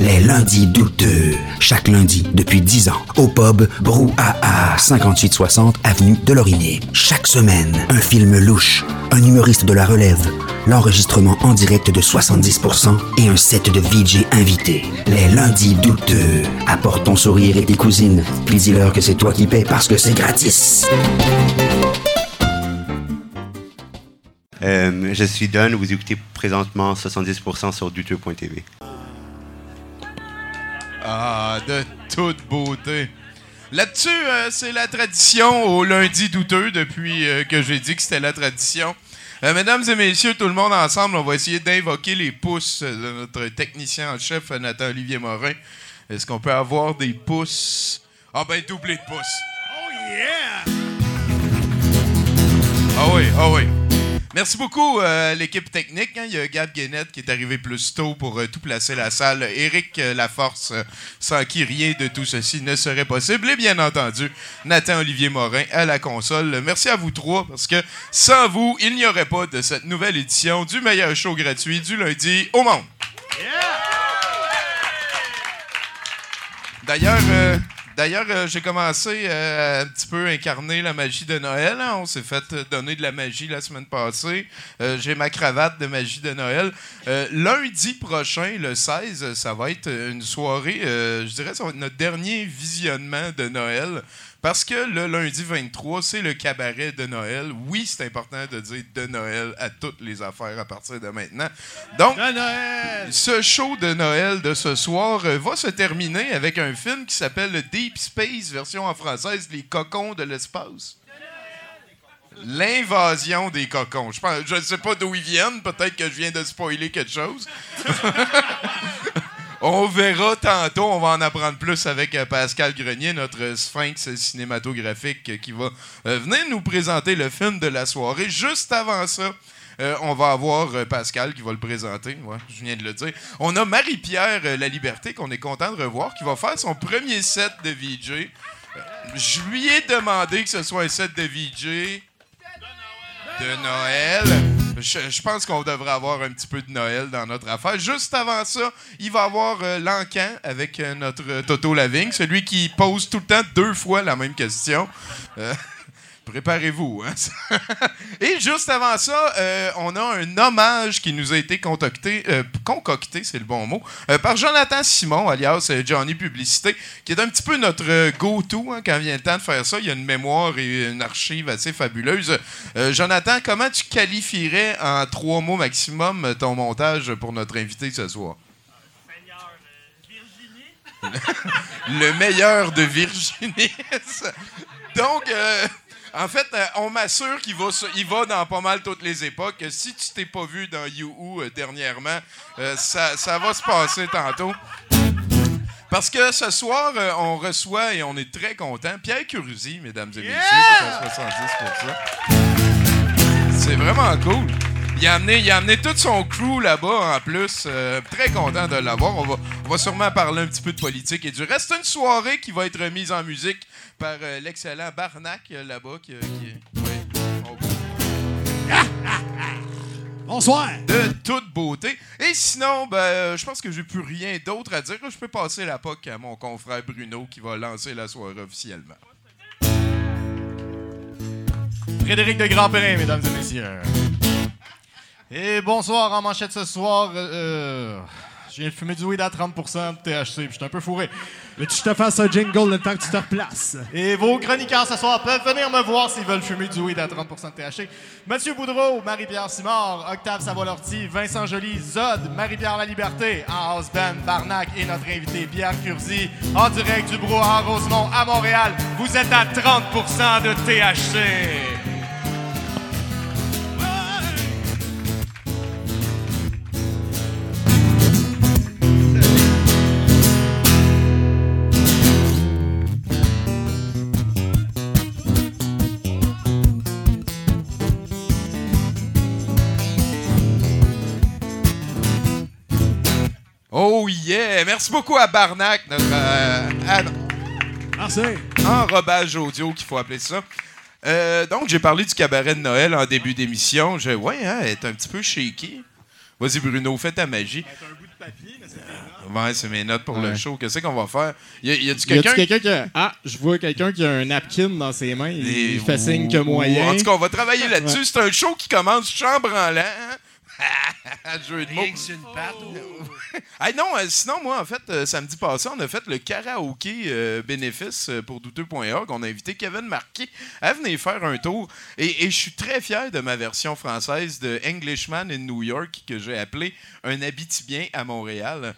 Les lundis douteux. Chaque lundi depuis 10 ans. Au pub Brouhaha, 5860 Avenue de Laurier. Chaque semaine, un film louche, un humoriste de la relève, l'enregistrement en direct de 70% et un set de VJ invités. Les lundis douteux. Apporte ton sourire et tes cousines. Puis dis-leur que c'est toi qui paies parce que c'est gratis. Euh, je suis Don, vous écoutez présentement 70% sur douteux.tv. Ah, de toute beauté. Là-dessus, euh, c'est la tradition au lundi douteux depuis euh, que j'ai dit que c'était la tradition. Euh, mesdames et messieurs, tout le monde ensemble, on va essayer d'invoquer les pouces de notre technicien en chef, Nathan Olivier Morin. Est-ce qu'on peut avoir des pouces? Ah ben, doublé de pouces. Oh yeah! Ah oui, ah oui. Merci beaucoup, euh, l'équipe technique. hein. Il y a Gab Guénette qui est arrivé plus tôt pour euh, tout placer la salle. Éric euh, Laforce, euh, sans qui rien de tout ceci ne serait possible. Et bien entendu, Nathan-Olivier Morin à la console. Merci à vous trois, parce que sans vous, il n'y aurait pas de cette nouvelle édition du meilleur show gratuit du lundi au monde. D'ailleurs, d'ailleurs, euh, j'ai commencé euh, à un petit peu incarner la magie de Noël. hein. On s'est fait euh, donner de la magie la semaine passée. J'ai ma cravate de magie de Noël. Lundi prochain, le 16, ça va être une soirée, je dirais, ça va être notre dernier visionnement de Noël. Parce que le lundi 23, c'est le cabaret de Noël. Oui, c'est important de dire de Noël à toutes les affaires à partir de maintenant. Donc, ce show de Noël de ce soir euh, va se terminer avec un film qui s'appelle Deep Space, version en française, Les cocons de l'espace. L'invasion des cocons. Je ne sais pas d'où ils viennent. Peut-être que je viens de spoiler quelque chose. On verra tantôt. On va en apprendre plus avec euh, Pascal Grenier, notre sphinx cinématographique, euh, qui va euh, venir nous présenter le film de la soirée. Juste avant ça, on va avoir Pascal qui va le présenter. Je viens de le dire. On a Marie-Pierre La Liberté, qu'on est content de revoir, qui va faire son premier set de VJ. Je lui ai demandé que ce soit un set de VJ de Noël. Je, pense qu'on devrait avoir un petit peu de Noël dans notre affaire. Juste avant ça, il va y avoir euh, avec euh, notre euh, Toto Lavigne, celui qui pose tout le temps deux fois la même question. Préparez-vous. hein. Et juste avant ça, euh, on a un hommage qui nous a été concocté, euh, concocté c'est le bon mot, euh, par Jonathan Simon, alias Johnny Publicité, qui est un petit peu notre go-to hein, quand vient le temps de faire ça. Il y a une mémoire et une archive assez fabuleuse. Jonathan, comment tu qualifierais en trois mots maximum ton montage pour notre invité ce soir? le meilleur de Virginie. Donc, euh, en fait, euh, on m'assure qu'il va, il va dans pas mal toutes les époques. Si tu t'es pas vu dans You euh, dernièrement, euh, ça, ça va se passer tantôt. Parce que ce soir, euh, on reçoit et on est très content Pierre Curzi, mesdames et messieurs, c'est un 70 pour ça. C'est vraiment cool. Il a, amené, il a amené tout son crew là-bas en plus. Euh, très content de l'avoir. On va, on va sûrement parler un petit peu de politique et du reste. Une soirée qui va être mise en musique par euh, l'excellent Barnac euh, là-bas. Qui, qui- ouais, on- Bonsoir. de toute beauté. Et sinon, ben, je pense que j'ai plus rien d'autre à dire. Je peux passer la POC à mon confrère Bruno qui va lancer la soirée officiellement. Frédéric de Grand-Périn, mesdames et messieurs. Et bonsoir en manchette ce soir. euh, je viens de fumer du weed à 30% de THC, puis je suis un peu fourré. Mais tu te fasses un jingle le temps que tu te replaces. Et vos chroniqueurs ce soir peuvent venir me voir s'ils veulent fumer du weed à 30% de THC. Mathieu Boudreau, Marie-Pierre Simard, Octave Savoie-Lortie, Vincent Joly, Zod, Marie-Pierre La Liberté, en house band Barnac et notre invité Pierre Curzi, en direct du Brouhaha Rosemont à Montréal. Vous êtes à 30% de THC. Yeah! Merci beaucoup à Barnac, notre euh, Merci. enrobage audio qu'il faut appeler ça. Euh, donc, j'ai parlé du cabaret de Noël en début d'émission. Je, ouais, hein, elle est un petit peu shaky. Vas-y, Bruno, fais ta magie. Ouais, c'est mes notes pour le show. Qu'est-ce qu'on va faire? Y a, y a-tu Y a-tu quelqu'un? qui a... Ah, je vois quelqu'un qui a un napkin dans ses mains. Il, Et- il fait signe que moyen. En tout cas, on va travailler là-dessus. Ouais. C'est un show qui commence chambre en l'air. Jeu de mots. Patte. Hey, non, euh, sinon, moi, en fait, euh, samedi passé, on a fait le karaoké euh, bénéfice euh, pour douteux.org. On a invité Kevin Marquis à venir faire un tour. Et, et je suis très fier de ma version française de Englishman in New York que j'ai appelé Un Abitibien à Montréal.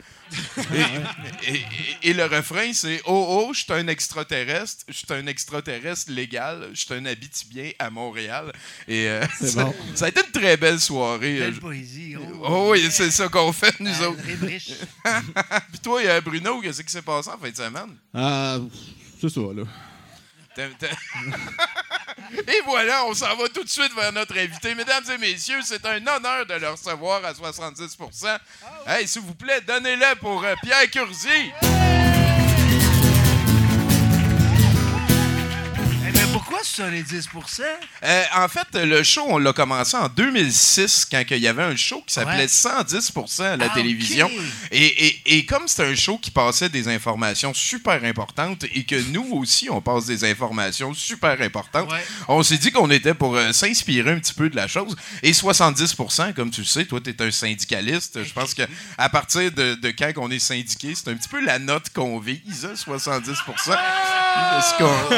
Et, et- et- et le refrain, c'est Oh, oh, je suis un extraterrestre. Je suis un extraterrestre légal. Je suis un Abitibien à Montréal. Et euh, C'est ça, bon. ça a été une très belle soirée. Belle Euh, poésie. Oh oui, c'est ça qu'on fait, nous Ah, autres. Puis toi, euh, Bruno, qu'est-ce qui s'est passé en fin de semaine? Ah, c'est ça, là. et voilà, on s'en va tout de suite vers notre invité. Mesdames et messieurs, c'est un honneur de le recevoir à 70% Hey, s'il vous plaît, donnez-le pour euh, Pierre Curzi. Pourquoi 70 Euh, en fait, le show, on l'a commencé en 2006, quand il y avait un show qui s'appelait Ouais. 110% à la Ah, télévision. Et, et- et comme c'est un show qui passait des informations super importantes et que nous aussi, on passe des informations super importantes, Ouais. on s'est dit qu'on était pour euh, s'inspirer un petit peu de la chose. Et 70% comme tu le sais, toi, tu es un syndicaliste. Je pense que à partir de, de quand on est syndiqué, c'est un petit peu la note qu'on vise, hein, 70 Parce qu'on-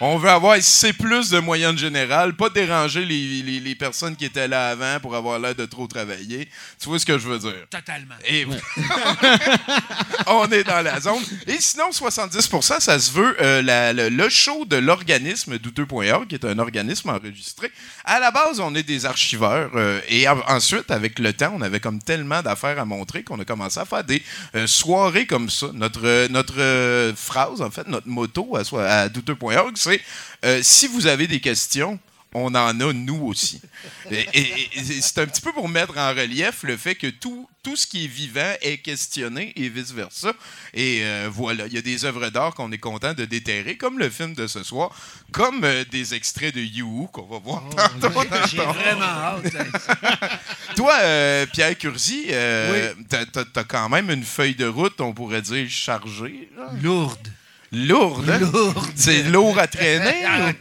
on veut avoir C plus de moyenne générale, pas déranger les, les- les personnes qui étaient là avant pour avoir l'air de trop travailler. Tu vois ce que je veux dire? Totalement. Et on est dans la zone. Et sinon, 70 ça se veut euh, la- le, le show de l'organisme douteux.org, qui est un organisme enregistré. À la base, on est des archiveurs. euh, et en- ensuite, avec le temps, on avait comme tellement d'affaires à montrer qu'on a commencé à faire des euh, soirées comme ça. Notre, euh, notre euh, phrase, en fait, notre motto à, à douteux.org, c'est euh, si vous avez des questions, on en a nous aussi. Et, et- et c'est un petit peu pour mettre en relief le fait que tout, tout ce qui est vivant est questionné et vice-versa. Et euh, voilà, il y a des œuvres d'art qu'on est content de déterrer, comme le film de ce soir, comme euh, des extraits de You qu'on va voir tantôt. dans J'ai vraiment hâte. Toi, euh, Pierre Curzi, t'as, t'as- t'as quand même une feuille de route, on pourrait dire, chargée. genre? Lourde. Lourde, hein? Lourde. C'est lourd à traîner. Ah.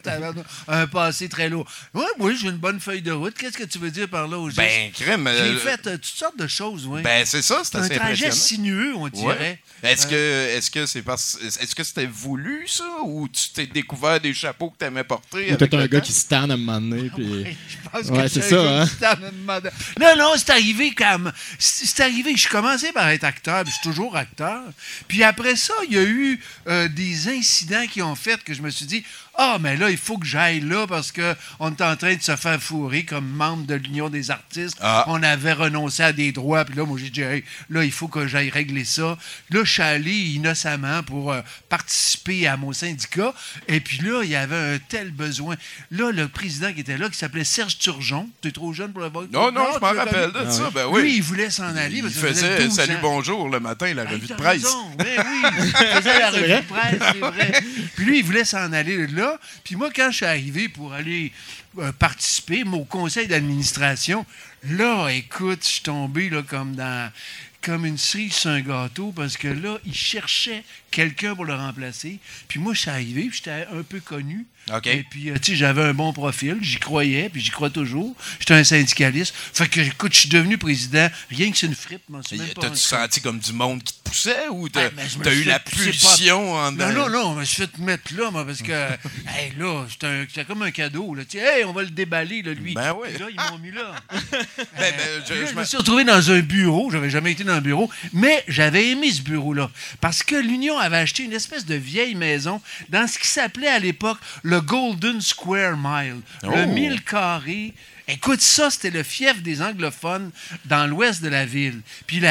Un passé très lourd. Oui, oui, j'ai une bonne feuille de route. Qu'est-ce que tu veux dire par là au juste? Ben, crème. J'ai euh, fait euh, toutes sortes de choses, oui. Ben, c'est ça, c'est un trajet sinueux, on dirait. Ouais. Est-ce que est-ce que c'est parce est-ce que c'était voulu ça ou tu t'es découvert des chapeaux que t'aimais porter Ou avec peut-être un gars qui se tanne à un moment donné. Puis... Je pense Ouais, que c'est un ça, gars hein? demandé- Non, non, c'est arrivé comme. C'est c'est arrivé. Je commençais par être acteur, puis je suis toujours acteur. Puis après ça, il y a eu euh, des incidents qui ont fait que je me suis dit Ah, mais là, il faut que j'aille là parce qu'on est en train de se faire fourrer comme membre de l'Union des artistes. Ah. On avait renoncé à des droits, puis là, moi, j'ai dit Hey, là, il faut que j'aille régler ça. Là, je suis allé innocemment pour euh, participer à mon syndicat. Et puis là, il y avait un tel besoin. Là, le président qui était là, qui s'appelait Serge Turgeon, tu es trop jeune pour le voir. Non non, je m'en rappelle de ça. Ben oui. Lui, il voulait s'en aller. il parce faisait 12 salut ans. bonjour le matin la Ah, revue de presse. raison. Ben oui, il faisait la revue de presse, c'est vrai. Puis lui, il voulait s'en aller là. Puis moi, quand je suis arrivé pour aller euh, participer au conseil d'administration, là, écoute, je suis tombé là, comme dans comme une cerise sur un gâteau parce que là, il cherchait quelqu'un pour le remplacer. Puis moi, je suis arrivé, j'étais un peu connu. Et puis, euh, tu sais, j'avais un bon profil, j'y croyais, puis j'y crois toujours. J'étais un syndicaliste. Fait que, écoute, je suis devenu président, rien que c'est une fripe, m'en suis même pas T'as-tu senti comme du monde qui te poussait ou t'as Ah, suis eu la pulsion en Non, non, non, je me suis fait mettre là, moi, parce que, hey, là, c'était comme un cadeau, là. Tu sais, hey, on va le déballer, là, lui. Ben oui. Puis là, ils m'ont mis là. Ben, ben, je- là, je je me- me suis retrouvé dans un bureau. J'avais jamais été dans un bureau, mais j'avais aimé ce bureau-là. Parce que l'Union avait acheté une espèce de vieille maison dans ce qui s'appelait à l'époque le Golden Square Mile. Oh. Le mille carré. Écoute, ça, c'était le fief des anglophones dans l'ouest de la ville. Puis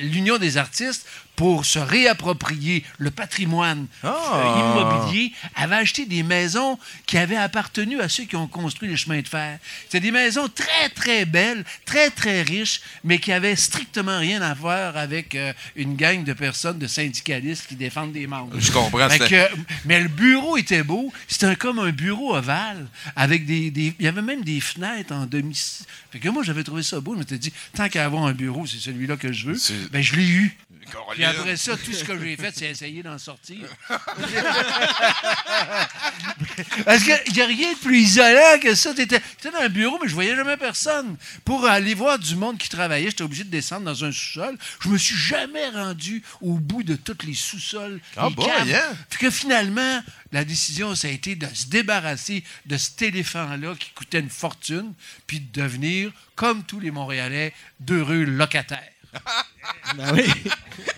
l'Union des artistes pour se réapproprier le patrimoine euh, immobilier, avait acheté des maisons qui avaient appartenu à ceux qui ont construit les chemins de fer. C'était des maisons très, très belles, très, très riches, mais qui avaient strictement rien à voir avec euh, une gang de personnes, de syndicalistes qui défendent des membres. Je comprends. Fait que- mais le bureau était beau. C'était comme un bureau ovale avec des, des- Il y avait même des fenêtres en demi. Fait que moi, j'avais trouvé ça beau. Je m'étais dit, tant qu'à avoir un bureau, c'est celui-là que je veux. C'est- Ben, je l'ai eu. Puis après ça, tout ce que j'ai fait, c'est essayer d'en sortir. Parce qu'il n'y a rien de plus isolant que ça. Tu étais, dans un bureau, mais je voyais jamais personne. Pour aller voir du monde qui travaillait, j'étais obligé de descendre dans un sous-sol. Je me suis jamais rendu au bout de tous les sous-sols. Ah caves. hein? Puis que finalement, la décision, ça a été de se débarrasser de cet éléphant-là qui coûtait une fortune, puis de devenir, comme tous les Montréalais, d'heureux locataires. Ben oui.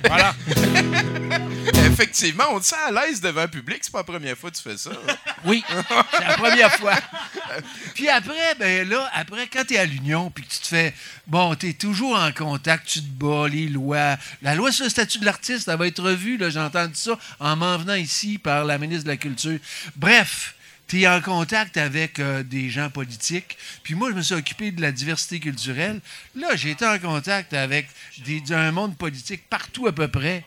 Voilà. Effectivement, on te sent à l'aise devant le public. C'est pas la première fois que tu fais ça. Oui, c'est la première fois. Puis après, ben là, après, quand tu es à l'Union, puis que tu te fais, bon, tu es toujours en contact, tu te bats, les lois. La loi sur le statut de l'artiste, elle va être revue, là, j'ai entendu ça en m'en venant ici par la ministre de la Culture. Bref, tu es en contact avec euh, des gens politiques. Puis moi, je me suis occupé de la diversité culturelle. Là, j'ai été en contact avec des, un monde politique partout à peu près.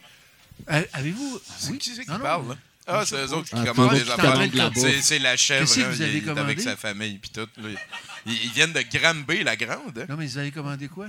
Euh, Avez-vous? C'est qui c'est qui Non, non, parle, là? Ah, c'est eux autres qui commandent les affaires. C'est- la chèvre. Hein, avec sa famille. Puis tout. là. Ils, ils viennent de Granby, la grande. hein? Non, mais vous avez commandé quoi?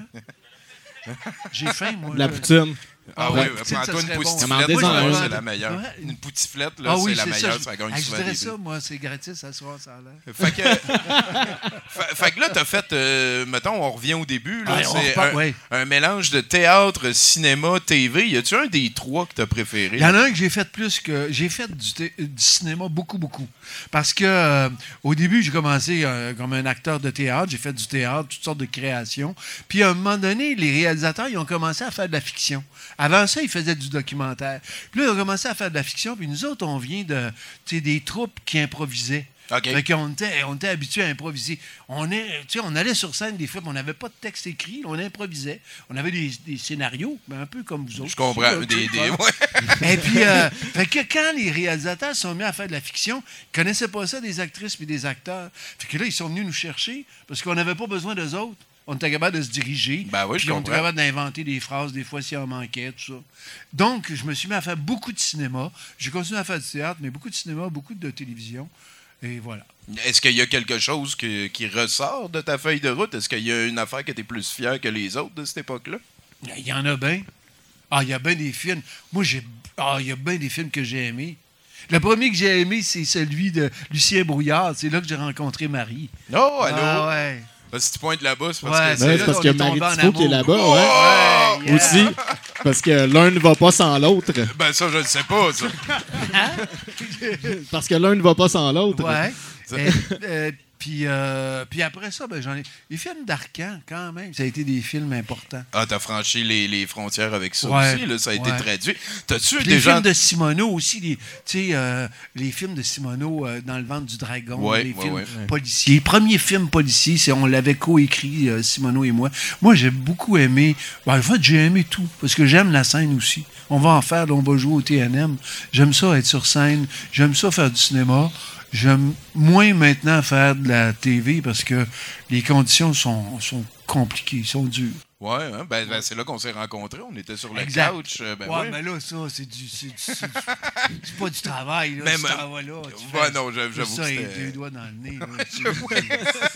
J'ai faim, moi. La là. poutine. Ah oui, prends-toi ça une bon. poutiflette. C'est la meilleure. Ouais. Une poutiflette, là, Ah oui, c'est la meilleure. ça. Ça, je- gagne Ah, je dirais ça, moi, c'est gratis, ça soir, ça a l'air. Fait que, fait, fait que là, t'as fait, euh, mettons, on revient au début, là, c'est un, ouais. un mélange de théâtre, cinéma, TV. Y a-tu un des trois que t'as préféré? Il y en a un que j'ai fait plus que. J'ai fait du, thé- du cinéma beaucoup, beaucoup. Parce que euh, au début, j'ai commencé euh, comme un acteur de théâtre. J'ai fait du théâtre, toutes sortes de créations. Puis à un moment donné, les réalisateurs, ils ont commencé à faire de la fiction. Avant ça, ils faisaient du documentaire. Puis là, ils ont commencé à faire de la fiction. Puis nous autres, on vient de, des troupes qui improvisaient. OK. Fait qu'on était, on était habitués à improviser. On, est, allait sur scène des fois, puis on n'avait pas de texte écrit, on improvisait. On avait des, des scénarios, ben, un peu comme vous autres. Je comprends. Des, ouais. et puis, euh, fait que quand les réalisateurs sont mis à faire de la fiction, ils connaissaient pas ça des actrices puis des acteurs. Fait que là, ils sont venus nous chercher parce qu'on n'avait pas besoin d'eux autres. On était capable de se diriger. Ben oui, je puis on était capable d'inventer des phrases, des fois, s'il en manquait, tout ça. Donc, je me suis mis à faire beaucoup de cinéma. J'ai continué à faire du théâtre, mais beaucoup de cinéma, beaucoup de télévision. Et voilà. Est-ce qu'il y a quelque chose que- qui ressort de ta feuille de route? Est-ce qu'il y a une affaire que tu es plus fier que les autres de cette époque-là? Il y en a bien. Ah, il y a bien des films. Moi, j'ai. Ah, il y a bien des films que j'ai aimés. Le premier que j'ai aimé, c'est celui de Lucien Brouillard. C'est là que j'ai rencontré Marie. Oh, allô? Ah ouais. Si tu pointes là-bas, c'est Ouais, parce que Ben, c'est là. parce qu'il y a est Marie Tifo qui est là-bas, Oh! ouais. Ouais, yeah. Aussi, parce que l'un ne va pas sans l'autre. Ben ça, je ne sais pas, ça. Parce que l'un ne va pas sans l'autre. Ouais. Euh, euh, puis, euh, puis après ça, ben, j'en ai. Les films d'Arcan, quand même, ça a été des films importants. Ah, t'as franchi les, les frontières avec ça Ouais, aussi, là, ça a été traduit. T'as-tu Puis les déjà... films de Simoneau aussi, les, tu sais, euh, les films de Simoneau euh, dans le ventre du dragon, Ouais, les ouais, films ouais. policiers. Premier film policier, c'est on l'avait coécrit, euh, Simoneau et moi. Moi, j'ai beaucoup aimé. Ben, en fait, j'ai aimé tout parce que j'aime la scène aussi. On va en faire, là, on va jouer au TNM. J'aime ça être sur scène. J'aime ça faire du cinéma. J'aime moins maintenant faire de la TV parce que les conditions sont, sont compliquées, sont dures. Ouais, hein, ben, ben, c'est là qu'on s'est rencontrés. On était sur le Exact. couch. euh, ben ouais, mais là, ça, c'est du. C'est du- c'est- c'est pas du travail, là. Même, tu t'en vas là. Tu ouais, fais- non, j'avoue- ça que deux doigts dans le nez. là,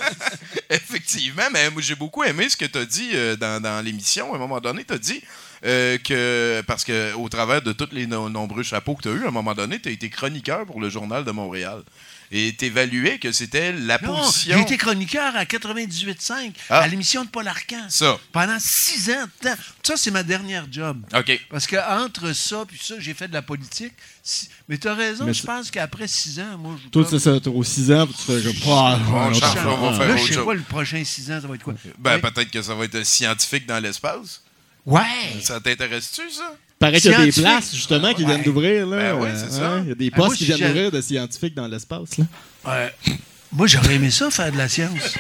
Effectivement, mais j'ai beaucoup aimé ce que tu as dit euh, dans, dans l'émission. À un moment donné, tu as dit euh, que, parce que au travers de tous les no- nombreux chapeaux que tu as eu, à un moment donné, tu as été chroniqueur pour le Journal de Montréal. Et tu évaluais que c'était la Non, position. j'ai été chroniqueur à 98.5 Ah. à l'émission de Paul Arcan. Ça. Pendant six ans de temps. Ça, c'est ma dernière job. OK. Parce que entre ça puis ça, j'ai fait de la politique. Si- Mais tu as raison, Mais je pense qu'après six ans, moi, je. Toi, c'est ça, t'as aux 6 ans, tu fais comme. Ah, On change, on va faire Là, autre je sais chose. pas, le prochain six ans, ça va être quoi? Ben, peut-être que ça va être scientifique dans l'espace. Ouais! Ça t'intéresse-tu, ça? Paraît qu'il y a des places, justement, qui Ouais. viennent d'ouvrir. là. Ben ouais, c'est ça. Il y a des Ah, moi, postes qui viennent d'ouvrir de scientifiques dans l'espace. là. Ouais. Moi, j'aurais aimé ça, faire de la science.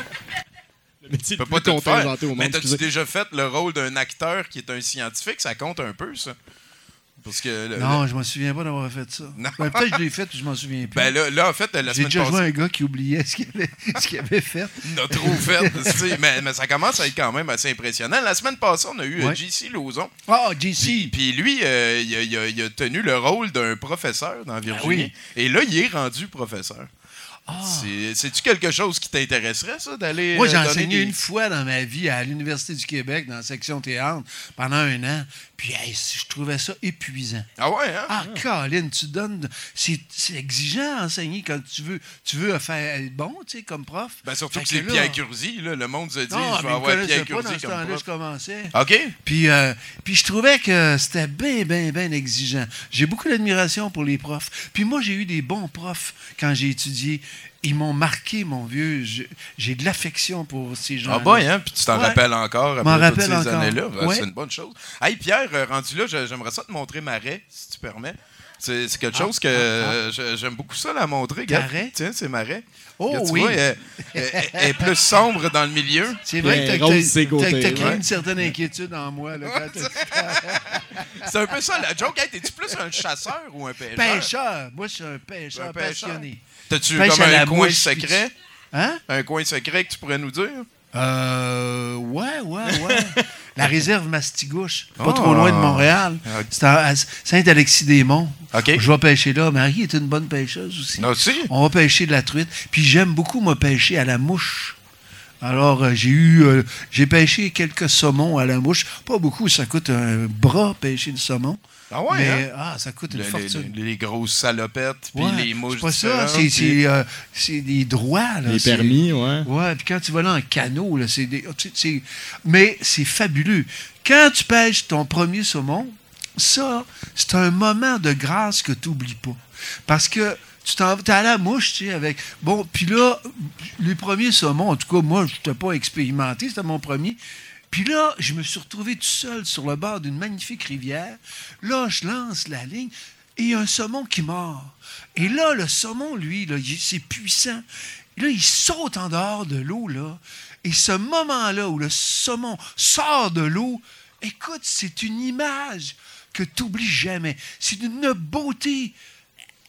Le métier Tu peux pas tout faire. au Mais monde. t'as-tu excusez. déjà fait le rôle d'un acteur qui est un scientifique? Ça compte un peu, ça? Parce que le- Non, je m'en souviens pas d'avoir fait ça. Non. Ben, Peut-être que je l'ai fait puis je m'en souviens plus. Ben là, là, en fait, la J'ai déjà joué un gars qui oubliait ce qu'il avait, ce qu'il avait fait. on a trop fait. mais, mais ça commence à être quand même assez impressionnant. La semaine passée, on a eu euh, Ouais. JC Lauzon. Ah, Puis, JC! puis lui, euh, il, a, il a- il a tenu le rôle d'un professeur dans Virginie. oui. Et là, il est rendu professeur. C'est- C'est-tu quelque chose qui t'intéresserait, ça, d'aller. Moi, euh, j'ai donner enseigné des- une fois dans ma vie à l'Université du Québec, dans la section théâtre, pendant un an. Puis, hey, je trouvais ça épuisant. Ah ouais, hein? Ah, Colin, tu donnes. C'est exigeant à enseigner quand tu veux, tu veux faire être bon, tu sais, comme prof. Ben, surtout Fait que c'est là- Pierre Curzi, là. Le monde se dit, Non, je vais avoir Pierre Curzi comme prof. je commençais. OK? Puis, euh, puis je trouvais que c'était bien, bien, bien exigeant. J'ai beaucoup d'admiration pour les profs. Puis moi, j'ai eu des bons profs quand j'ai étudié. Ils m'ont marqué, mon vieux. J'ai de l'affection pour ces gens. Ah boy, hein? Puis tu t'en Ouais. rappelles encore après toutes rappelle ces années-là? Ben, Ouais. C'est une bonne chose. Hey, Pierre, euh, rendu là, j'aimerais ça te montrer Marais, si tu permets. C'est quelque chose que euh, je- j'aime beaucoup ça la montrer. Regarde. Marais? Tiens, c'est Marais. Oh Regarde, tu oui. vois, elle, elle- elle est plus sombre dans le milieu. C'est vrai que t'as- rose, t'as ses côtés, t'as- t'as créé ouais. une certaine inquiétude en moi. Là, quand t'as- C'est un peu ça la joke. Hey, T'es-tu plus un chasseur ou un pêcheur? pêcheur. Moi, je suis un pêcheur Un pêcheur. passionné. T'as-tu Pêche comme à la un coin mouche, secret? Hein? Un coin secret que tu pourrais nous dire? Euh, ouais, ouais, ouais. La réserve Mastigouche, pas Ah. trop loin de Montréal. Ah. C'est à Saint-Alexis-des-Monts. Je vais pêcher là. Marie est une bonne pêcheuse aussi. On va pêcher de la truite. Puis j'aime beaucoup, moi, pêcher à la mouche. Alors, euh, j'ai eu. euh, j'ai pêché quelques saumons à la mouche. Pas beaucoup, ça coûte un bras pêcher le saumon. Ah ouais, Mais, hein? ah, ça coûte une Le- les, fortune. les- les grosses salopettes, puis Ouais, les mouches. C'est pas ça, c'est, euh, c'est des droits. Là, Les permis, ouais. Ouais, puis quand tu vas là en canot, là, c'est des. mais c'est fabuleux. Quand tu pêches ton premier saumon, ça, c'est un moment de grâce que tu n'oublies pas. Parce que tu t'en es à la mouche, tu sais, avec. Bon, puis là, les premiers saumons, en tout cas, moi, je n'étais pas expérimenté, c'était mon premier. Puis là, je me suis retrouvé tout seul sur le bord d'une magnifique rivière. Là, je lance la ligne et il y a un saumon qui mord. Et là, le saumon, lui, c'est puissant. Là, il saute en dehors de l'eau, là. Et ce moment-là où le saumon sort de l'eau, écoute, c'est une image que tu n'oublies jamais. C'est d'une beauté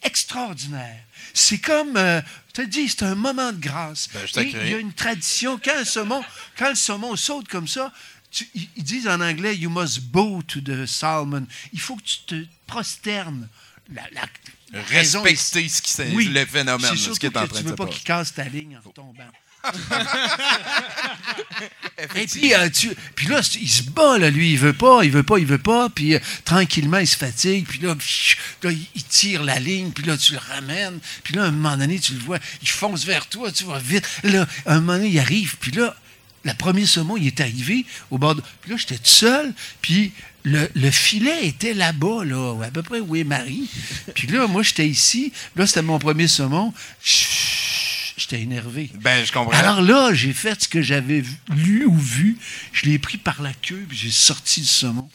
extraordinaire. C'est comme, euh, te dis, c'est un moment de grâce. Ben, je Et t'accueille. il y a une tradition, quand le saumon, quand le saumon saute comme ça, tu- ils disent en anglais, you must bow to the salmon. Il faut que tu te prosternes. La, la- la raison est- Respecter ce qui oui, le phénomène, ce qui est en train tu de veux se pas passer. qu'il casse ta ligne en retombant. Et puis, euh, tu- là, il se bat, lui, il veut pas, il veut pas, il veut pas, puis euh, tranquillement, il se fatigue, puis là, il, tire la ligne, puis là, tu le ramènes, puis là, à un moment donné, tu le vois, il fonce vers toi, tu vas vite, là, à un moment donné, il arrive, puis là, le premier saumon, il est arrivé au bord de... Puis là, j'étais tout seul, puis le, le filet était là-bas, là, à peu près où est Marie. Puis là, moi, j'étais ici, là, c'était mon premier saumon, j'étais énervé. Ben, je comprends. Alors là, j'ai fait ce que j'avais lu ou vu. Je l'ai pris par la queue, puis j'ai sorti le saumon.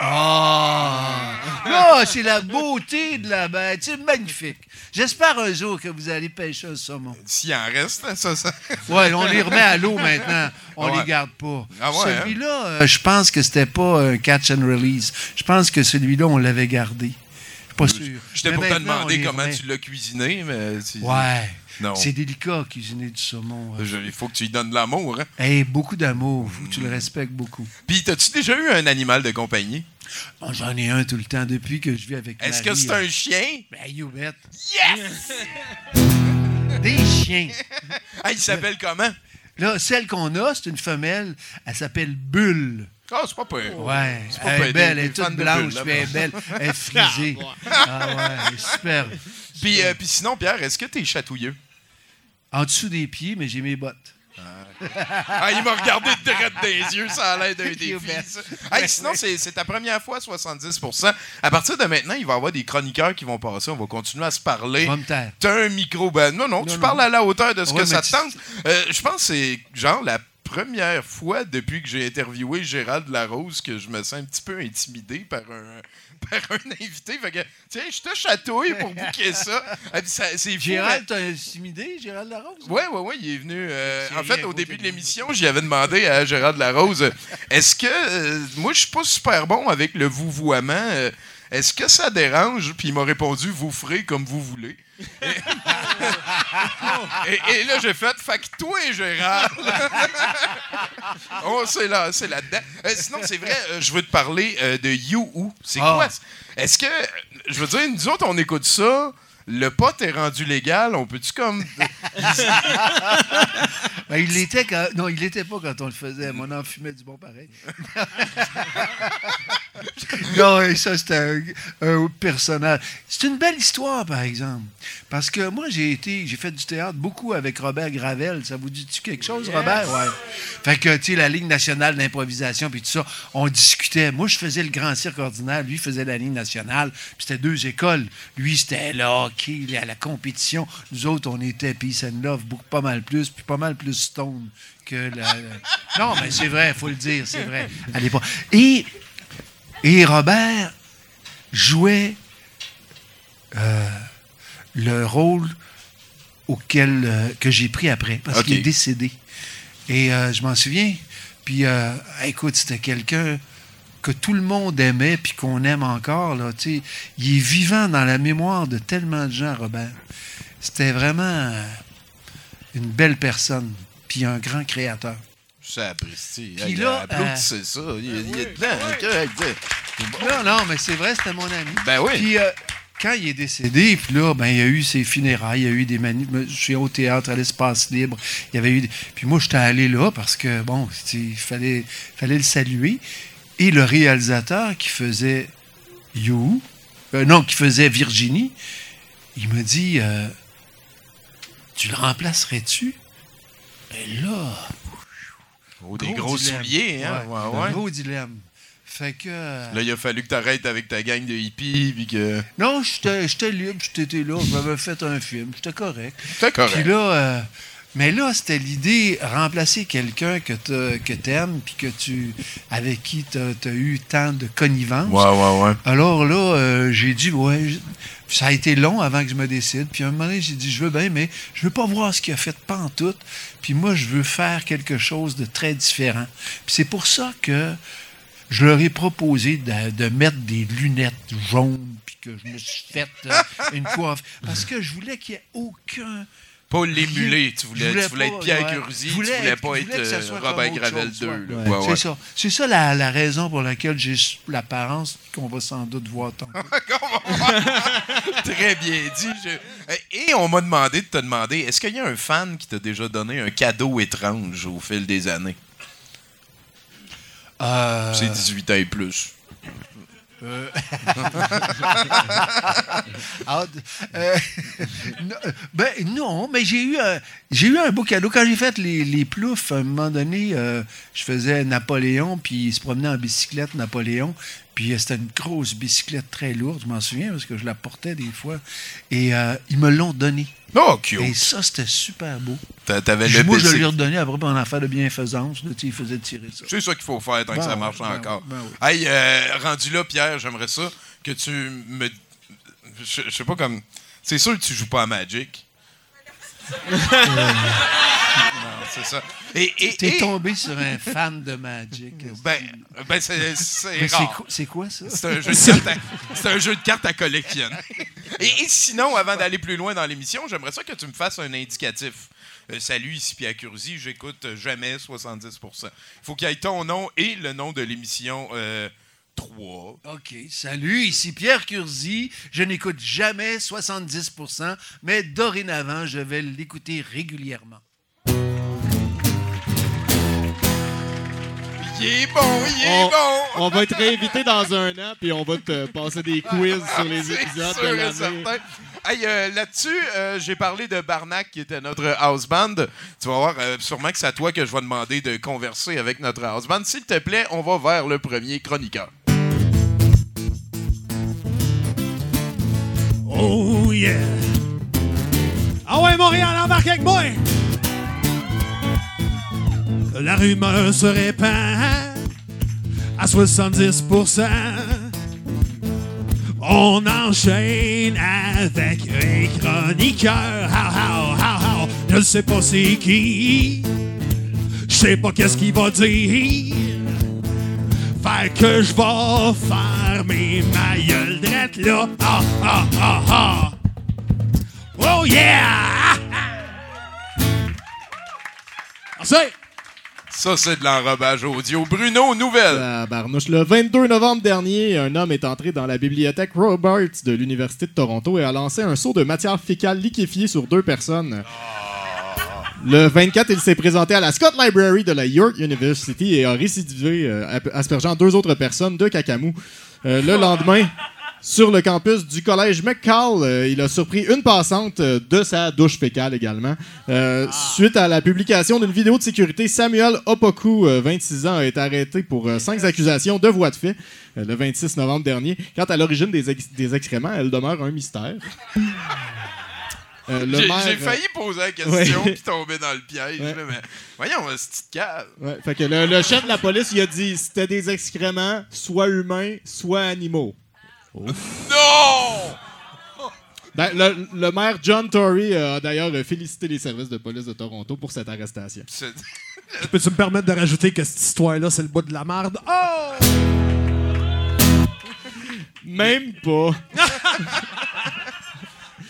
Ah! Là, c'est la beauté de la bête. C'est magnifique. J'espère un jour que vous allez pêcher un saumon. S'il en reste, hein, ça, ça. Ouais, on les remet à l'eau maintenant. On Ouais. les garde pas. Ah ouais, hein? celui-là, euh, je pense que c'était pas un catch and release. Je pense que celui-là, on l'avait gardé. Je suis pas sûr. J'étais pour te demander comment tu l'as cuisiné, mais. tu- Ouais. Non. C'est délicat cuisiner du saumon. Je- Il faut que tu lui donnes de l'amour. Hein. Hey, beaucoup d'amour. Faut que tu le respectes beaucoup. Puis, as-tu déjà eu un animal de compagnie? Bon, J'en ai un tout le temps depuis que je vis avec Est-ce que c'est euh, un chien? Ben, you bet. Yes! Des chiens. Ah, il s'appelle comment? Là, celle qu'on a, c'est une femelle. Elle s'appelle Bulle. Ah, c'est pas peur. Ouais, C'est pas elle est belle, elle est toute blanche, Bulle, elle est belle, elle est frisée. Ah ouais, elle est super. Puis, euh, puis sinon, Pierre, est-ce que t'es chatouilleux? En dessous des pieds, mais j'ai mes bottes. Ah, il m'a regardé direct des yeux, ça a l'air d'un défi. Ça. Hey, sinon, c'est ta première fois, 70% À partir de maintenant, il va y avoir des chroniqueurs qui vont passer. On va continuer à se parler. T'as un micro, ben non, non, tu non. parles à la hauteur de ce Ouais, que ça te tente. Euh, je pense que c'est genre la première fois depuis que j'ai interviewé Gérald Larose que je me sens un petit peu intimidé par un, par un invité. Fait que, tiens, je te chatouille pour bouquer ça. C'est Gérald, t'as intimidé, Gérald Larose? oui, oui, oui, il est venu. euh, en fait, au début de l'émission, j'y avais demandé à Gérard Larose est-ce que. euh, moi, je suis pas super bon avec le vouvoiement. euh, Est-ce que ça dérange? Puis il m'a répondu, vous ferez comme vous voulez. Et, là, j'ai fait, fait que toi, Gérard. oh, c'est là, c'est là-dedans. Euh, sinon, c'est vrai, euh, je veux te parler euh, de You. C'est Ah. quoi? Est-ce que, je veux dire, nous autres, on écoute ça. Le pot est rendu légal. On peut-tu comme. Ben, il l'était quand. Non, il l'était pas quand on le faisait. Mon en fumait du bon pareil. non, et ça, c'était un, un personnage. C'est une belle histoire, par exemple. Parce que moi, j'ai été. J'ai fait du théâtre beaucoup avec Robert Gravel. Ça vous dit-tu quelque chose, Robert? Ouais. Fait que, tu sais, la Ligue nationale d'improvisation, puis tout ça, on discutait. Moi, je faisais le grand cirque ordinaire. Lui, il faisait la Ligue nationale. Puis c'était deux écoles. Lui, c'était le hockey, à la compétition. Nous autres, on était peace and love, beaucoup, pas mal plus, puis pas mal plus stone que la. la- Non, mais c'est vrai, il faut le dire, c'est vrai. À l'époque. Et, et Robert jouait euh, le rôle auquel euh, que j'ai pris après, parce qu'il est décédé. Et euh, je m'en souviens. Puis, écoute, c'était quelqu'un que tout le monde aimait puis qu'on aime encore. Là, il est vivant dans la mémoire de tellement de gens, Robert. C'était vraiment une belle personne, puis un grand créateur. Ça apprécie. Puis là, applaudissez ça. Il, est- il est dedans. Non, non, mais c'est vrai, c'était mon ami. Ben oui. Puis euh, quand il est décédé, puis là, ben, il y a eu ses funérailles, il y a eu des manifs. Je suis au théâtre, à l'espace libre. Il y avait eu. des- Puis moi, j'étais allé là parce que, bon, il fallait, fallait le saluer. Et le réalisateur qui faisait You, euh, non, qui faisait Virginie, il me dit euh, Tu le remplacerais-tu Ben là. Oh, des gros souliers, hein? Ouais, Ouais, ouais. Gros dilemme. Fait que. euh, Là, il a fallu que tu arrêtes avec ta gang de hippies, puis que. Non, j'étais j'étais libre, j'étais là, j'avais fait un film, j'étais correct. C'est correct. Puis là, euh, mais là, c'était l'idée, remplacer quelqu'un que tu que t'aimes, puis que tu, avec qui tu as, eu tant de connivence. Ouais, ouais, ouais. Alors là, euh, j'ai dit, ouais, ça a été long avant que je me décide. Puis à un moment donné, j'ai dit, je veux bien, mais je veux pas voir ce qu'il a fait pantoute. Puis moi, je veux faire quelque chose de très différent. Puis c'est pour ça que je leur ai proposé de, de mettre des lunettes jaunes, puis que je me suis fait euh, une coiffe. Parce que je voulais qu'il n'y ait aucun... Pas l'émuler. Tu voulais, tu voulais pas, être Pierre ouais. Curzi, Je voulais tu voulais pas être euh, Robert Gravel chose, 2. ouais. là. Ouais, Ouais, C'est ça. C'est ça la, la raison pour laquelle j'ai l'apparence qu'on va sans doute voir tantôt. Très bien dit. Je- Et on m'a demandé de te demander, est-ce qu'il y a un fan qui t'a déjà donné un cadeau étrange au fil des années? Euh, C'est 18 ans et plus. Ah, euh, non, ben, non, mais j'ai eu, eu un beau cadeau. Quand j'ai fait les, les ploufs, à un moment donné, euh, je faisais Napoléon, puis il se promenait en bicyclette, Napoléon. Puis euh, c'était une grosse bicyclette très lourde, je m'en souviens, parce que je la portais des fois. Et euh, ils me l'ont donné. Oh, cute. Et ça, c'était super beau. T'a- T'avais le moi, je lui ai redonné après pour en affaire de bienfaisance. Là, il faisait tirer ça. C'est ça qu'il faut faire tant que Ben ça ouais, marche ben encore. ben Hey, euh, rendu là, Pierre, j'aimerais ça que tu me. Je je sais pas comme. C'est sûr que tu joues pas à Magic. c'est ça. Et, et, T'es et- tombé sur un fan de Magic. Ben, ben c'est rare. quoi, c'est quoi ça? C'est un, jeu de cartes à- c'est un jeu de cartes à collectionner. Et, et sinon, avant d'aller plus loin dans l'émission, j'aimerais ça que tu me fasses un indicatif. Euh, salut, ici Pierre Curzi, j'écoute jamais 70%. Il faut qu'il y ait ton nom et le nom de l'émission euh, 3. OK. Salut, ici Pierre Curzi. Je n'écoute jamais 70%, mais dorénavant, je vais l'écouter régulièrement. Il est bon, il est On, bon! on va te réinviter dans un an, puis on va te passer des quiz sur les épisodes sûr de et l'année. certain. Hey, euh, Là-dessus, euh, j'ai parlé de Barnac, qui était notre house band. Tu vas voir, euh, sûrement que c'est à toi que je vais demander de converser avec notre house band. S'il te plaît, on va vers le premier chroniqueur. Oh yeah! Ah ouais, Montréal, embarque avec moi! La rumeur se répand à 70%. On enchaîne avec un chroniqueur. How, how, how, how? Je ne sais pas c'est qui. Je sais pas qu'est-ce qu'il va dire. Fait que je vais fermer ma gueule drette là. Ah, ah, ah, ah. Oh yeah! Merci. Ça, c'est de l'enrobage audio. Bruno, nouvelle. Tabarnouche. Le 22 novembre dernier, un homme est entré dans la bibliothèque Roberts de l'Université de Toronto et a lancé un seau de matière fécale liquéfiée sur deux personnes. Le 24, il s'est présenté à la Scott Library de la York University et a récidivé, euh, aspergeant deux autres personnes de cacamou. Euh, le lendemain, sur le campus du collège McCall, euh, il a surpris une passante euh, de sa douche fécale également. Euh, Suite à la publication d'une vidéo de sécurité, Samuel Opoku, euh, 26 ans, a été arrêté pour cinq accusations de voie de fait le 26 novembre dernier. Quant à l'origine des, ex- des excréments, elle demeure un mystère. Euh, J'ai failli poser la question puis tomber dans le piège. Ouais. là, mais voyons, ce petite cave? Ouais, fait que le, le chef de la police, il a dit c'était des excréments, soit humains, soit animaux. Non! Ben, le, le maire John Tory euh, a d'ailleurs euh, félicité les services de police de Toronto pour cette arrestation. Peux-tu me permettre de rajouter que cette histoire-là, c'est le bout de la merde? Oh! Même pas.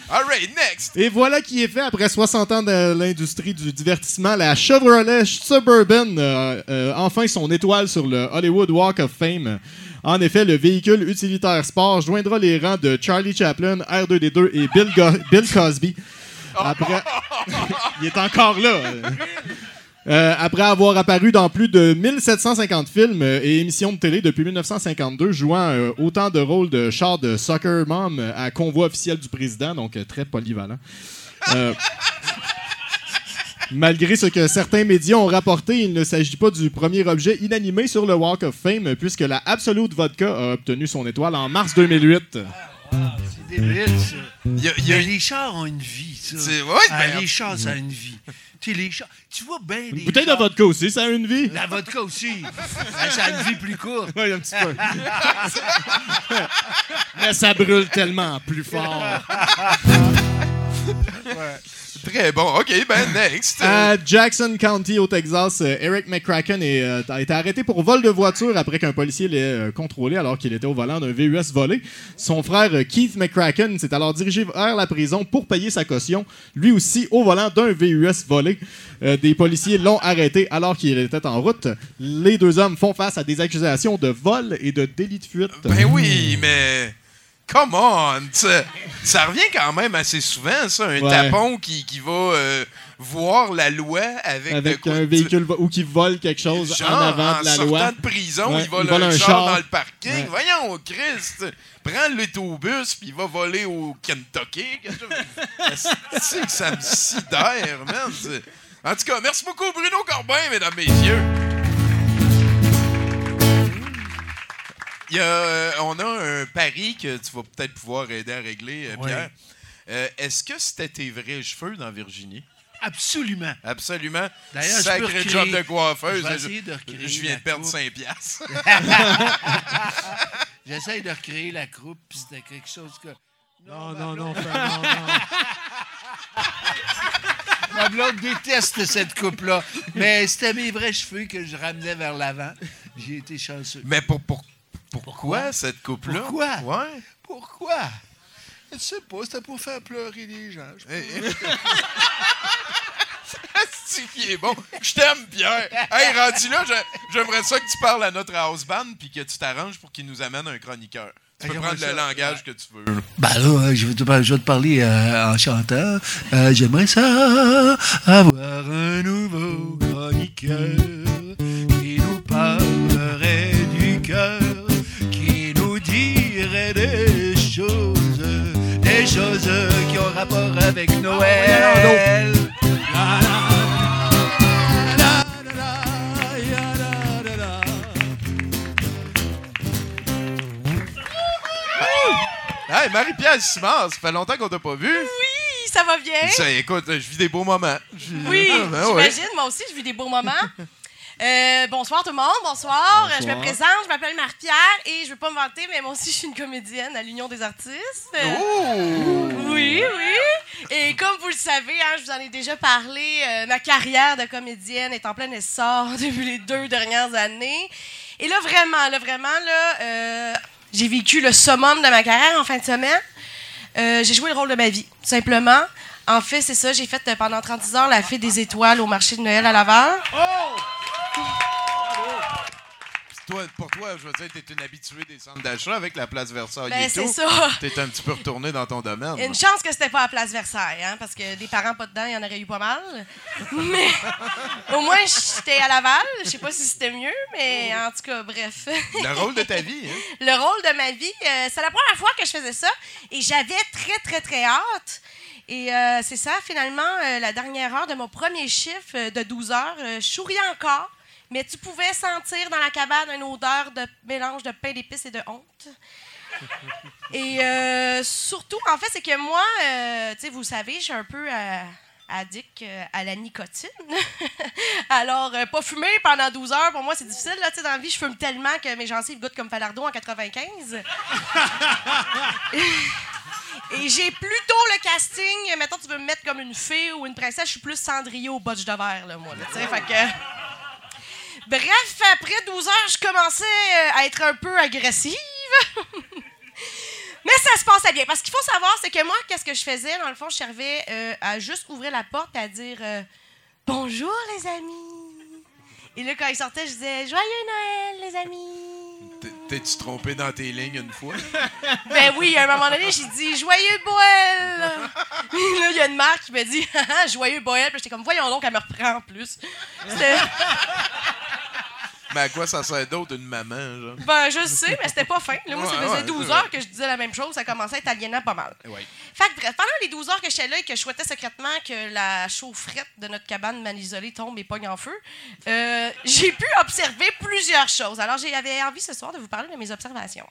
All right, next. Et voilà qui est fait après 60 ans de l'industrie du divertissement. La Chevrolet Suburban euh, euh, enfin son étoile sur le Hollywood Walk of Fame. En effet, le véhicule utilitaire sport joindra les rangs de Charlie Chaplin, R2D2 et Bill, Go- Bill Cosby. Après, il est encore là. Euh, après avoir apparu dans plus de 1750 films euh, et émissions de télé depuis 1952, jouant euh, autant de rôles de char de soccer mom à convoi officiel du président, donc très polyvalent. Euh, Malgré ce que certains médias ont rapporté, il ne s'agit pas du premier objet inanimé sur le Walk of Fame, puisque la Absolute Vodka a obtenu son étoile en mars 2008. C'est débile, ça. Il y a- y les chars ont une vie, ça. C'est- ouais, Ah, ben- les chars, ça a une vie. Les chars. Tu vois bien les. Une bouteille de vodka aussi, ça a une vie. La vodka aussi. Ah, ça a une vie plus courte. Oui, un petit peu. Mais ça brûle tellement plus fort. Très bon. OK, ben, next. À Jackson County, au Texas, euh, Eric McCracken est, euh, a été arrêté pour vol de voiture après qu'un policier l'ait euh, contrôlé alors qu'il était au volant d'un VUS volé. Son frère Keith McCracken s'est alors dirigé vers la prison pour payer sa caution, lui aussi au volant d'un VUS volé. Euh, des policiers l'ont arrêté alors qu'il était en route. Les deux hommes font face à des accusations de vol et de délit de fuite. Ben oui, mais. Come on! Ça, ça revient quand même assez souvent, ça, un Ouais. tapon qui, qui va euh, voir la loi avec, un véhicule ou qui vole quelque chose Genre, en avant de la sortant loi. de prison, Ouais, il vole il vole un, un char, char. dans le parking. Ouais. Voyons, Christ! Prends l'autobus, puis il va voler au Kentucky. C'est que ça me sidère, man. En tout cas, merci beaucoup, Bruno Corbin, mesdames, messieurs. Y a, euh, on a un pari que tu vas peut-être pouvoir aider à régler, euh, Ouais. Pierre. Euh, Est-ce que c'était tes vrais cheveux dans Virginie? Absolument. Absolument. D'ailleurs, je peux Sacré recréer- job de coiffeuse. je vais essayer de recréer Je viens de perdre coupe. 5 piastres. J'essaye de recréer la croupe, puis c'était quelque chose que. Non, non, non, fais- non, non. Ma blonde déteste cette coupe-là. Mais c'était mes vrais cheveux que je ramenais vers l'avant. J'ai été chanceux. Mais pour, pour, pourquoi, Pourquoi? cette coupe-là? Pourquoi? Ouais. Pourquoi? Je sais pas, c'était pour faire pleurer les gens. je C'est qui est bon. Je t'aime, Pierre. Hey, rendu là, j'aimerais ça que tu parles à notre house band puis que tu t'arranges pour qu'il nous amène un chroniqueur. Tu peux prendre le ça. langage que tu veux. Ben là, euh, je vais te, par- je vais te parler euh, en chantant. Euh, J'aimerais ça avoir un nouveau chroniqueur avec Noël. La, la. Hey, Marie-Pierre Simard, ça fait longtemps qu'on t'a pas vu. Oui, ça va bien. Ça, écoute, je vis des beaux moments. Je- Oui, Ah, ben ouais. j'imagine. Moi aussi, je vis des beaux moments. Euh, bonsoir tout le monde, bonsoir. Euh, Je me présente, je m'appelle Marie-Pierre et je veux pas me vanter, mais moi aussi je suis une comédienne à l'Union des artistes. Euh, Oh! Oui, oui. Et comme vous le savez, hein, je vous en ai déjà parlé, euh, ma carrière de comédienne est en plein essor depuis les deux dernières années. Et là, vraiment, là, vraiment, là, euh, j'ai vécu le summum de ma carrière en fin de semaine. J'ai joué le rôle de ma vie, tout simplement. En fait, c'est ça, j'ai fait pendant 36 heures la fée des étoiles au marché de Noël à Laval. Toi, pour toi, je veux dire, t'es une habituée des centres d'achat avec la place Versailles Ben, et c'est ça. T'es un petit peu retourné dans ton domaine. Une chance que c'était pas à Place Versailles, hein, parce que des parents pas dedans, il y en aurait eu pas mal. Mais au moins, j'étais à Laval. Je sais pas si c'était mieux, mais en tout cas, bref. Le rôle de ta vie, hein? le rôle de ma vie. euh, c'est la première fois que je faisais ça et j'avais très, très, très hâte. Et euh, c'est ça, finalement, euh, la dernière heure de mon premier chiffre euh, de 12 heures, je souriais encore, mais tu pouvais sentir dans la cabane une odeur de mélange de pain d'épices et de honte. Et euh, surtout, en fait, c'est que moi, euh, tu sais, vous savez, je suis un peu euh, addict euh, à la nicotine. Alors, pas fumer pendant 12 heures, pour moi, c'est difficile. Là, tu sais, dans la vie, je fume tellement que mes gencives goûtent comme Falardeau en 95. Et j'ai plutôt le casting, mettons, tu veux me mettre comme une fée ou une princesse, je suis plus Cendrillon au botch de verre, là, moi. là, tu sais, fait que... Bref, après 12 heures, je commençais euh, à être un peu agressive. Mais ça se passait bien. Parce qu'il faut savoir, c'est que moi, qu'est-ce que je faisais? Dans le fond, je servais euh, à juste ouvrir la porte à dire euh, Bonjour, les amis. Et là, quand ils sortaient, je disais Joyeux Noël, les amis. T'es- T'es-tu trompé dans tes lignes une fois? Ben oui, à un moment donné, j'ai dit Joyeux. Puis là, il y a une marque qui me dit Joyeux Boël. Puis j'étais comme Voyons donc, elle me reprend en plus. C'était. Mais à quoi ça sert d'autre une maman, genre? Ben, je sais, mais c'était pas fin. Là, moi, ça faisait ouais, 12 c'est heures que je disais la même chose. Ça commençait à être aliénant pas mal. Ouais. Fait que bref, pendant les 12 heures que j'étais là et que je souhaitais secrètement que la chaufferette de notre cabane mal isolée tombe et pogne en feu, euh, j'ai pu observer plusieurs choses. Alors, j'avais envie ce soir de vous parler de mes observations.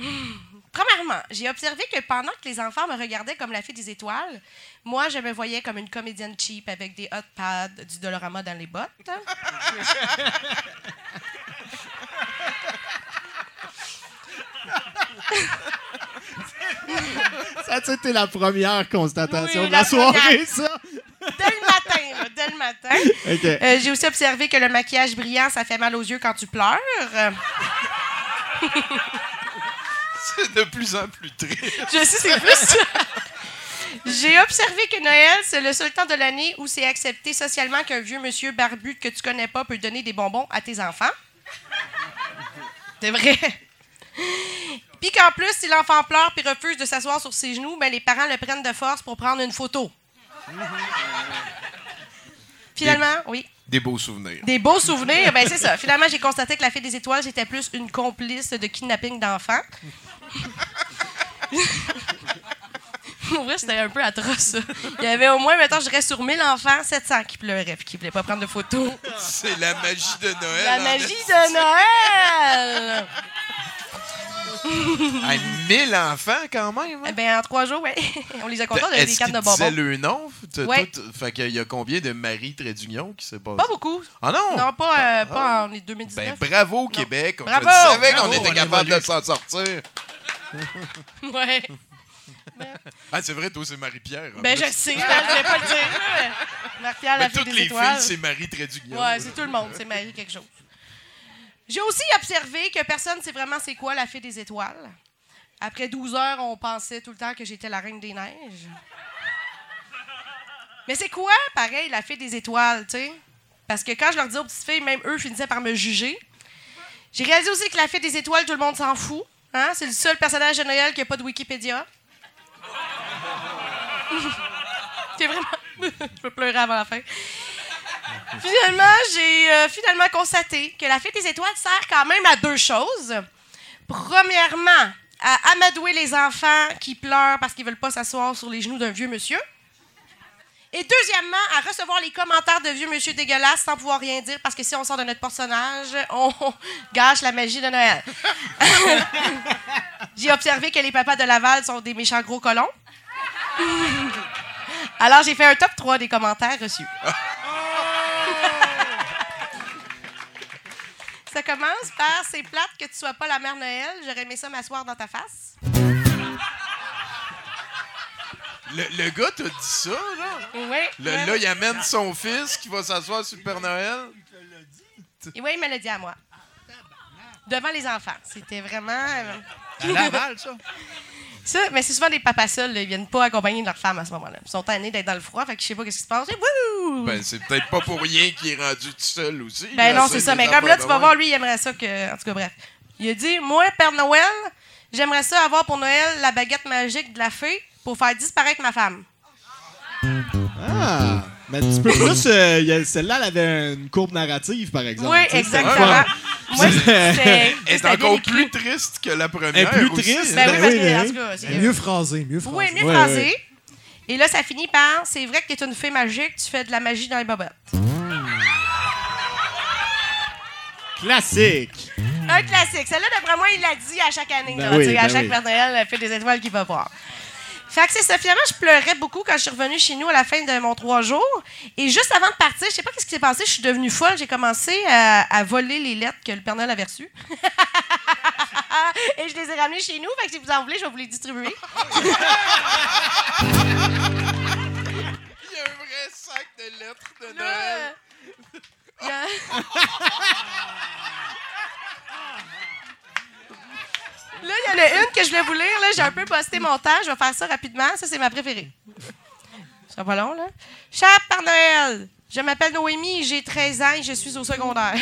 Hmm. Premièrement, j'ai observé que pendant que les enfants me regardaient comme la fille des étoiles, moi, je me voyais comme une comédienne cheap avec des hot pads, du Dolorama dans les bottes. Ça, c'était la première constatation Oui, de la, la soirée, première. ça. Dès le matin, là, dès le matin. Euh, j'ai aussi observé que le maquillage brillant, ça fait mal aux yeux quand tu pleures. C'est de plus en plus triste. Je sais, c'est plus ça. J'ai observé que Noël, c'est le seul temps de l'année où c'est accepté socialement qu'un vieux monsieur barbu que tu connais pas peut donner des bonbons à tes enfants. C'est vrai. Puis qu'en plus, si l'enfant pleure puis refuse de s'asseoir sur ses genoux, ben les parents le prennent de force pour prendre une photo. Finalement, oui. Des beaux souvenirs. Des beaux souvenirs, ben c'est ça. Finalement, j'ai constaté que la fée des étoiles, j'étais plus une complice de kidnapping d'enfants. Pour vrai, c'était un peu atroce, ça. Il y avait au moins, maintenant, je dirais sur 1000 enfants, 700 qui pleuraient et qui voulaient pas prendre de photos. C'est la magie de Noël. La en magie de Noël! Ah, 1000 enfants, quand même. Eh hein? ben, en trois jours, oui. On les a contents, on avait des Est-ce cannes de bonbons. le nom? Ouais. tout- Fait qu'il y a combien de Marie Trédunion qui s'est passé? Pas beaucoup. Ah non? Non, pas, euh, pas en 2019. Ben, bravo, Québec. On Bravo! te savait qu'on était capable de s'en sortir. ouais. Ah, c'est vrai, toi, c'est Marie-Pierre. en Ben, plus. je sais, je vais pas le dire. là. Marc-Pierre, Mais la fille toutes des les étoiles. filles, c'est Marie Trédunion. Ouais, c'est tout le monde, c'est Marie quelque chose. J'ai aussi observé que personne ne sait vraiment c'est quoi la fée des étoiles. Après 12 heures, on pensait tout le temps que j'étais la reine des neiges. Mais c'est quoi, pareil, la fée des étoiles, tu sais? Parce que quand je leur disais aux petites filles, même eux finissaient par me juger. J'ai réalisé aussi que la fée des étoiles, tout le monde s'en fout. Hein? C'est le seul personnage de Noël qui n'a pas de Wikipédia. c'est vraiment... je peux pleurer avant la fin. Finalement, j'ai euh, finalement constaté que la fête des étoiles sert quand même à deux choses. Premièrement, à amadouer les enfants qui pleurent parce qu'ils veulent pas s'asseoir sur les genoux d'un vieux monsieur. Et deuxièmement, à recevoir les commentaires de vieux monsieur dégueulasses sans pouvoir rien dire parce que si on sort de notre personnage, on gâche la magie de Noël. j'ai observé que les papas de Laval sont des méchants gros colons. Alors, j'ai fait un top 3 des commentaires reçus. Ça commence par c'est plate que tu sois pas la mère Noël. J'aurais aimé ça m'asseoir dans ta face. Le, le gars t'a dit ça, là? Oui. Le- oui, là, il amène son fils qui va s'asseoir sur le Père Noël. Et oui, il me l'a dit à moi. devant les enfants. C'était vraiment. euh, À Laval, ça. Ça, mais c'est souvent des papas seuls, là, ils viennent pas accompagner leur femme à ce moment-là. Ils sont tannés d'être dans le froid, fait que je sais pas ce qui se passe. Wouh! Ben, c'est peut-être pas pour rien qu'il est rendu tout seul aussi. Ben là, non, c'est ça. Mais comme là, tu vas voir voir, lui, il aimerait ça que. En tout cas, bref. Il a dit Moi, Père Noël, j'aimerais ça avoir pour Noël la baguette magique de la fée pour faire disparaître ma femme. Ah! Mais un petit peu plus, euh, celle-là, elle avait une courbe narrative, par exemple. Oui, exactement. Moi, c'était. Elle est c'était bien encore écrit. plus triste que la première. Elle est plus aussi. triste. Ben oui, parce oui, que, en oui. tout cas, c'est- Mieux phrasé, mieux phrasé. Oui, mieux Ouais, phrasé. ouais. Et là, ça finit par c'est vrai que tu es une fée magique, tu fais de la magie dans les bobettes. Classique! Un classique. Celle-là, d'après moi, il l'a dit à chaque année. Ben là, oui, à ben chaque oui. Père Noël, elle fait des étoiles qu'il va voir. Fait que c'est ça. Finalement, je pleurais beaucoup quand je suis revenue chez nous à la fin de mon trois jours. Et juste avant de partir, je sais pas ce qui s'est passé, je suis devenue folle. J'ai commencé à, à voler les lettres que le Père Noël avait reçues. Et je les ai ramenées chez nous. Fait que si vous en voulez, je vais vous les distribuer. Il y a un vrai sac de lettres de Noël. euh, y a- Là, il y en a une que je voulais vous lire. Là, j'ai un peu posté mon temps. Je vais faire ça rapidement. Ça, c'est ma préférée. Ça pas long, là. Cher Père Noël, je m'appelle Noémie, j'ai 13 ans et je suis au secondaire.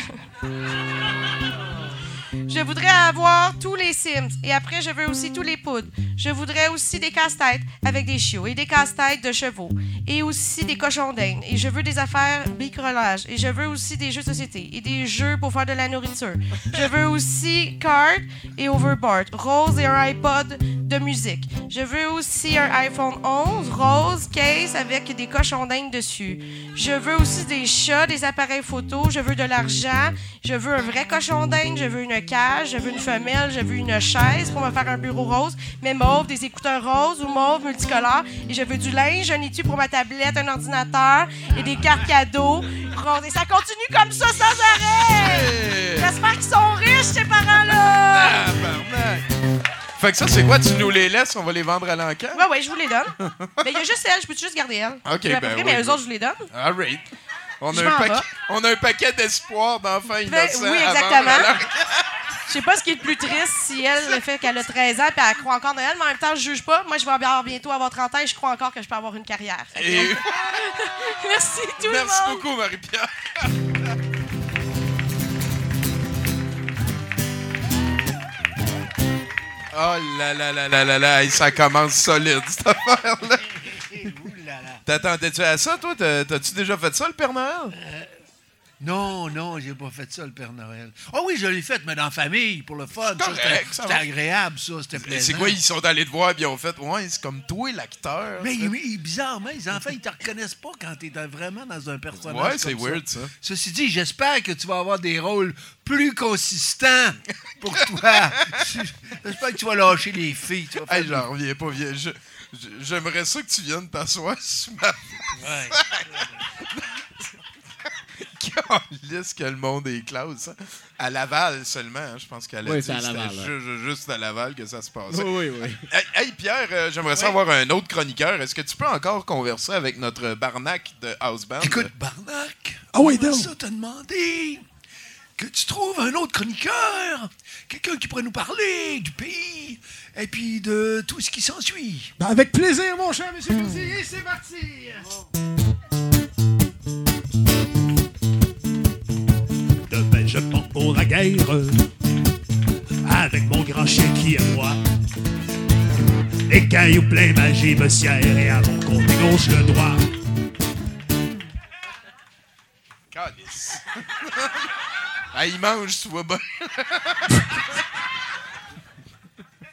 Je voudrais avoir tous les Sims et après, je veux aussi tous les poudres. Je voudrais aussi des casse-têtes avec des chiots et des casse-têtes de chevaux et aussi des cochons d'Inde. Et je veux des affaires bricolage et je veux aussi des jeux de société et des jeux pour faire de la nourriture. Je veux aussi cartes et overboard, rose et un iPod de musique. Je veux aussi un iPhone 11 rose case avec des cochons d'Inde dessus. Je veux aussi des chats, des appareils photo. Je veux de l'argent. Je veux un vrai cochon d'Inde. Je veux une cage. Je veux une femelle. Je veux une chaise pour me faire un bureau rose, mais mauve, des écouteurs roses ou mauve multicolores. Et je veux du linge, un étui pour ma tablette, un ordinateur et des cartes cadeaux roses. Et ça continue comme ça sans arrêt. J'espère qu'ils sont riches, ces parents-là. Fait que ça, c'est quoi? Tu nous les laisses, on va les vendre à l'encan? Ouais, ouais, je vous les donne. Mais il y a juste elle, je peux juste garder elle. Ok, Je vais ben oui, mais eux oui. autres, je vous les donne. All right. On a, un paquet, on a un paquet d'espoir d'enfants innocents. oui, exactement. à l'encan. Je sais pas ce qui est le plus triste si elle, le fait qu'elle a 13 ans puis elle croit encore en Noël, mais en même temps, je juge pas. Moi, je vais avoir bientôt avoir 30 ans et je crois encore que je peux avoir une carrière. Et Merci tout merci le monde. beaucoup, Marie-Pierre. Oh là là là là là là, et ça commence solide, cette affaire-là. T'attendais-tu à ça, toi? T'as- T'as-tu déjà fait ça, le Père Noël? Non, non, j'ai pas fait ça, le Père Noël. Ah oui, je l'ai fait, mais dans la famille, pour le fun. C'était agréable, ça. C'était Mais plaisant. c'est quoi, ils sont allés te voir et ils ont fait, ouais, c'est comme toi, l'acteur. Mais oui, bizarrement, les enfants, ils te reconnaissent pas quand t'es vraiment dans un personnage. Ouais, c'est weird, ça. Ceci dit, j'espère que tu vas avoir des rôles plus consistants pour toi. j'espère que tu vas lâcher les filles. Tu vas faire Hey, j'en reviens pas, viens. J'aimerais ça que tu viennes t'asseoir sur ma Ouais. Calisse que le monde est classe. hein. À Laval seulement, hein, je pense qu'elle a Oui, dit c'était juste à Laval que ça se passait. Oui, oui, oui. Hey, hey, Pierre, euh, j'aimerais ça avoir un autre chroniqueur. Est-ce que tu peux encore converser avec notre barnac de House Band? Écoute, Barnac, Ah oui, on donc. ça t'a demandé que tu trouves un autre chroniqueur, quelqu'un qui pourrait nous parler du pays et puis de tout ce qui s'ensuit. Ben, avec plaisir, mon cher Monsieur Coursier, c'est parti! Demain, je pars pour la guerre avec mon grand chien qui est moi? Les cailloux pleins magie me sièrent et à mon côté gauche le droit. Hey, il mange, tu vois bien.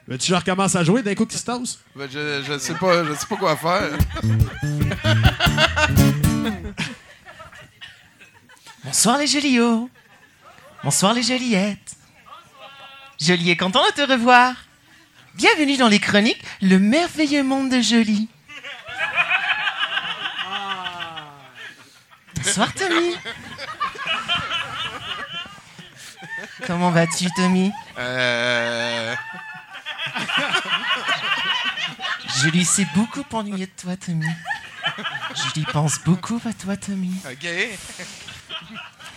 Veux-tu que je recommence à jouer d'un coup qui se tasse? Ben, je, je sais pas, je sais pas quoi faire. Bonsoir les Joliots. Bonsoir les Joliettes. Jolie est content de te revoir. Bienvenue dans les chroniques Le merveilleux monde de Jolie. Bonsoir Tommy. Comment vas-tu Tommy Euh... Lui sais beaucoup ennuyé de toi Tommy. Lui pense beaucoup à toi Tommy. OK.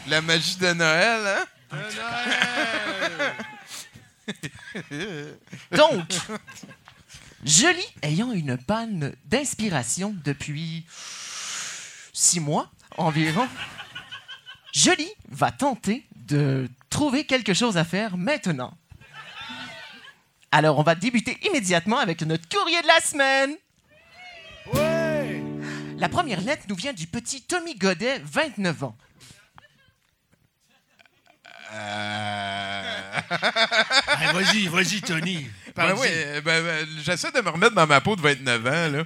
La magie de Noël, hein? Donc, Jolie ayant une panne d'inspiration depuis six mois environ, Jolie va tenter de trouver quelque chose à faire maintenant. Alors, on va débuter immédiatement avec notre courrier de la semaine. La première lettre nous vient du petit Tommy Godet, 29 ans. Ah, vas-y, vas-y, Tony. Ben oui, euh, ben, ben, j'essaie de me remettre dans ma peau de 29 ans, là.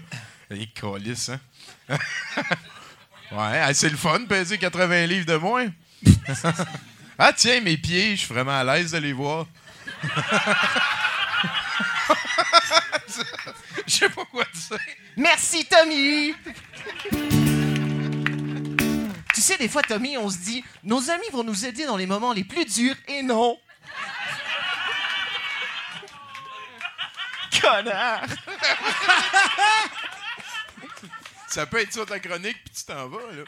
Les colis, hein. ouais, c'est le fun, peser 80 livres de moins. ah, tiens, mes pieds, je suis vraiment à l'aise de les voir. Je sais pas quoi dire. Merci, Tommy! tu sais, des fois, Tommy, on se dit, nos amis vont nous aider dans les moments les plus durs, et non! Connard! Ça peut être ça ta chronique, puis tu t'en vas, là.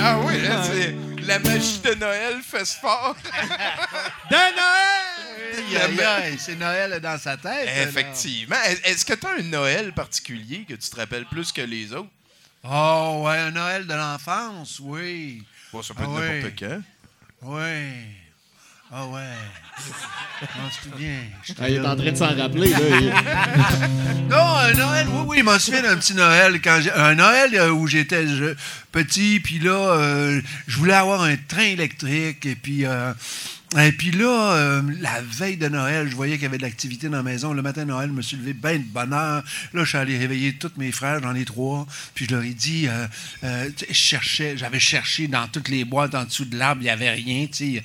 Ah oui, là, c'est la magie de Noël fait fort. De Noël! C'est Noël dans sa tête. Effectivement. Est-ce que tu as un Noël particulier que tu te rappelles plus que les autres? Oh, ouais, un Noël de l'enfance, oui. Bon, ça peut Ah être oui. n'importe quand. Oui. Ah ouais. Je m'en souviens? Ah, il est en train de s'en rappeler. Là. Il- Non, un Noël, oui, oui, je m'en souviens d'un petit Noël. Quand un Noël euh, où j'étais petit, puis là, euh, je voulais avoir un train électrique, et puis... euh, et puis là, euh, la veille de Noël, je voyais qu'il y avait de l'activité dans la maison. Le matin de Noël, je me suis levé bien de bonne heure. Là, je suis allé réveiller tous mes frères, j'en ai trois. Puis je leur ai dit, euh, euh, je cherchais, j'avais cherché dans toutes les boîtes en dessous de l'arbre, il n'y avait rien. Je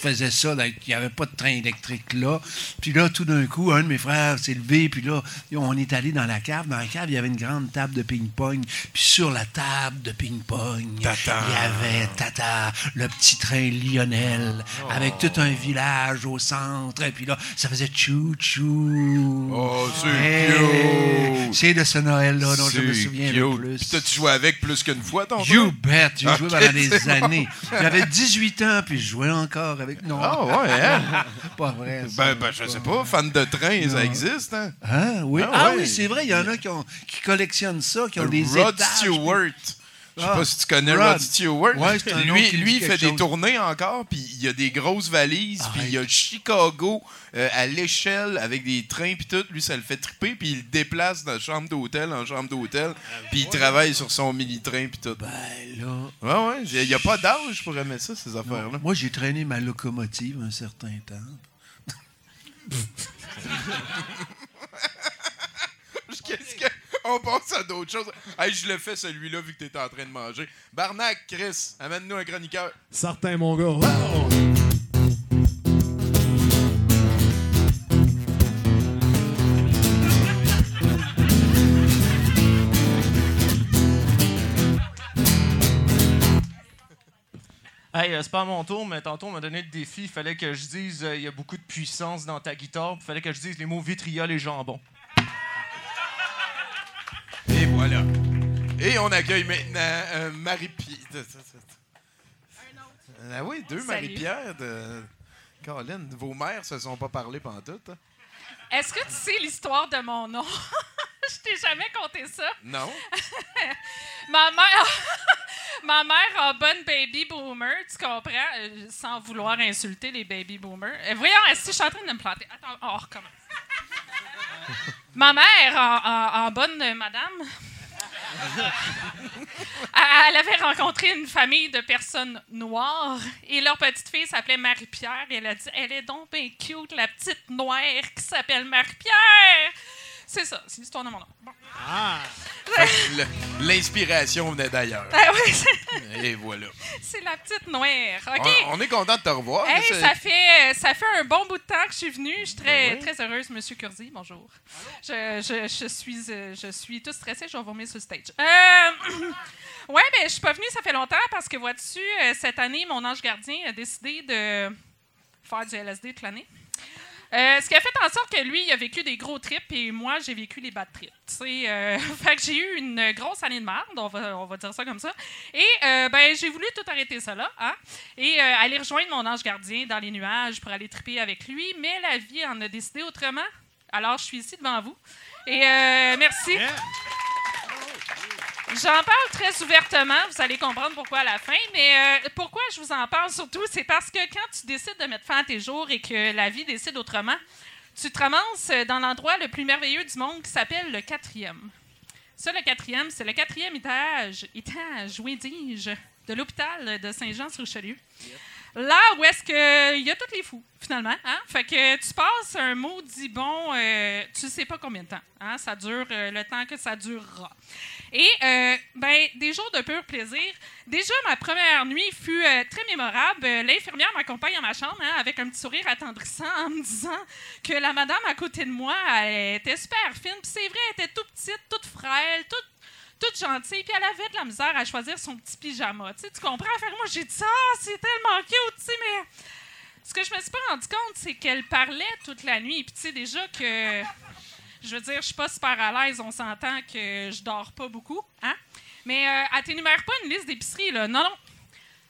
faisais ça, il n'y avait pas de train électrique là. Puis là, tout d'un coup, un de mes frères s'est levé, puis là, on est allé dans la cave. Dans la cave, il y avait une grande table de ping-pong. Puis sur la table de ping-pong, il y avait Tata, le petit train Lionel, avec tout un village au centre. Et puis là, ça faisait chou-chou. Oh, c'est Hey, cute. C'est de ce Noël-là dont je me souviens cute. le plus. Puis t'as-tu joué avec plus qu'une fois, ton You frère? bet! J'ai joué pendant des bon. années. J'avais 18 ans, puis je jouais encore avec. Non. Ah ouais, hein? Pas vrai. ça. Ben, ben, je sais pas, fan de train, ça existe, hein? Hein? Oui. Ah Ah, ouais. oui, c'est vrai, il y en a qui, ont- qui collectionnent ça, qui ont des Rod étages, Stewart. Je sais Ah. pas si tu connais Rod. Rod, Stewart. Ouais, lui, lui il fait des chose. tournées encore, puis il y a des grosses valises, puis il y a Chicago euh, à l'échelle avec des trains, puis tout. Lui, ça le fait triper, puis il le déplace de chambre d'hôtel en chambre d'hôtel, puis il travaille sur son mini-train, puis tout. Ben là. Ouais, ouais, il n'y a pas d'âge pour aimer ça, ces affaires-là. Moi, j'ai traîné ma locomotive un certain temps. On passe à d'autres choses. Hey, je le fais celui-là vu que t'es en train de manger. Barnac, Chris, amène-nous un chroniqueur. Certain, mon gars. Hey, euh, c'est pas à mon tour, mais tantôt, on m'a donné le défi. Il fallait que je dise euh, il y a beaucoup de puissance dans ta guitare. Il fallait que je dise les mots vitriol et jambon. Et voilà. Et on accueille maintenant euh, Marie-Pierre. Ah oui, deux. Marie-Pierre de. Colin, vos mères se sont pas parlé pendant tout. hein? Est-ce que tu sais l'histoire de mon nom? Je t'ai jamais conté ça. Non? Ma mère, ma mère en bonne baby boomer, tu comprends? Euh, sans vouloir insulter les baby boomers. Euh, voyons, est-ce que je suis en train de me planter? Attends, on recommence. ma mère en, en- en bonne madame. Elle avait rencontré une famille de personnes noires et leur petite fille s'appelait Marie-Pierre. Elle a dit Elle est donc bien cute, la petite noire qui s'appelle Marie-Pierre. C'est ça, c'est l'histoire de mon nom. Bon. Le- L'inspiration venait d'ailleurs. Ah oui, c'est- Et voilà. c'est la petite noire. On, on est content de te revoir. Hey, ça, fait, ça fait un bon bout de temps que je suis venue. Je suis très, Ben oui. très heureuse, Monsieur Curzi. Bonjour. Je, je, je suis, euh, je suis tout stressée. Je vais vomir sur le stage. Euh, ouais, mais je suis pas venue, ça fait longtemps parce que, vois-tu, euh, cette année, mon ange gardien a décidé de faire du LSD toute l'année. Euh, ce qui a fait en sorte que lui, il a vécu des gros trips et moi, j'ai vécu les bad trips. Euh, fait que j'ai eu une grosse année de merde, on va, dire ça comme ça. Et euh, ben, j'ai voulu tout arrêter ça là, hein, et euh, aller rejoindre mon ange gardien dans les nuages pour aller triper avec lui. Mais la vie en a décidé autrement. Alors, je suis ici devant vous. Et merci. J'en parle très ouvertement, vous allez comprendre pourquoi à la fin, mais euh, pourquoi je vous en parle surtout, c'est parce que quand tu décides de mettre fin à tes jours et que la vie décide autrement, tu te ramasses dans l'endroit le plus merveilleux du monde qui s'appelle le quatrième. Ça, le quatrième, c'est le quatrième étage, étage, oui dis-je, de l'hôpital de Saint-Jean-sur-Richelieu. Là où est-ce qu'il y a tous les fous, finalement. Hein? Fait que tu passes un maudit bon, euh, tu sais pas combien de temps. Hein? Ça dure euh, le temps que ça durera. Et, euh, ben, des jours de pur plaisir. Déjà, ma première nuit fut euh, très mémorable. Euh, L'infirmière m'accompagne à ma chambre hein, avec un petit sourire attendrissant en me disant que la madame à côté de moi, était super fine. Puis c'est vrai, elle était toute petite, toute frêle, toute toute gentille, puis elle avait de la misère à choisir son petit pyjama. Tu, sais, tu comprends? Fait moi, j'ai dit ça, Ah, c'est tellement cute, tu sais, mais ce que je me suis pas rendu compte, c'est qu'elle parlait toute la nuit. Puis tu sais, déjà que, je veux dire, je suis pas super à l'aise, on s'entend que je dors pas beaucoup, hein? Mais euh, elle t'énumère pas une liste d'épicerie, là. Non, non.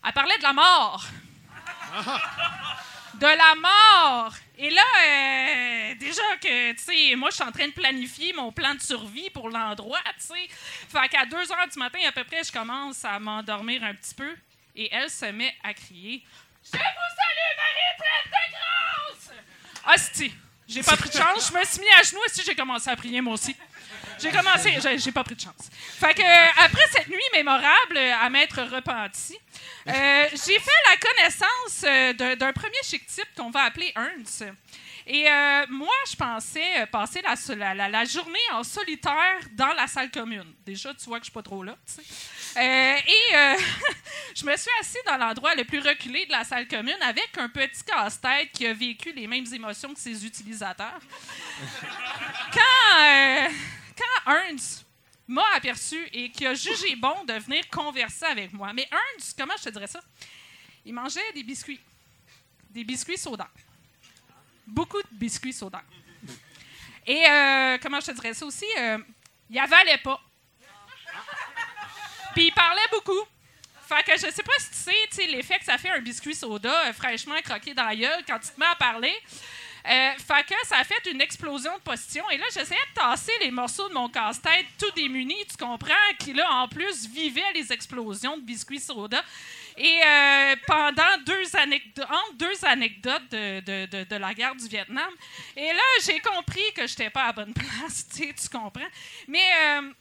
Elle parlait de la mort. De la mort! Et là, euh, déjà que, tu sais, moi, je suis en train de planifier mon plan de survie pour l'endroit, tu sais. Fait qu'à 2 heures du matin, à peu près, je commence à m'endormir un petit peu. Et elle se met à crier Je vous salue, Marie pleine de grâce! Ah, si, j'ai pas pris de chance. Je me suis mis à genoux et j'ai commencé à prier, moi aussi. J'ai commencé, j'ai- pas pris de chance. Fait que, euh, après cette nuit mémorable euh, à m'être repenti, euh, j'ai fait la connaissance d'un premier chic type qu'on va appeler Ernst. Et euh, moi, je pensais passer la, la- la- la journée en solitaire dans la salle commune. Déjà, tu vois que je suis pas trop là. tu sais. Euh, et euh, je me suis assis dans l'endroit le plus reculé de la salle commune avec un petit casse-tête qui a vécu les mêmes émotions que ses utilisateurs. Quand, quand Ernst m'a aperçu et qui a jugé bon de venir converser avec moi. Mais Ernst, comment je te dirais ça? Il mangeait des biscuits. Des biscuits soda. Beaucoup de biscuits soda. Et euh, comment je te dirais ça aussi? Euh, il avalait pas. Puis il parlait beaucoup. Fait que je sais pas si tu sais, l'effet que ça fait un biscuit soda euh, fraîchement croqué dans la gueule quand tu te mets à parler. Euh, ça a fait une explosion de position. Et là, j'essayais de tasser les morceaux de mon casse-tête tout démuni, tu comprends, qui là, en plus, vivait les explosions de biscuits soda. Et euh, pendant deux anecdotes, entre deux anecdotes de, la guerre du Vietnam. Et là, j'ai compris que je n'étais pas à bonne place, tu comprends. Mais euh,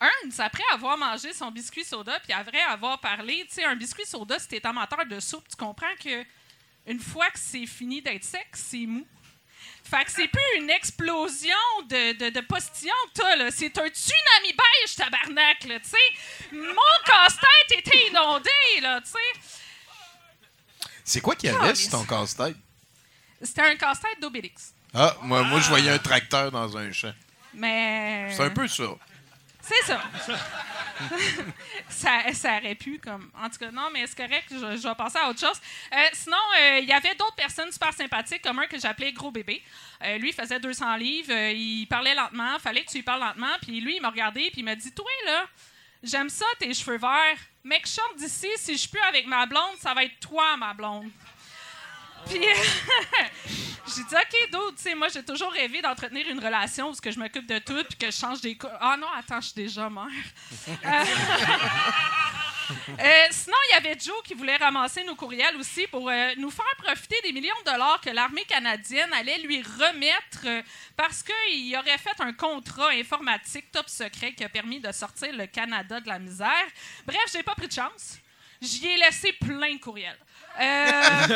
Ernst, après avoir mangé son biscuit soda, puis après avoir parlé, tu sais, un biscuit soda, t'es amateur de soupe, tu comprends que une fois que c'est fini d'être sec, c'est mou. Fait que c'est plus une explosion de, de, de postillons que t'as, là. C'est un tsunami beige, tabarnak, là, tu sais. Mon casse-tête était inondé, là, tu sais. C'est quoi qu'il y avait sur ton casse-tête? C'était un casse-tête d'Obélix. Ah, moi, moi, je voyais un tracteur dans un champ. Mais... C'est un peu ça. C'est ça. ça. Ça aurait pu, comme. En tout cas, non, mais c'est correct, je, vais passer à autre chose. Euh, sinon, euh, il y avait d'autres personnes super sympathiques, comme un que j'appelais Gros Bébé. Euh, lui, il faisait 200 livres, il parlait lentement, fallait que tu lui parles lentement, puis lui, il m'a regardé, puis il m'a dit Toi, là, j'aime ça, tes cheveux verts. Mec, je d'ici, si je plus avec ma blonde, ça va être toi, ma blonde. Puis j'ai dit, OK, dude, tu sais, moi, j'ai toujours rêvé d'entretenir une relation où que je m'occupe de tout puis que je change des... Ah non, attends, je suis déjà mère. Euh, euh, sinon, il y avait Joe qui voulait ramasser nos courriels aussi pour euh, nous faire profiter des millions de dollars que l'armée canadienne allait lui remettre parce qu'il aurait fait un contrat informatique top secret qui a permis de sortir le Canada de la misère. Bref, j'ai pas pris de chance. J'y ai laissé plein de courriels. Euh,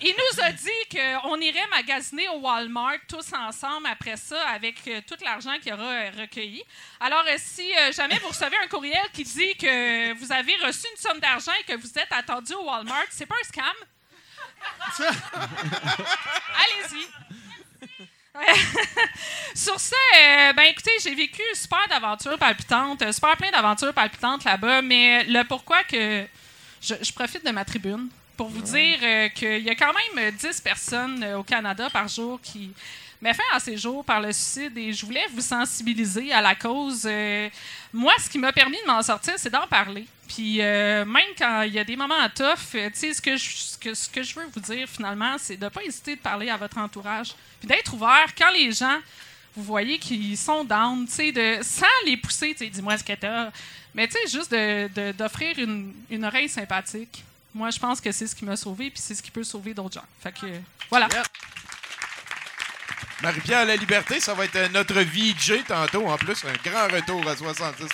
il nous a dit qu'on irait magasiner au Walmart tous ensemble après ça avec euh, tout l'argent qu'il aura euh, recueilli. Alors, si jamais vous recevez un courriel qui dit que vous avez reçu une somme d'argent et que vous êtes attendu au Walmart, c'est pas un scam. Allez-y. Sur ça, euh, ben écoutez, j'ai vécu super d'aventures palpitantes, super plein d'aventures palpitantes là-bas, mais le pourquoi que je, je profite de ma tribune pour vous dire euh, qu'il y a quand même 10 personnes euh, au Canada par jour qui mettent fin à ces jours par le suicide et je voulais vous sensibiliser à la cause. Euh, moi, ce qui m'a permis de m'en sortir, c'est d'en parler. Puis euh, même quand il y a des moments tough, euh, tu sais, ce que, je, ce, que, ce que je veux vous dire finalement, c'est de ne pas hésiter de parler à votre entourage. Puis d'être ouvert quand les gens, vous voyez qu'ils sont down, tu sais, de, sans les pousser, tu sais, dis-moi ce que t'as. Mais tu sais, juste de- de- d'offrir une, une oreille sympathique. Moi, je pense que c'est ce qui m'a sauvé, puis c'est ce qui peut sauver d'autres gens. Fait que, voilà. Marie-Pierre La Liberté, ça va être euh, notre VJ tantôt. En plus, un grand retour à 70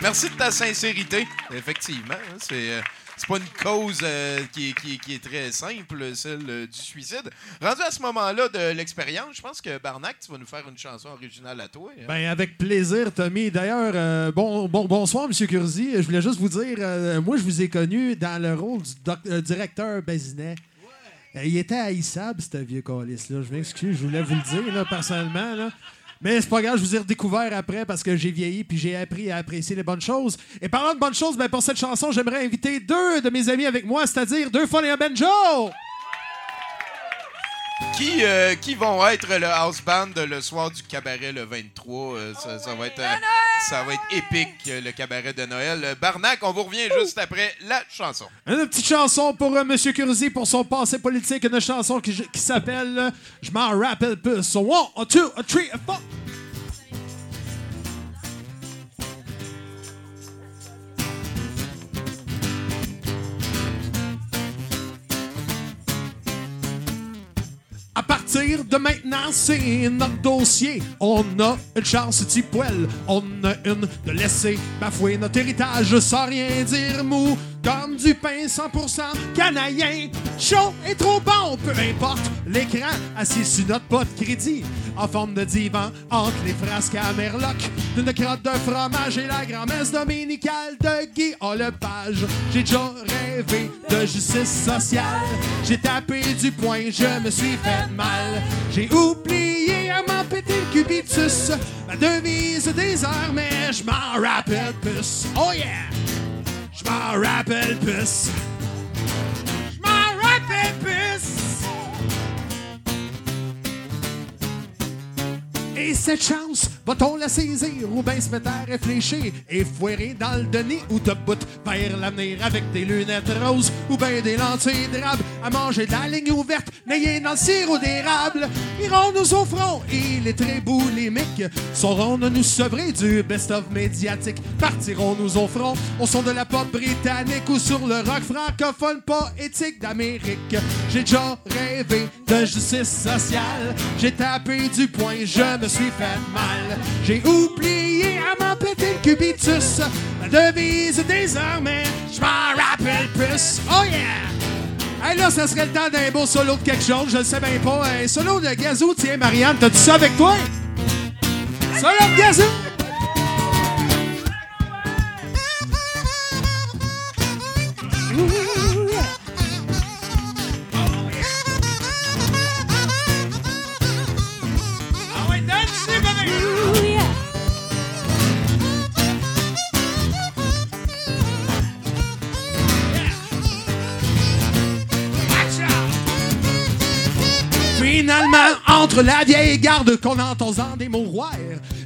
Merci de ta sincérité. Effectivement, hein, c'est euh, c'est pas une cause euh, qui, est, qui est- qui est très simple, celle euh, du suicide. Rendu à ce moment-là de l'expérience, je pense que Barnac, tu vas nous faire une chanson originale à toi. hein? Ben, avec plaisir, Tommy. D'ailleurs, euh, bon, bon, bonsoir, M. Curzi. Je voulais juste vous dire, euh, moi, je vous ai connu dans le rôle du doc- euh, directeur Bazinet. Euh, il était haïssable, ce vieux calice-là. Je m'excuse, je voulais vous le dire, là, personnellement. Là. Mais c'est pas grave, je vous ai redécouvert après parce que j'ai vieilli puis j'ai appris à apprécier les bonnes choses. Et parlant de bonnes choses, ben, pour cette chanson, j'aimerais inviter deux de mes amis avec moi, c'est-à-dire deux et un Benjo! Qui, euh, qui vont être le house band le soir du cabaret le 23. euh, ça, va être, euh, ça va être épique, le cabaret de Noël. Barnac, on vous revient juste après la chanson. Une petite chanson pour Monsieur Curzi pour son passé politique, une chanson qui, s'appelle Je m'en rappelle plus. So, one, two, three, four. À partir de maintenant, c'est notre dossier. On a une chance d'y poêle. On a une de laisser bafouer notre héritage sans rien dire mou. Comme du pain 100% canadien. Chaud et trop bon, peu importe l'écran. Assis sur notre pot de crédit. En forme de divan, entre les frasques à Merloc. D'une crotte de fromage et la grand-messe dominicale de Guy Lepage. J'ai déjà rêvé de justice sociale. J'ai tapé du poing, je me suis fait mal. J'ai oublié à m'en péter le cubitus. Ma devise des heures, mais je m'en rappelle plus. Oh yeah! Je m'en rappelle plus. Et cette chance, va-t-on la saisir ou bien se mettre à réfléchir et foirer dans le denis ou te bout vers l'avenir avec des lunettes roses ou bien des lentilles d'érable à manger de la ligne ouverte, n'ayez dans le sirop d'érable? Irons-nous au front et les traits boulimiques sauront de nous sevrer du best-of médiatique. Partirons-nous au front au son de la pop britannique ou sur le rock francophone poétique d'Amérique. J'ai déjà rêvé de justice sociale. J'ai tapé du poing, je me suis fait mal. J'ai oublié à m'en péter le cubitus. Ma devise désormais, je m'en rappelle plus. Oh yeah! Hey, là, ça serait le temps d'un beau solo de quelque chose, je le sais bien pas. Un solo de gazou, tiens, Marianne, t'as-tu ça avec toi? Solo de gazou! Entre la vieille garde qu'on entend en des mouroirs,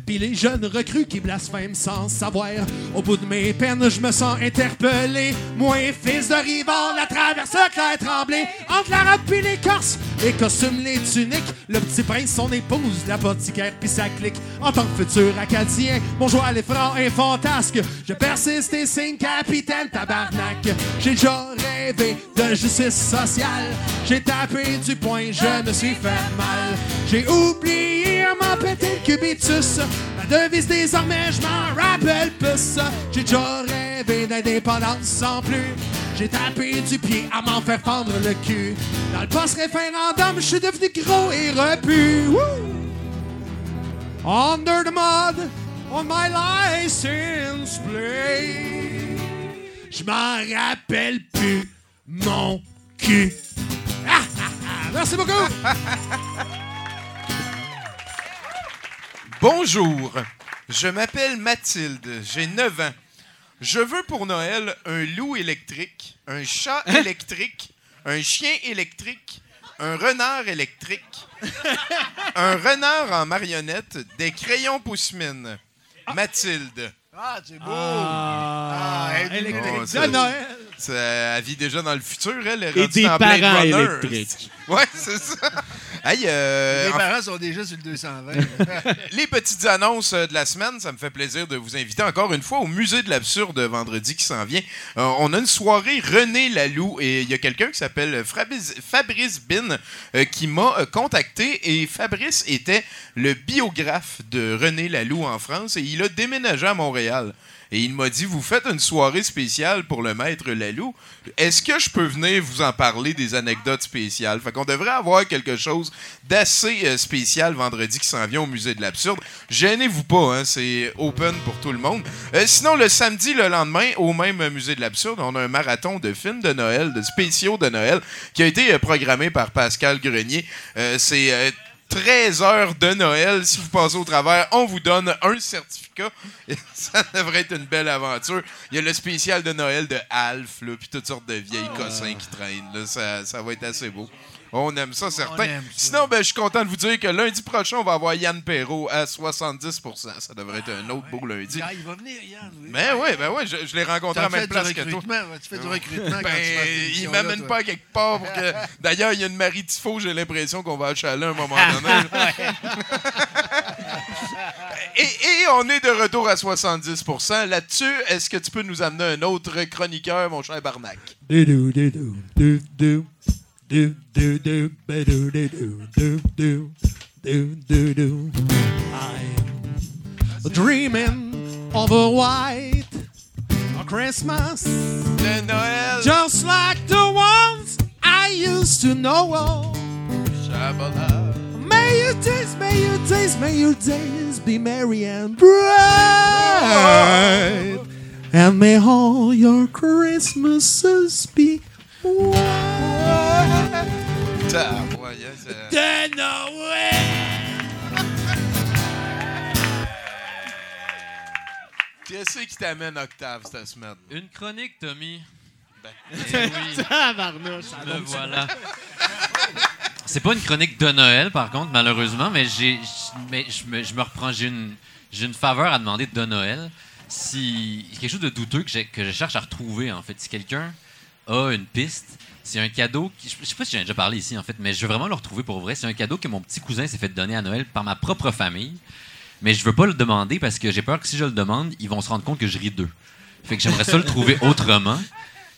puis les jeunes recrues qui blasphèment sans savoir, au bout de mes peines, je me sens interpellé. Moi, fils de Rivard, la traverse Claire Tremblay, entre l'arabe puis les Corses, les costumes, les tuniques, le petit prince, son épouse, l'apothicaire puis sa clique. En tant que futur acadien, mon joie les francs et fantasque, je persiste et signe capitaine tabarnak. J'ai déjà rêvé de justice sociale, j'ai tapé du poing, je me suis fait mal. J'ai oublié péter le cubitus. Ma devise désormais, je m'en rappelle plus. J'ai déjà rêvé d'indépendance sans plus. J'ai tapé du pied à m'en faire fendre le cul. Dans le post-référendum, je suis devenu gros et repu. Under the mud, on my license plate. Je m'en rappelle plus mon cul. Ah, ah, ah. Merci beaucoup. Bonjour, je m'appelle Mathilde, j'ai 9 ans. Je veux pour Noël un loup électrique, un chat électrique, un chien électrique, un renard électrique, un renard en marionnette, des crayons pousse-mine. Mathilde. Ah, c'est beau. Ah, Ah, électrique. Oh, de ça- Noël. Ça, elle vit déjà dans le futur, elle. est Et rendue des dans Blade parents Runner. électriques. Ouais, c'est ça. Hey, euh, Les en parents sont déjà sur le 220. les petites annonces euh, de la semaine, ça me fait plaisir de vous inviter encore une fois au Musée de l'Absurde vendredi qui s'en vient. Euh, on a une soirée René Laloux et il y a quelqu'un qui s'appelle Fabrice, Fabrice Bin euh, qui m'a euh, contacté et Fabrice était le biographe de René Laloux en France et il a déménagé à Montréal. Et il m'a dit, vous faites une soirée spéciale pour le maître Lalou. Est-ce que je peux venir vous en parler des anecdotes spéciales? Fait qu'on devrait avoir quelque chose d'assez euh, spécial vendredi qui s'en vient au Musée de l'Absurde. Gênez-vous pas, hein, c'est open pour tout le monde. Euh, sinon, le samedi, le lendemain, au même Musée de l'Absurde, on a un marathon de films de Noël, de spéciaux de Noël, qui a été euh, programmé par Pascal Grenier. Euh, c'est... euh, 13 heures de Noël. Si vous passez au travers, on vous donne un certificat. Ça devrait être une belle aventure. Il y a le spécial de Noël de Alf, là, puis toutes sortes de vieilles cossins qui traînent. là. Ça, ça va être assez beau. On aime ça, certain. aime ça. Sinon, ben, je suis content de vous dire que lundi prochain, on va avoir Yann Perrault à 70% Ça devrait être un autre beau lundi. Ah, il va venir, Yann. Oui. Ben oui, ben oui, je, je l'ai rencontré à la même place que toi. Tu fais du recrutement quand Ben, tu fais cette il m'amène pas à quelque part pour que. D'ailleurs, il y a une Marie Tifo, j'ai l'impression qu'on va achaler à un moment donné. et, et on est de retour à 70% Là-dessus, est-ce que tu peux nous amener un autre chroniqueur, mon cher Barnac? Do do do do do do do do do do do. I'm dreaming of a white Christmas, just like the ones I used to know. Shabala. May your days, may your days, may your days be merry and bright. And may all your Christmases be white. Tabarouette, ça- De Noël. Qu'est-ce qui t'amène Octave cette semaine? Une chronique, Tommy. Ben. Eh oui, Tabarnouche, ça me voilà. C'est pas une chronique de Noël, par contre, malheureusement, mais j'ai, mais je me, je me reprends. J'ai une, j'ai une faveur à demander de Noël. Si quelque chose de douteux que, j'ai- que je cherche à retrouver, en fait, si quelqu'un a une piste, c'est un cadeau. Qui, je sais pas si j'en ai déjà parlé ici, en fait, mais je veux vraiment le retrouver pour vrai. C'est un cadeau que mon petit cousin s'est fait donner à Noël par ma propre famille. Mais je veux pas le demander parce que j'ai peur que si je le demande, ils vont se rendre compte que je ris d'eux. Fait que j'aimerais ça le trouver autrement.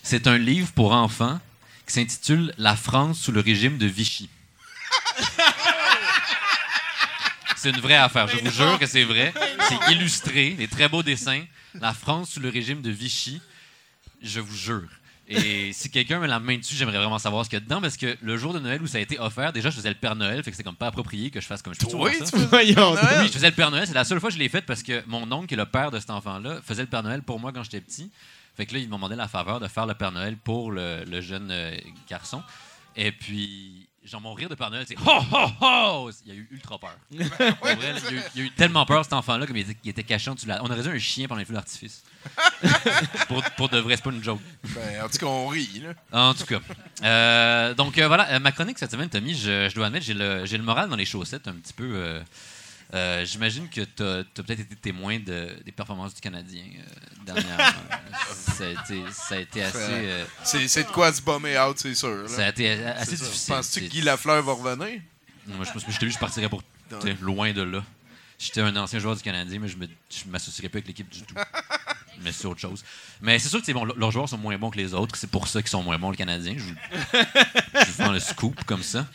C'est un livre pour enfants qui s'intitule La France sous le régime de Vichy. C'est une vraie affaire, je vous jure que c'est vrai. C'est illustré, des très beaux dessins. La France sous le régime de Vichy, je vous jure. Et si quelqu'un met la main dessus, j'aimerais vraiment savoir ce qu'il y a dedans parce que le jour de Noël où ça a été offert, déjà je faisais le Père Noël, fait que c'est comme pas approprié que je fasse comme je peux Oui, tu fais Voyons. Oui, je faisais le Père Noël. C'est la seule fois que je l'ai fait parce que mon oncle, qui est le père de cet enfant-là, faisait le Père Noël pour moi quand j'étais petit. Fait que là, il m'a demandé la faveur de faire le Père Noël pour le, le jeune euh, garçon. Et puis, genre, mon rire de Père Noël, c'est ho ho ho! Il a eu ultra peur. Pour vrai, il, a eu, il a eu tellement peur, cet enfant-là, comme il était, était caché en dessous de la- On aurait dit un chien pendant les feux d'artifice. pour, pour de vrai, c'est pas une joke. Ben, en tout cas, on rit, là. En tout cas. Euh, donc euh, voilà, euh, ma chronique cette semaine, Tommy, je, je dois admettre, j'ai le, le moral dans les chaussettes un petit peu. euh, euh, J'imagine que tu as, peut-être été témoin de, des performances du Canadien euh, dernièrement. ça, a été, ça a été assez, euh, C'est de quoi se bomber out, c'est sûr. là. ça a été assez difficile. Penses-tu que Guy Lafleur va revenir? Moi, je pense que je t'ai vu, je partirais pour loin de là. J'étais un ancien joueur du Canadien, mais je je m'associerais pas avec l'équipe du tout. Mais c'est autre chose. Mais c'est sûr que c'est bon, leurs joueurs sont moins bons que les autres. C'est pour ça qu'ils sont moins bons, le Canadien. Je vous, je vous le scoop comme ça.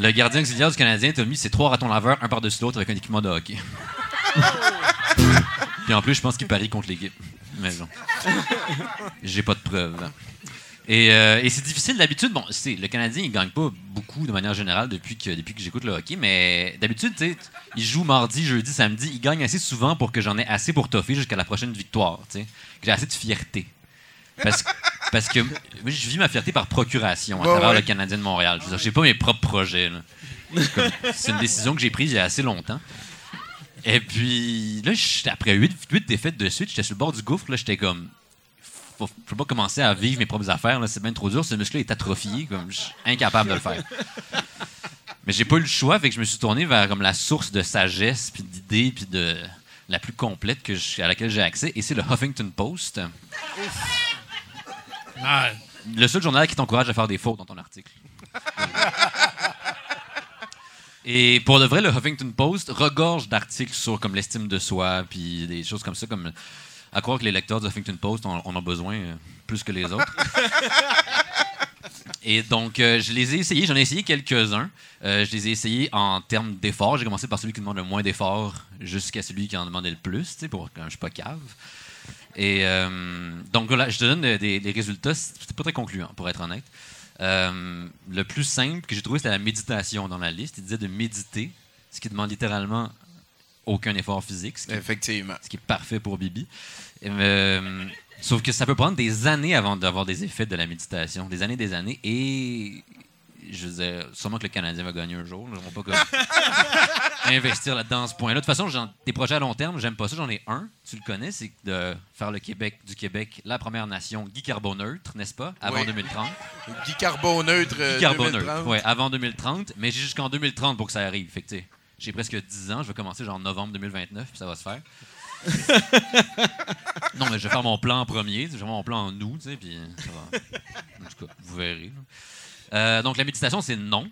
Le gardien auxiliaire du Canadien, Tommy, c'est trois ratons laveurs, un par-dessus l'autre avec un équipement de hockey. Puis en plus, je pense qu'il parie contre l'équipe. Mais bon. J'ai pas de preuves. Et, euh, et c'est difficile d'habitude. Bon, c'est le Canadien, il gagne pas beaucoup de manière générale depuis que, depuis que j'écoute le hockey, mais d'habitude, tu sais, il joue mardi, jeudi, samedi. Il gagne assez souvent pour que j'en ai assez pour toffer jusqu'à la prochaine victoire. Tu sais, que j'ai assez de fierté. Parce, parce que moi, je vis ma fierté par procuration à travers ouais. le Canadien de Montréal. Je j'ai pas mes propres projets. C'est une décision que j'ai prise il y a assez longtemps. Et puis, là, après huit, huit défaites de suite, j'étais sur le bord du gouffre. Là, j'étais comme, faut, faut pas commencer à vivre mes propres affaires. là. C'est bien trop dur. Ce muscle-là est atrophié. Comme, je suis incapable de le faire. Mais j'ai pas eu le choix, fait que je me suis tourné vers comme la source de sagesse, puis d'idées, puis de la plus complète que je- à laquelle j'ai accès, et c'est le Huffington Post. Le seul journal qui t'encourage à faire des fautes dans ton article. Et pour de vrai, le Huffington Post regorge d'articles sur comme l'estime de soi, puis des choses comme ça, comme à croire que les lecteurs du Huffington Post en, en ont besoin euh, plus que les autres. Et donc, euh, je les ai essayés, j'en ai essayé quelques-uns. Euh, je les ai essayés en termes d'efforts. J'ai commencé par celui qui demande le moins d'efforts jusqu'à celui qui en demandait le plus, tu sais, pour quand je suis pas cave. Et donc, voilà, je te donne des, des résultats. C'était pas très concluant, pour être honnête. Le plus simple que j'ai trouvé, c'était la méditation dans la liste. Il disait de méditer, ce qui demande littéralement aucun effort physique. Ce qui, Effectivement. ce qui est parfait pour Bibi. Euh, sauf que ça peut prendre des années avant d'avoir des effets de la méditation. Des années, des années. Et je veux dire, sûrement que le Canadien va gagner un jour. On va pas comme investir là-dedans ce point-là. De toute façon, des projets à long terme, j'aime pas ça. J'en ai un, tu le connais, c'est de faire le Québec du Québec la première nation Guy Carboneutre, n'est-ce pas, avant Oui. 2030. Guy Carboneutre. euh, Guy Carboneutre, 2030. ouais, avant 2030, mais j'ai jusqu'en 2030 pour que ça arrive. Fait j'ai presque 10 ans, je vais commencer genre en novembre 2029, puis ça va se faire. Non, mais je vais faire mon plan en premier, je vais faire mon plan en août, tu puis ça va. En tout cas, vous verrez. Euh, donc, la méditation, c'est non.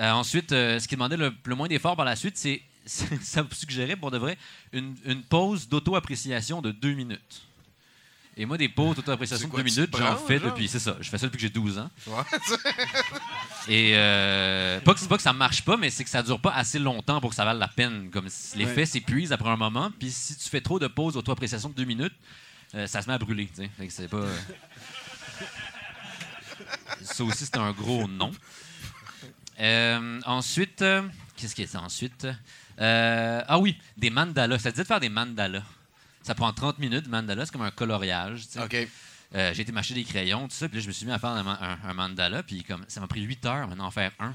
Euh, ensuite, euh, ce qui demandait le, le moins d'effort par la suite, c'est ça vous suggérait pour de vrai une pause d'auto-appréciation de deux minutes. Et moi, des pauses d'auto-appréciation de quoi, deux tu minutes, te j'en fais depuis, c'est ça, je fais ça depuis que j'ai 12 ans. Et euh, pas, que, pas que ça marche pas, mais c'est que ça dure pas assez longtemps pour que ça vaille la peine. Comme si l'effet Ouais. s'épuise après un moment, puis si tu fais trop de pauses auto-appréciation de deux minutes, euh, ça se met à brûler. c'est pas. euh, Ça aussi, c'est un gros non. Euh, ensuite, euh, qu'est-ce qu'il y a ensuite? Ah oui, des mandalas. Ça te dit de faire des mandalas? Ça prend 30 minutes, mandala, c'est comme un coloriage. tu sais. OK. Euh, j'ai été m'acheter des crayons, tout ça, puis là, je me suis mis à faire un, man- un- un mandala, puis comme ça m'a pris 8 heures maintenant en faire un.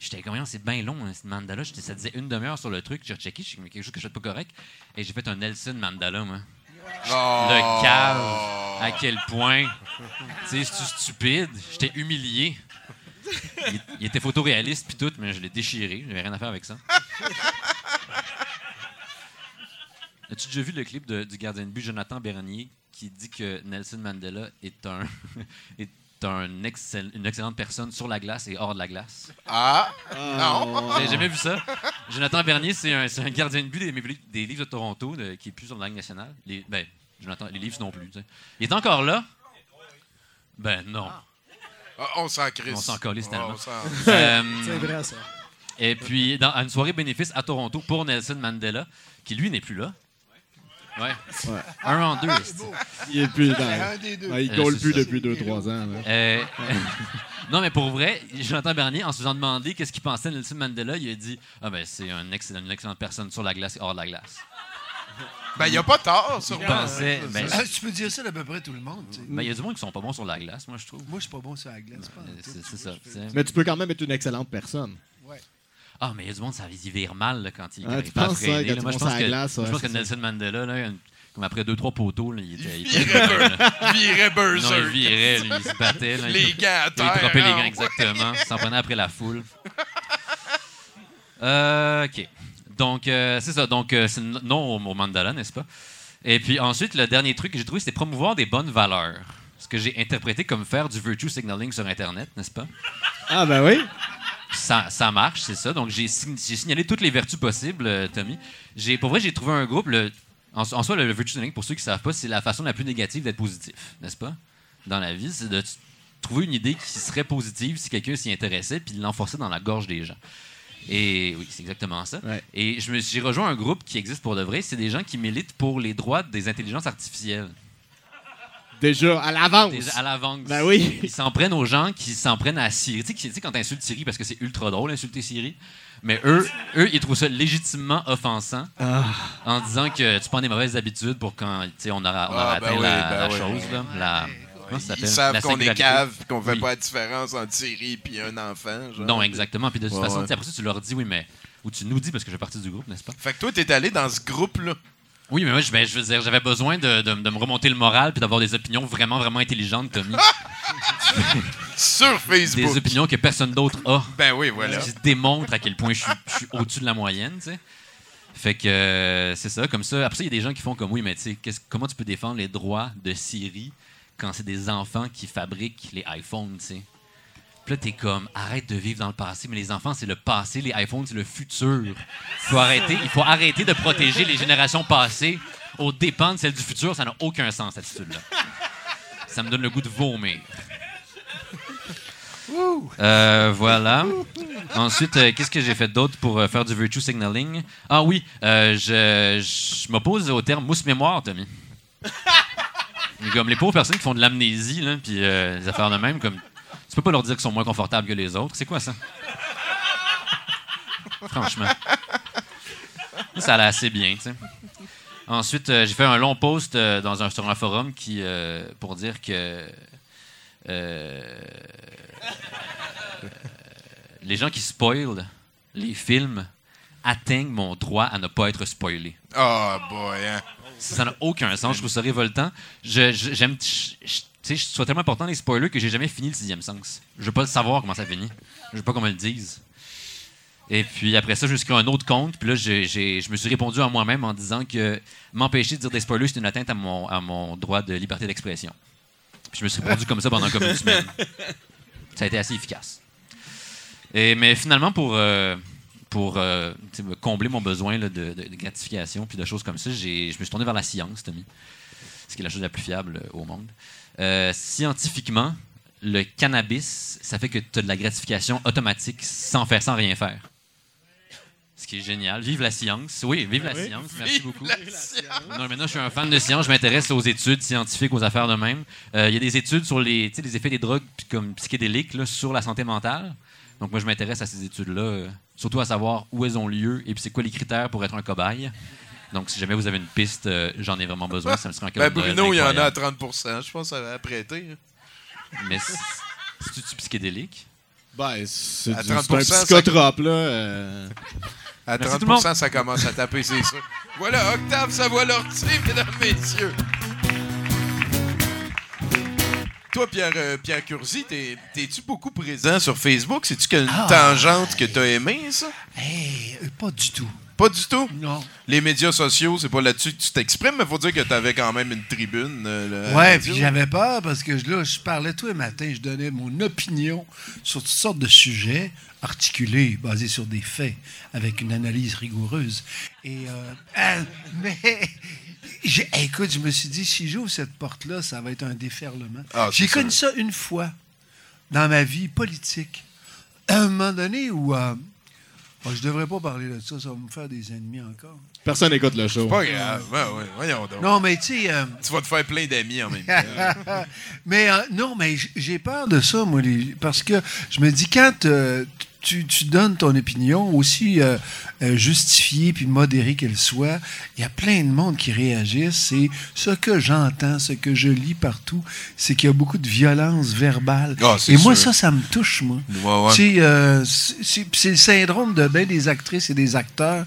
J'étais comme, c'est bien long, hein, ce mandala. Ça disait une demi-heure sur le truc. J'ai rechecké, comme, quelque chose que je fais pas correct. Et j'ai fait un Nelson mandala, moi. Oh. Le cave, à quel point. Tu sais, c'est stupide? J'étais humilié. Il, il était photoréaliste, puis tout, mais je l'ai déchiré. J'avais rien à faire avec ça. As-tu déjà vu le clip de- du gardien de but Jonathan Bernier qui dit que Nelson Mandela est un est un excell- une excellente personne sur la glace et hors de la glace? Ah! Non! Vous avez jamais vu ça? Jonathan Bernier, c'est un, c'est un gardien de but des, des livres de Toronto de- qui est plus sur la Ligue nationale. Les, ben, Jonathan, les livres non plus. tu sais. Il est encore là? Ben non. Ah, on s'en crisse. On s'en calisse Ah, tellement. Euh, C'est vrai, ça. et puis, dans, à une soirée bénéfice à Toronto pour Nelson Mandela, qui lui n'est plus là. Ouais. Ouais. Un en deux. Il est plus dans. Un des deux. Ouais, il Euh, colle plus ça. depuis 2-3 ans. là. Euh, non, mais pour vrai, Jonathan Bernier, en se faisant demander qu'est-ce qu'il pensait de Nelson Mandela, il a dit Ah, ben, c'est un excellent- une excellente personne sur la glace et hors de la glace. Ben, il n'y a pas tort, sur pensait. Ben, Ah, tu peux dire ça d'à peu près tout le monde. ben, il y a du monde qui sont pas bons sur la glace, moi, je trouve. Moi, je suis pas bon sur la glace. C'est ça. Mais tu peux quand même être une excellente personne. Ah, mais il y a du monde, ça y vire mal là, quand il Ah, tu il passe penses ça, freiner, quand là. tu Moi, je pense que, glace, je pense que Nelson Mandela, là, une- comme après deux, trois poteaux, là, il était. Il virait, virait Non, il berserk. virait, lui, il se battait. Là, Les il, gants à il droppait les hein. gants exactement. Il s'en prenait après la foule. Euh, OK. Donc, euh, c'est ça. Donc, euh, c'est non au, au mandala, n'est-ce pas? Et puis ensuite, le dernier truc que j'ai trouvé, c'était promouvoir des bonnes valeurs. Ce que j'ai interprété comme faire du virtue signaling sur Internet, n'est-ce pas? Ah, ben oui. Ça, ça marche, c'est ça. Donc, j'ai sign- j'ai signalé toutes les vertus possibles, euh, Tommy. Pour vrai, j'ai trouvé un groupe. le- en, en soi, le, le virtue signaling, pour ceux qui ne savent pas, c'est la façon la plus négative d'être positif, n'est-ce pas? Dans la vie, c'est de trouver une idée qui serait positive si quelqu'un s'y intéressait, puis de l'enforcer dans la gorge des gens. Et oui, c'est exactement ça. Ouais. Et j'ai rejoint un groupe qui existe pour de vrai. C'est des gens qui militent pour les droits des intelligences artificielles. Déjà, à l'avance. Déjà à l'avance. Ben oui. Ils s'en prennent aux gens qui s'en prennent à Siri. Tu sais, quand t'insultes Siri, parce que c'est ultra drôle insulter Siri, mais eux, eux, ils trouvent ça légitimement offensant Ah. en disant que tu prends des mauvaises habitudes pour quand tu sais, on aura, on aura Ah, ben atteint oui, la, ben la oui. chose. Là, la, comment ça Ils savent qu'on est cave et qu'on fait Oui. pas la différence entre Thierry et un enfant. genre. Non, exactement. Puis de toute Ouais, façon, ouais. après ça, tu leur dis, oui, mais. Ou tu nous dis, parce que je fais partie du groupe, n'est-ce pas? Fait que toi, t'es allé dans ce groupe-là. Oui, mais moi, je, ben, je veux dire, j'avais besoin de, de- de me remonter le moral puis d'avoir des opinions vraiment, vraiment intelligentes, Tommy. Sur Facebook. Des opinions que personne d'autre a. Ben oui, voilà. Qui démontrent à quel point je suis, je suis au-dessus de la moyenne, tu sais. Fait que euh, c'est ça, comme ça. Après ça, il y a des gens qui font comme oui, mais tu sais, comment tu peux défendre les droits de Siri quand c'est des enfants qui fabriquent les iPhones, tu sais? Puis là, t'es comme, arrête de vivre dans le passé, mais les enfants, c'est le passé, les iPhones, c'est le futur. Faut arrêter, il faut arrêter de protéger les générations passées aux dépens de celles du futur. Ça n'a aucun sens, cette attitude-là. Ça me donne le goût de vomir. Euh, voilà. Ensuite, euh, qu'est-ce que j'ai fait d'autre pour euh, faire du virtue signaling? Ah oui, euh, je, je m'oppose au terme mousse-mémoire, Tommy. Comme les pauvres personnes qui font de l'amnésie, là, puis des affaires de même, comme peux pas leur dire qu'ils sont moins confortables que les autres. C'est quoi ça? Franchement. Ça allait assez bien, tu sais. Ensuite, euh, j'ai fait un long post euh, dans un, sur un forum qui, euh, pour dire que les gens qui spoilent les films atteignent mon droit à ne pas être spoilé. Oh boy, hein. Ça n'a aucun sens. Je trouve ça révoltant. Je, je- j'aime, je, sais, je trouve tellement important les spoilers que j'ai jamais fini le sixième sens. Je veux pas savoir comment ça finit. Je veux pas qu'on me le dise. Et puis après ça, j'ai écrit un autre compte. Puis là, j'ai- je me suis répondu à moi-même en disant que m'empêcher de dire des spoilers, c'est une atteinte à mon, à mon droit de liberté d'expression. Puis je me suis répondu comme ça pendant comme une semaine. Ça a été assez efficace. Et, mais finalement, pour, euh, pour euh, combler mon besoin de gratification puis de choses comme ça, j'ai- je me suis tourné vers la science, Tommy. Ce qui est la chose la plus fiable euh, au monde. Euh, scientifiquement, le cannabis, ça fait que tu as de la gratification automatique sans faire, sans rien faire. Ce qui est génial. Vive la science. Oui, vive la Oui. science. Merci Vive beaucoup. la science. Non, maintenant, je suis un fan de science. Je m'intéresse aux études scientifiques, aux affaires de même. Euh, Il y a des études sur les, les effets des drogues comme psychédéliques là, sur la santé mentale. Donc, moi, je m'intéresse à ces études-là, euh, surtout à savoir où elles ont lieu et puis c'est quoi les critères pour être un cobaye. Donc, si jamais vous avez une piste, euh, j'en ai vraiment besoin. Ça me serait un cadeau Ben, Bruno, il y en a à incroyable. 30% Je pense que ça va prêter. hein. Mais c'est- c'est-tu psychédélique? Ben, c'est un 30%, ça- psychotrope, là. euh. À Merci 30 tout le monde. ça commence à taper, c'est sûr. Voilà, Octave Savoie Lortie, mesdames, messieurs. Toi, Pierre, euh, Pierre Curzi, t'es- t'es-tu beaucoup présent sur Facebook? C'est-tu quelle Ah. tangente que t'as aimé, ça? Hey, euh, pas du tout. Pas du tout? Non. Les médias sociaux, c'est pas là-dessus que tu t'exprimes, mais faut dire que t'avais quand même une tribune. euh, Ouais, puis j'avais peur parce que là, je parlais tous les matins, je donnais mon opinion sur toutes sortes de sujets articulés, basés sur des faits, avec une analyse rigoureuse. Et euh, euh, mais écoute, je me suis dit, si j'ouvre cette porte-là, ça va être un déferlement. Ah, j'ai connu ça une fois dans ma vie politique. À un moment donné où euh, oh, je devrais pas parler de ça, ça va me faire des ennemis encore. Personne n'écoute le show. Pas grave. Ouais, ouais, voyons donc. Non, mais tu sais. euh, Tu vas te faire plein d'amis en même temps. mais euh, non, mais j'ai peur de ça, moi, les- parce que je me dis, quand euh, tu, tu donnes ton opinion, aussi euh, euh, justifiée puis modérée qu'elle soit, il y a plein de monde qui réagissent. Et ce que j'entends, ce que je lis partout, c'est qu'il y a beaucoup de violence verbale. Ah, Et moi, sûr. ça, ça me touche, moi. Ouais, ouais. Tu sais, euh, c'est le syndrome de bien des actrices et des acteurs.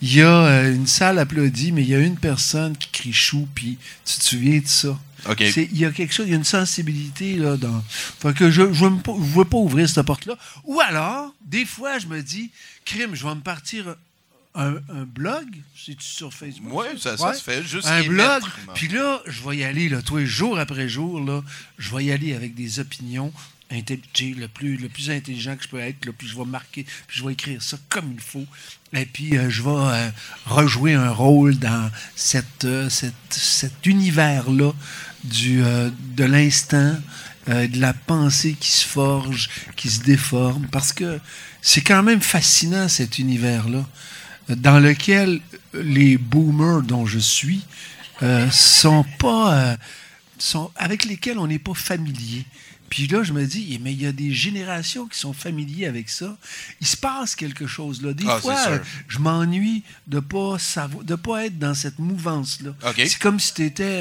Il y a une salle applaudie, mais il y a une personne qui crie chou, puis tu te souviens de ça. Il y a quelque chose, il y a une sensibilité là dans. Fait que je ne veux, pas- je veux pas ouvrir cette porte-là. Ou alors, des fois, je me dis, crime, je vais me partir un, un blog, c'est sur Facebook? Ouais, ça- ça se fait, juste un blog. Puis là, je vais y aller, là, toi, jour après jour, là, je vais y aller avec des opinions le plus, le plus intelligent que je peux être, là, puis je vais marquer, puis je vais écrire ça comme il faut. Et puis, euh, je vais euh, rejouer un rôle dans cette, euh, cette- cet univers-là du, euh, de l'instant, euh, de la pensée qui se forge, qui se déforme, parce que c'est quand même fascinant cet univers-là, dans lequel les boomers dont je suis euh, sont pas, euh, sont avec lesquels on n'est pas familier. Puis là, je me dis, eh, mais il y a des générations qui sont familiers avec ça. Il se passe quelque chose là. Des Ah, fois, euh, je m'ennuie de pas savoir, de pas être dans cette mouvance là. C'est comme si tu étais,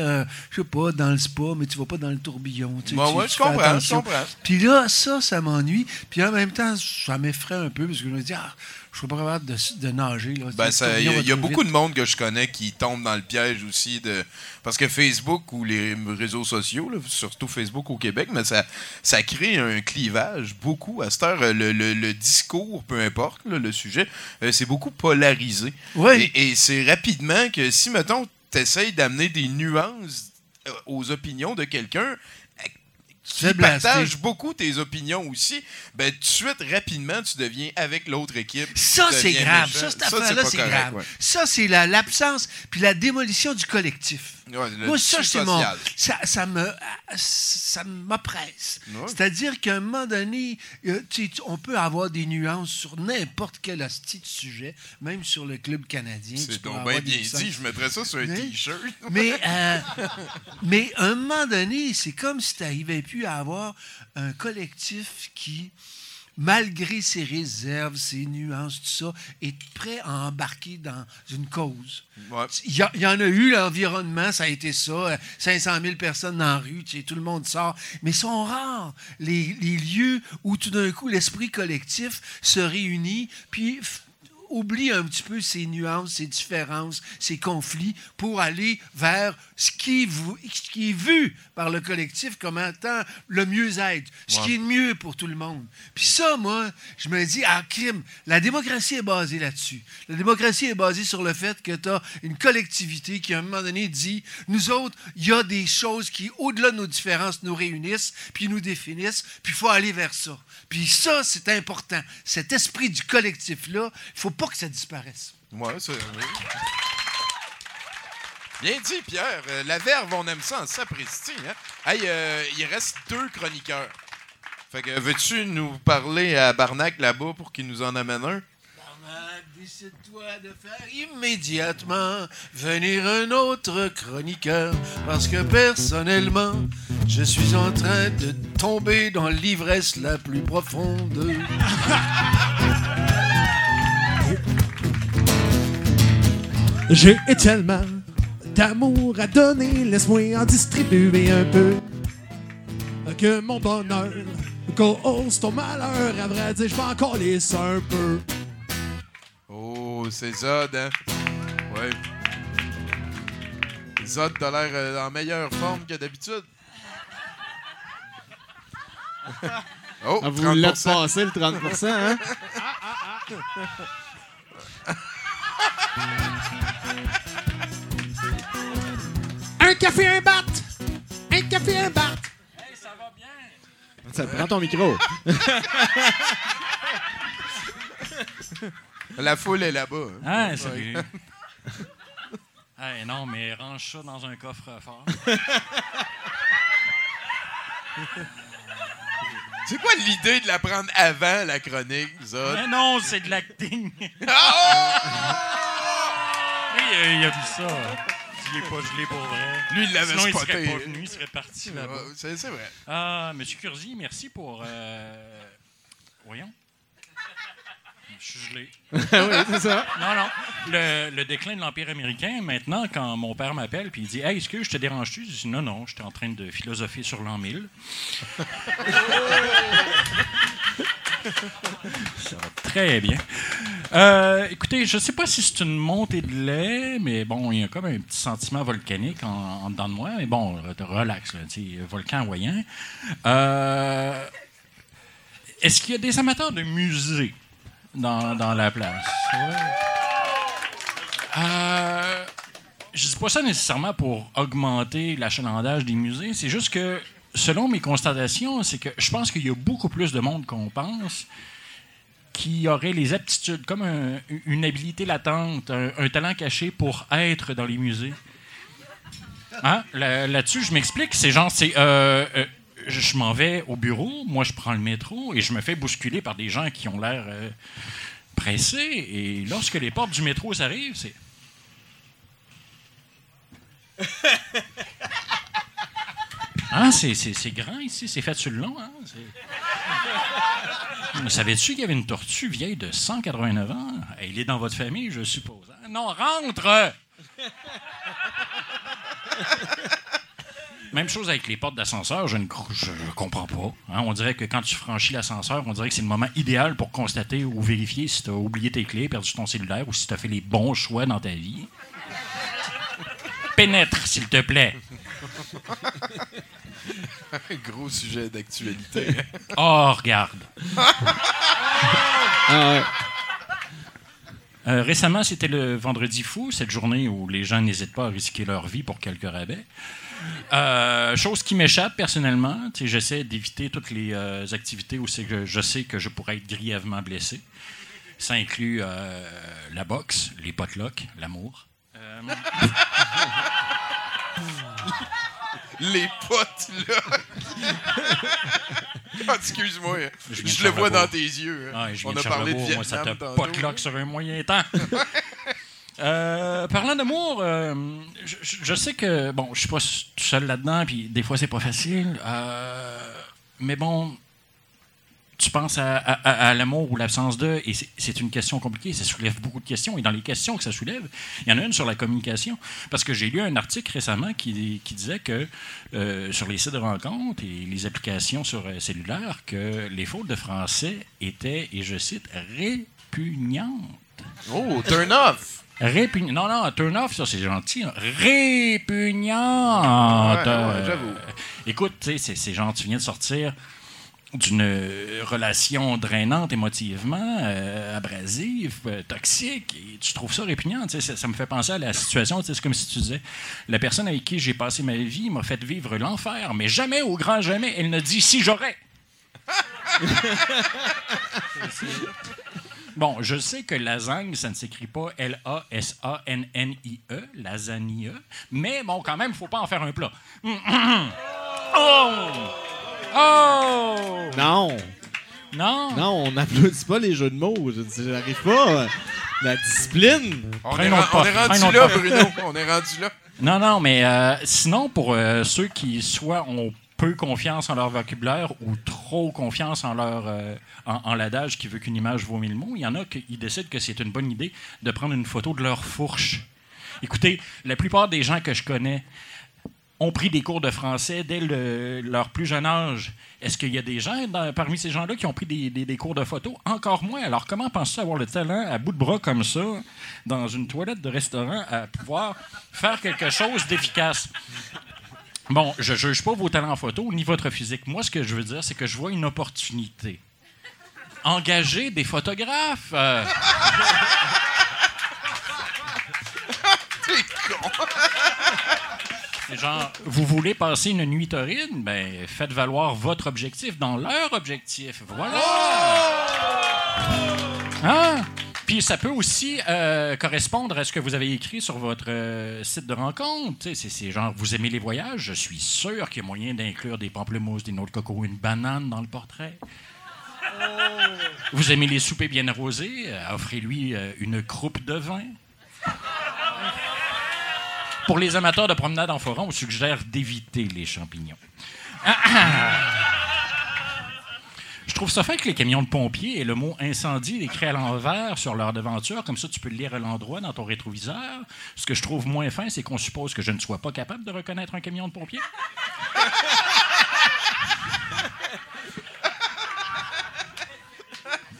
je sais pas, dans le spa, mais tu vas pas dans le tourbillon. Tu, Ouais, tu- ouais, tu je comprends, je comprends. Puis là, ça, ça m'ennuie. Puis en même temps, ça m'effraie un peu parce que je me dis, ah, je serais pas capable de, de nager. Ben, il y, a- y beaucoup vite. de monde que je connais qui tombe dans le piège aussi de parce que Facebook ou les réseaux sociaux, là, surtout Facebook au Québec, mais ça, ça crée un clivage beaucoup à cette heure. Le, le- le discours, peu importe là, le sujet, euh, c'est beaucoup polarisé. Oui. Et, et c'est rapidement que si mettons tu essayes d'amener des nuances euh, aux opinions de quelqu'un qui fais blaster. partage beaucoup tes opinions aussi, ben tout de suite, rapidement, tu deviens avec l'autre équipe. Ça, c'est grave. méchant. Ça, cette affaire-là, c'est grave. ouais. Ça, c'est la- l'absence puis la démolition du collectif. Ouais, Moi, ça, c'est mon. Ça, ça me. Ça m'oppresse. Ouais. C'est-à-dire qu'à un moment donné, euh, on peut avoir des nuances sur n'importe quel hostie de sujet, même sur le club canadien. C'est donc bien bien dit. Je mettrais ça sur un Mais- T-shirt. Mais, euh, mais à un moment donné, c'est comme si tu n'arrivais à avoir un collectif qui, malgré ses réserves, ses nuances, tout ça, est prêt à embarquer dans une cause. Ouais. Il y, a- il y en a eu, l'environnement, ça a été ça. euh, 500 000 personnes dans la rue, tu sais, tout le monde sort. Mais sont rares les, les lieux où tout d'un coup l'esprit collectif se réunit, puis oublie un petit peu ses nuances, ses différences, ses conflits pour aller vers ce qui est, vou- ce qui est vu par le collectif comme étant le mieux-être, ce qui est le mieux pour tout le monde. Puis ça, moi, je me dis, ah, crime, la démocratie est basée là-dessus. La démocratie est basée sur le fait que tu as une collectivité qui, à un moment donné, dit, nous autres, il y a des choses qui, au-delà de nos différences, nous réunissent, puis nous définissent, puis il faut aller vers ça. Puis ça, c'est important. Cet esprit du collectif-là, il faut pas que ça disparaisse. Ouais, c'est. Bien dit, Pierre. Euh, la verve, on aime ça en sapristi. Hein? Hey, euh, il reste deux chroniqueurs. Fait que veux-tu nous parler à Barnac là-bas pour qu'il nous en amène un? Barnac, décide-toi de faire immédiatement venir un autre chroniqueur, parce que personnellement, je suis en train de tomber dans l'ivresse la plus profonde. J'ai tellement d'amour à donner, laisse-moi en distribuer un peu. Que mon bonheur cause ton malheur, à vrai dire, je vais encore laisser un peu. Oh, c'est Zod, hein? Ouais. Zod, t'as l'air euh, en meilleure forme que d'habitude. Oh, Ah, vous l'êtes 30%. passé le 30 hein? Un café, un bat! Un café, un bat! Ça te prend ton micro. La foule est là-bas. Ah, Ouais. salut. hey, non, mais range ça dans un coffre-fort. C'est quoi l'idée de la prendre avant la chronique, Zod? mais non, c'est de l'acting. Ah! Oui, euh, il a vu ça. Il est pas gelé pour vrai. Lui, il l'avait Sinon, il serait pas venu, il serait parti là-bas. C'est c'est vrai. Ah, Monsieur Curzi, merci pour. euh, Voyons. Je suis gelé. oui, c'est ça. Non, non. Le, le déclin de l'Empire américain, maintenant, quand mon père m'appelle puis il dit Hey, est-ce que je te dérange-tu? Je dis Non, non, j'étais en train de philosopher sur l'an 1000. Ça va très bien. Euh, écoutez, je sais pas si c'est une montée de lait, mais bon, il y a comme un petit sentiment volcanique en, dedans de moi. Mais bon, relax, volcan hawaïen. Euh, Est-ce qu'il y a des amateurs de musées dans, la place? Euh, je dis pas ça nécessairement pour augmenter l'achalandage des musées. C'est juste que, selon mes constatations, c'est que je pense qu'il y a beaucoup plus de monde qu'on pense qui aurait les aptitudes, comme un- une habilité latente, un, un talent caché pour être dans les musées. Hein? Là- Là-dessus, je m'explique. C'est genre, c'est. euh, euh, je m'en vais au bureau, moi je prends le métro et je me fais bousculer par des gens qui ont l'air euh, pressés. Et lorsque les portes du métro s'arrivent, c'est. Ah, c'est, c'est- c'est grand ici, c'est fait sur le long. Hein? Savais-tu qu'il y avait une tortue vieille de 189 ans? Elle est dans votre famille, je suppose. hein? Non, rentre! Même chose avec les portes d'ascenseur, je ne comprends pas. hein? On dirait que quand tu franchis l'ascenseur, on dirait que c'est le moment idéal pour constater ou vérifier si tu as oublié tes clés, perdu ton cellulaire ou si tu as fait les bons choix dans ta vie. Pénètre, s'il te plaît. Gros sujet d'actualité. Oh, regarde. Euh, récemment, c'était le Vendredi fou, cette journée où les gens n'hésitent pas à risquer leur vie pour quelques rabais. Euh, chose qui m'échappe personnellement, j'essaie d'éviter toutes les euh, activités où que je sais que je pourrais être grièvement blessé. Ça inclut euh, la boxe, les potlucks, l'amour. Les potes, là. Ah, Excuse-moi. Je le vois dans tes yeux. hein. Je On a parlé de Charlebourg, moi, ça Vietnam te potluck sur un moyen temps. Euh, parlant d'amour, euh, je, sais que bon, je suis pas tout seul là-dedans, puis des fois c'est pas facile. euh, mais bon, tu penses à, à- à- à l'amour ou l'absence de, et c'est- une question compliquée. Ça soulève beaucoup de questions, et dans les questions que ça soulève, il y en a une sur la communication, parce que j'ai lu un article récemment qui, qui disait que euh, sur les sites de rencontres et les applications sur euh, cellulaire, que les fautes de français étaient, et je cite, répugnantes. Oh, turn off! Répugn- Non, non, turn off, ça c'est gentil. hein. Répugnante. Ouais, ouais, Euh, j'avoue. écoute, c'est- genre, tu viens de sortir d'une relation drainante émotivement, euh, abrasive, euh, toxique, et tu trouves ça répugnant. Ça, ça me fait penser à la situation, c'est comme si tu disais, la personne avec qui j'ai passé ma vie m'a fait vivre l'enfer, mais jamais, au grand jamais, elle ne dit si j'aurais. Bon, je sais que lasagne, ça ne s'écrit pas L-A-S-A-N-N-I-E, lasagne, mais bon, quand même, il ne faut pas en faire un plat. oh! Oh! Non! Non! Non, on n'applaudit pas les jeux de mots. Je J'arrive pas. La discipline. On est, on rendu là. Bruno. On est rendu là. Non, non, mais euh, sinon, pour euh, ceux qui soit ont peu confiance en leur vocabulaire ou trop confiance en leur euh, en, en l'adage qui veut qu'une image vaut mille mots, il y en a qui décident que c'est une bonne idée de prendre une photo de leur fourche. Écoutez, la plupart des gens que je connais ont pris des cours de français dès le- leur plus jeune âge. Est-ce qu'il y a des gens parmi ces gens-là qui ont pris des, des- des cours de photo? Encore moins. Alors, comment penses-tu avoir le talent à bout de bras comme ça, dans une toilette de restaurant, à pouvoir faire quelque chose d'efficace? Bon, je ne juge pas vos talents en photo ni votre physique. Moi, ce que je veux dire, c'est que je vois une opportunité. Engager des photographes. euh, T'es con. Genre, vous voulez passer une nuit torride? Ben, faites valoir votre objectif dans leur objectif. Voilà! Hein? Puis ça peut aussi euh, correspondre à ce que vous avez écrit sur votre euh, site de rencontre. C'est genre, vous aimez les voyages? Je suis sûr qu'il y a moyen d'inclure des pamplemousses, des noix de coco ou une banane dans le portrait. Vous aimez les soupers bien arrosés? Euh, Offrez-lui euh, une croupe de vin. Pour les amateurs de promenade en forêt, on suggère d'éviter les champignons. Ah, ah. Je trouve ça fait que les camions de pompiers et le mot incendie écrit à l'envers sur leur devanture, comme ça tu peux le lire à l'endroit dans ton rétroviseur. Ce que je trouve moins fin, c'est qu'on suppose que je ne sois pas capable de reconnaître un camion de pompiers.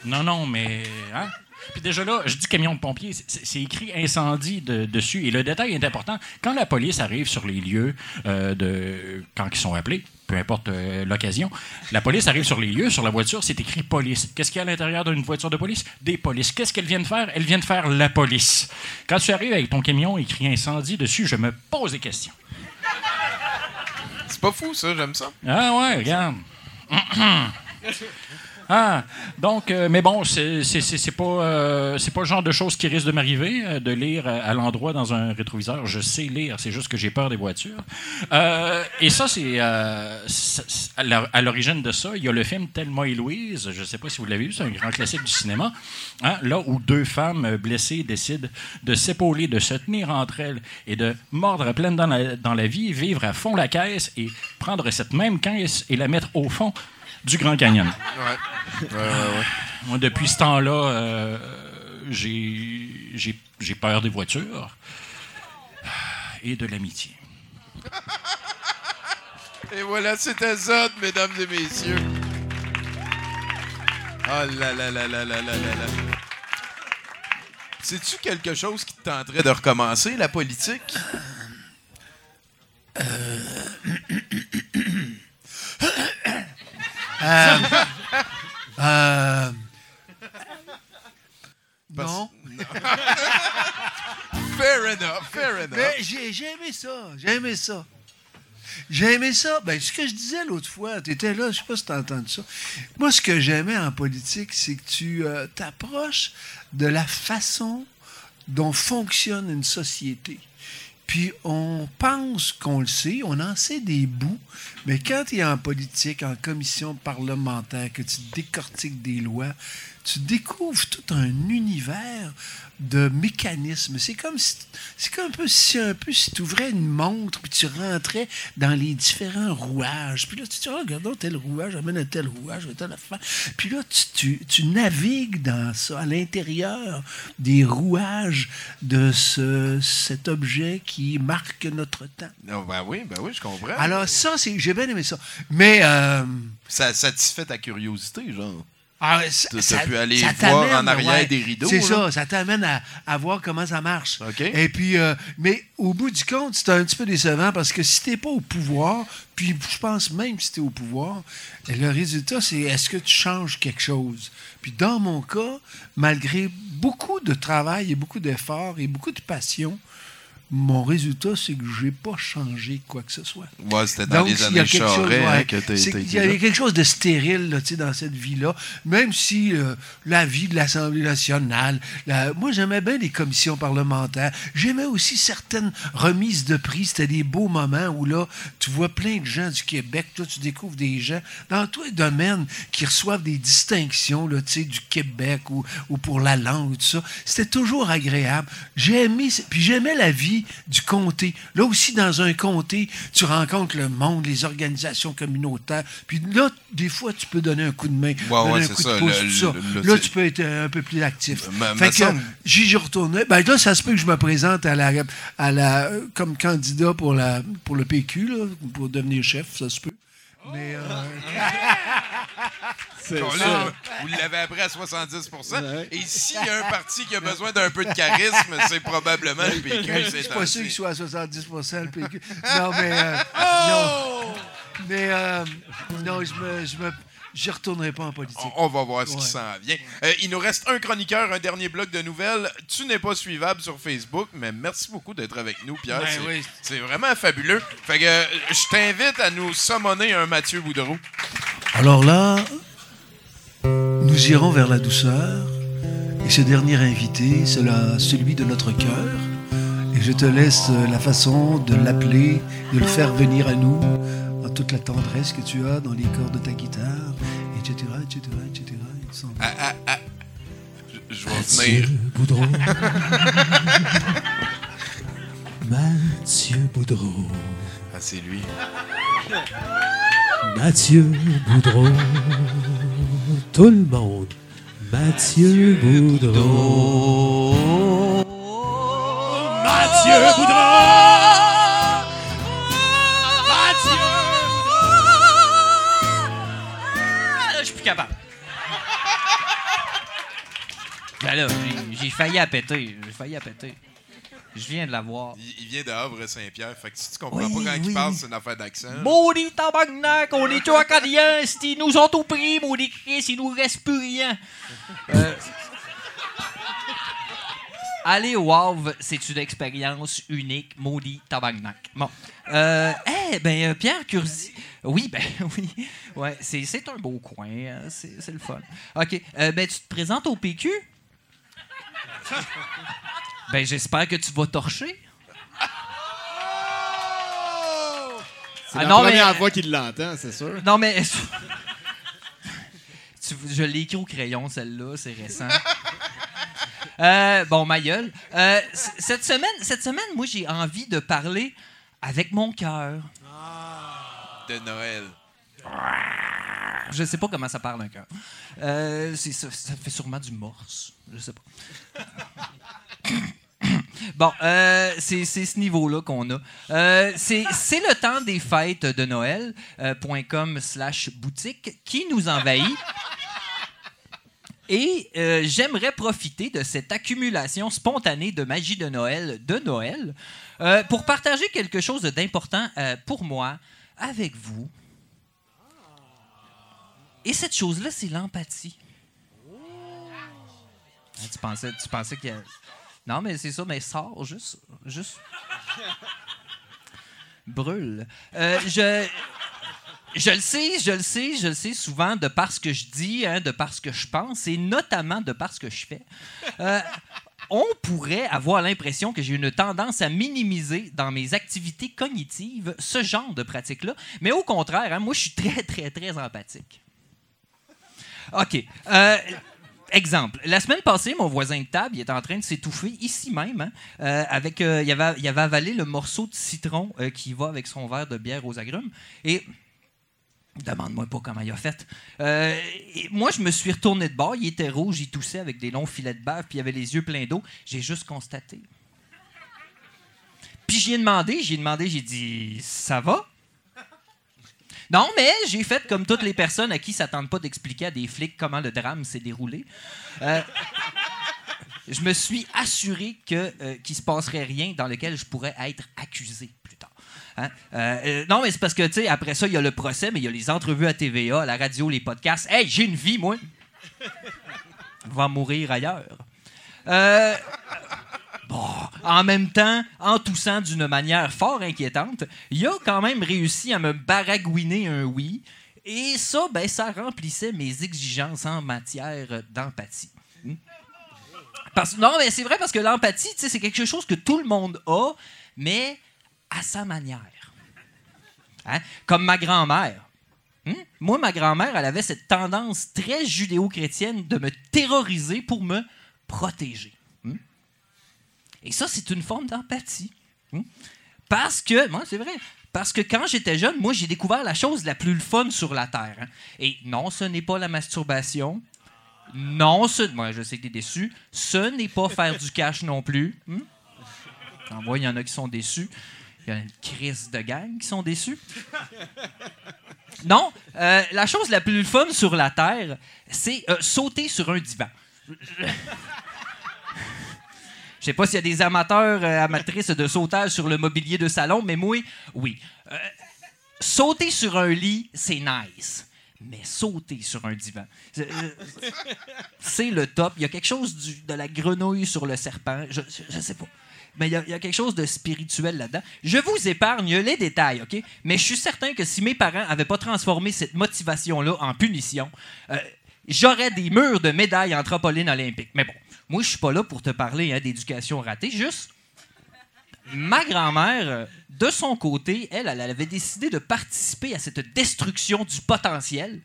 Non, non, mais. Hein? Puis déjà là, je dis camion de pompiers, c'est c'est écrit incendie de- dessus. Et le détail est important. Quand la police arrive sur les lieux, euh, de, quand ils sont appelés, peu importe euh, l'occasion, la police arrive sur les lieux, sur la voiture, c'est écrit police. Qu'est-ce qu'il y a à l'intérieur d'une voiture de police? Des polices. Qu'est-ce qu'elles viennent faire? Elles viennent faire la police. Quand tu arrives avec ton camion écrit incendie dessus, je me pose des questions. C'est pas fou, ça. J'aime ça. Ah ouais, regarde. Ah, donc, euh, mais bon, c'est pas, euh, pas le genre de choses qui risque de m'arriver, euh, de lire à, l'endroit dans un rétroviseur. Je sais lire, c'est juste que j'ai peur des voitures. Euh, et ça, c'est à l'or- à l'origine de ça. Il y a le film Thelma et Louise, je sais pas si vous l'avez vu, c'est un grand classique du cinéma, hein, là où deux femmes blessées décident de s'épauler, de se tenir entre elles et de mordre à pleine dans la, dans la vie, vivre à fond la caisse et prendre cette même caisse et la mettre au fond du Grand Canyon. Ouais. Ouais, ouais, ouais. Moi, depuis ce temps-là, euh, j'ai j'ai- j'ai peur des voitures et de l'amitié. Et voilà, c'était Zod, mesdames et messieurs. Oh là là là là là là là là. C'est-tu quelque chose qui te tenterait de recommencer, la politique? Euh, euh, Parce- non. Fair enough, fair enough. Mais j'ai j'ai aimé ça. J'ai aimé ça. J'ai aimé ça. Ben, ce que je disais l'autre fois, tu étais là, je sais pas si tu as entendu ça. Moi, ce que j'aimais en politique, c'est que tu euh, t'approches de la façon dont fonctionne une société. Puis on pense qu'on le sait, on en sait des bouts, mais quand tu es en politique, en commission parlementaire, que tu décortiques des lois, tu découvres tout un univers de mécanismes. C'est comme si, c'est comme un peu si un peu si tu ouvrais une montre puis tu rentrais dans les différents rouages. Puis là tu te dis oh, regardons tel rouage amène à tel rouage, à telle affaire. Puis là tu, tu, tu navigues dans ça à l'intérieur des rouages de ce, cet objet qui marque notre temps. Non, ben oui, ben oui, je comprends. Alors ça c'est j'ai bien aimé ça. Mais euh, ça satisfait ta curiosité, genre. Ah, ça- t'as pu aller ça voir en arrière ouais. des rideaux, C'est ça, ça t'amène à, à voir comment ça marche. Et puis, euh, mais au bout du compte, c'est un petit peu décevant parce que si t'es pas au pouvoir, puis je pense même si t'es au pouvoir, le résultat, c'est est-ce que tu changes quelque chose? Puis dans mon cas, malgré beaucoup de travail et beaucoup d'efforts et beaucoup de passion, mon résultat, c'est que j'ai pas changé quoi que ce soit. Ouais, c'était dans Donc, les il années Charest, ouais, hein, que qu'il été y avait là. quelque chose de stérile là, tu sais, dans cette vie-là, même si euh, la vie de l'Assemblée nationale, la- moi j'aimais bien les commissions parlementaires, j'aimais aussi certaines remises de prix, c'était des beaux moments où là, tu vois plein de gens du Québec, là, tu découvres des gens dans tous les domaines qui reçoivent des distinctions là, tu sais, du Québec ou, ou pour la langue, ou tout ça. C'était toujours agréable. J'ai aimé, puis j'aimais la vie du comté. Là aussi, dans un comté, tu rencontres le monde, les organisations communautaires. Puis là, des fois, tu peux donner un coup de main, donner ouais, un coup ça, de pouce, le- tout ça. le- là, tu peux être un peu plus actif. Me- me fait que semble- j'y retournais. Ben là, ça se peut que je me présente à la, à la, comme candidat pour, la, pour le PQ, là, pour devenir chef, ça se peut. Mais, euh, C'est là, vous l'avez appris à 70% Et s'il y a un parti qui a besoin d'un peu de charisme, c'est probablement le PQ. Je suis pas sûr qu'il soit à 70 le PQ. Non, mais. euh, Oh! non. Mais. euh, non, je me. Je me J'y retournerai pas en politique. On va voir ce qui s'en vient. Euh, il nous reste un chroniqueur, un dernier bloc de nouvelles. Tu n'es pas suivable sur Facebook, mais merci beaucoup d'être avec nous, Pierre. Ben c'est, oui. c'est vraiment fabuleux. Fait que euh, je t'invite à nous summoner un Mathieu Boudreau. Alors là, nous irons vers la douceur. Et ce dernier invité, c'est celui de notre cœur. Et je te laisse euh, la façon de l'appeler, de le faire venir à nous, toute la tendresse que tu as dans les cordes de ta guitare, etc., etc., etc. Semble. Ah, ah, ah. Je, vais Mathieu venir. Boudreau. Mathieu Boudreau. Ah, c'est lui. Mathieu Boudreau. Tout le monde. Mathieu Boudreau. Mathieu Boudreau. Ben là, j'ai- failli à péter. J'ai failli à péter. Je viens de la voir. Il, il vient de Havre-Saint-Pierre. Fait que si tu comprends Oui, pas quand oui. il parle, c'est une affaire d'accent. Maudit tabarnak, on est tous acadiens, ils nous ont tout pris, maudit Chris, il nous reste plus rien. Euh, Aller au Havre, c'est une expérience unique, maudit tabarnak. Bon. Euh, eh, ben, euh, Pierre Curzi. Oui, ben, oui. Ouais, c'est, un beau coin, hein, c'est, c'est le fun. OK. euh, ben, tu te présentes au PQ? ben, j'espère que tu vas torcher. C'est Ah la non, mais- première fois qu'il l'entend, c'est sûr. Non, mais. Tu- je l'ai écrit au crayon, celle-là, c'est récent. Euh, bon, ma gueule. Euh, cette, semaine, cette semaine, moi, j'ai envie de parler avec mon cœur. De Noël. Je sais pas comment ça parle un cœur. Euh, ça, ça fait sûrement du morse. Je sais pas. Bon, euh, c'est ce niveau-là qu'on a. Euh, c'est le temps des fêtes de Noël, euh, .com slash boutique, qui nous envahit. Et euh, j'aimerais profiter de cette accumulation spontanée de magie de Noël de Noël pour partager quelque chose d'important pour moi avec vous. Et cette chose-là, c'est l'empathie. Hein, tu pensais, tu pensais qu'il y a... Non, mais c'est ça, mais sors juste. Juste. Brûle. Euh, je. Je le sais, je le sais, je le sais souvent de par ce que je dis, hein, de par ce que je pense, et notamment de par ce que je fais. Euh, on pourrait avoir l'impression que j'ai une tendance à minimiser dans mes activités cognitives ce genre de pratique-là, mais au contraire, hein, moi, je suis très, très, très empathique. OK. Euh, exemple. La semaine passée, mon voisin de table, il était en train de s'étouffer ici même. hein, euh, avec, euh, il, avait, avalé le morceau de citron euh, qui va avec son verre de bière aux agrumes. Et demande-moi pas comment il a fait. Moi, je me suis retourné de bord. Il était rouge, il toussait avec des longs filets de bave, puis il avait les yeux pleins d'eau. J'ai juste constaté. Puis j'y ai demandé, j'ai demandé, j'ai dit, ça va? Non, mais j'ai fait comme toutes les personnes à qui ça tente pas d'expliquer à des flics comment le drame s'est déroulé. Euh, je me suis assuré que euh, qu'il se passerait rien dans lequel je pourrais être accusé plus tard. Hein? Euh, euh, non, mais c'est parce que, tu sais, après ça, il y a le procès, mais il y a les entrevues à TVA, la radio, les podcasts. Hey, j'ai une vie, moi! Va mourir ailleurs. Bon, en même temps, en toussant d'une manière fort inquiétante, il a quand même réussi à me baragouiner un oui. Et ça, ben, ça remplissait mes exigences en matière d'empathie. Non, mais c'est vrai parce que l'empathie, c'est quelque chose que tout le monde a, mais à sa manière. Hein? Comme ma grand-mère. Hmm? Moi, ma grand-mère, elle avait cette tendance très judéo-chrétienne de me terroriser pour me protéger. Et ça, c'est une forme d'empathie. Hmm? Parce que, moi, c'est vrai, parce que quand j'étais jeune, moi, j'ai découvert la chose la plus fun sur la Terre. hein. Et non, ce n'est pas la masturbation. Non, ce... Moi, je sais que t'es déçu. Ce n'est pas faire du cash non plus. Hmm? T'en vois, il y en a qui sont déçus. Il y a une crise de gang qui sont déçus. Non, euh, la chose la plus fun sur la Terre, c'est euh, sauter sur un divan. Je sais pas s'il y a des amateurs, euh, amatrices de sautage sur le mobilier de salon, mais moi, oui. Euh, sauter sur un lit, c'est nice. Mais sauter sur un divan, c'est- euh, le top. Il y a quelque chose de la grenouille sur le serpent. Je, je, je sais pas. Mais il y, a- il y a quelque chose de spirituel là-dedans. Je vous épargne les détails, OK? Mais je suis certain que si mes parents n'avaient pas transformé cette motivation-là en punition, euh, j'aurais des murs de médailles en trampoline olympique. Mais bon, moi, je suis pas là pour te parler hein, d'éducation ratée. Juste, ma grand-mère, euh, de son côté, elle, elle avait décidé de participer à cette destruction du potentiel.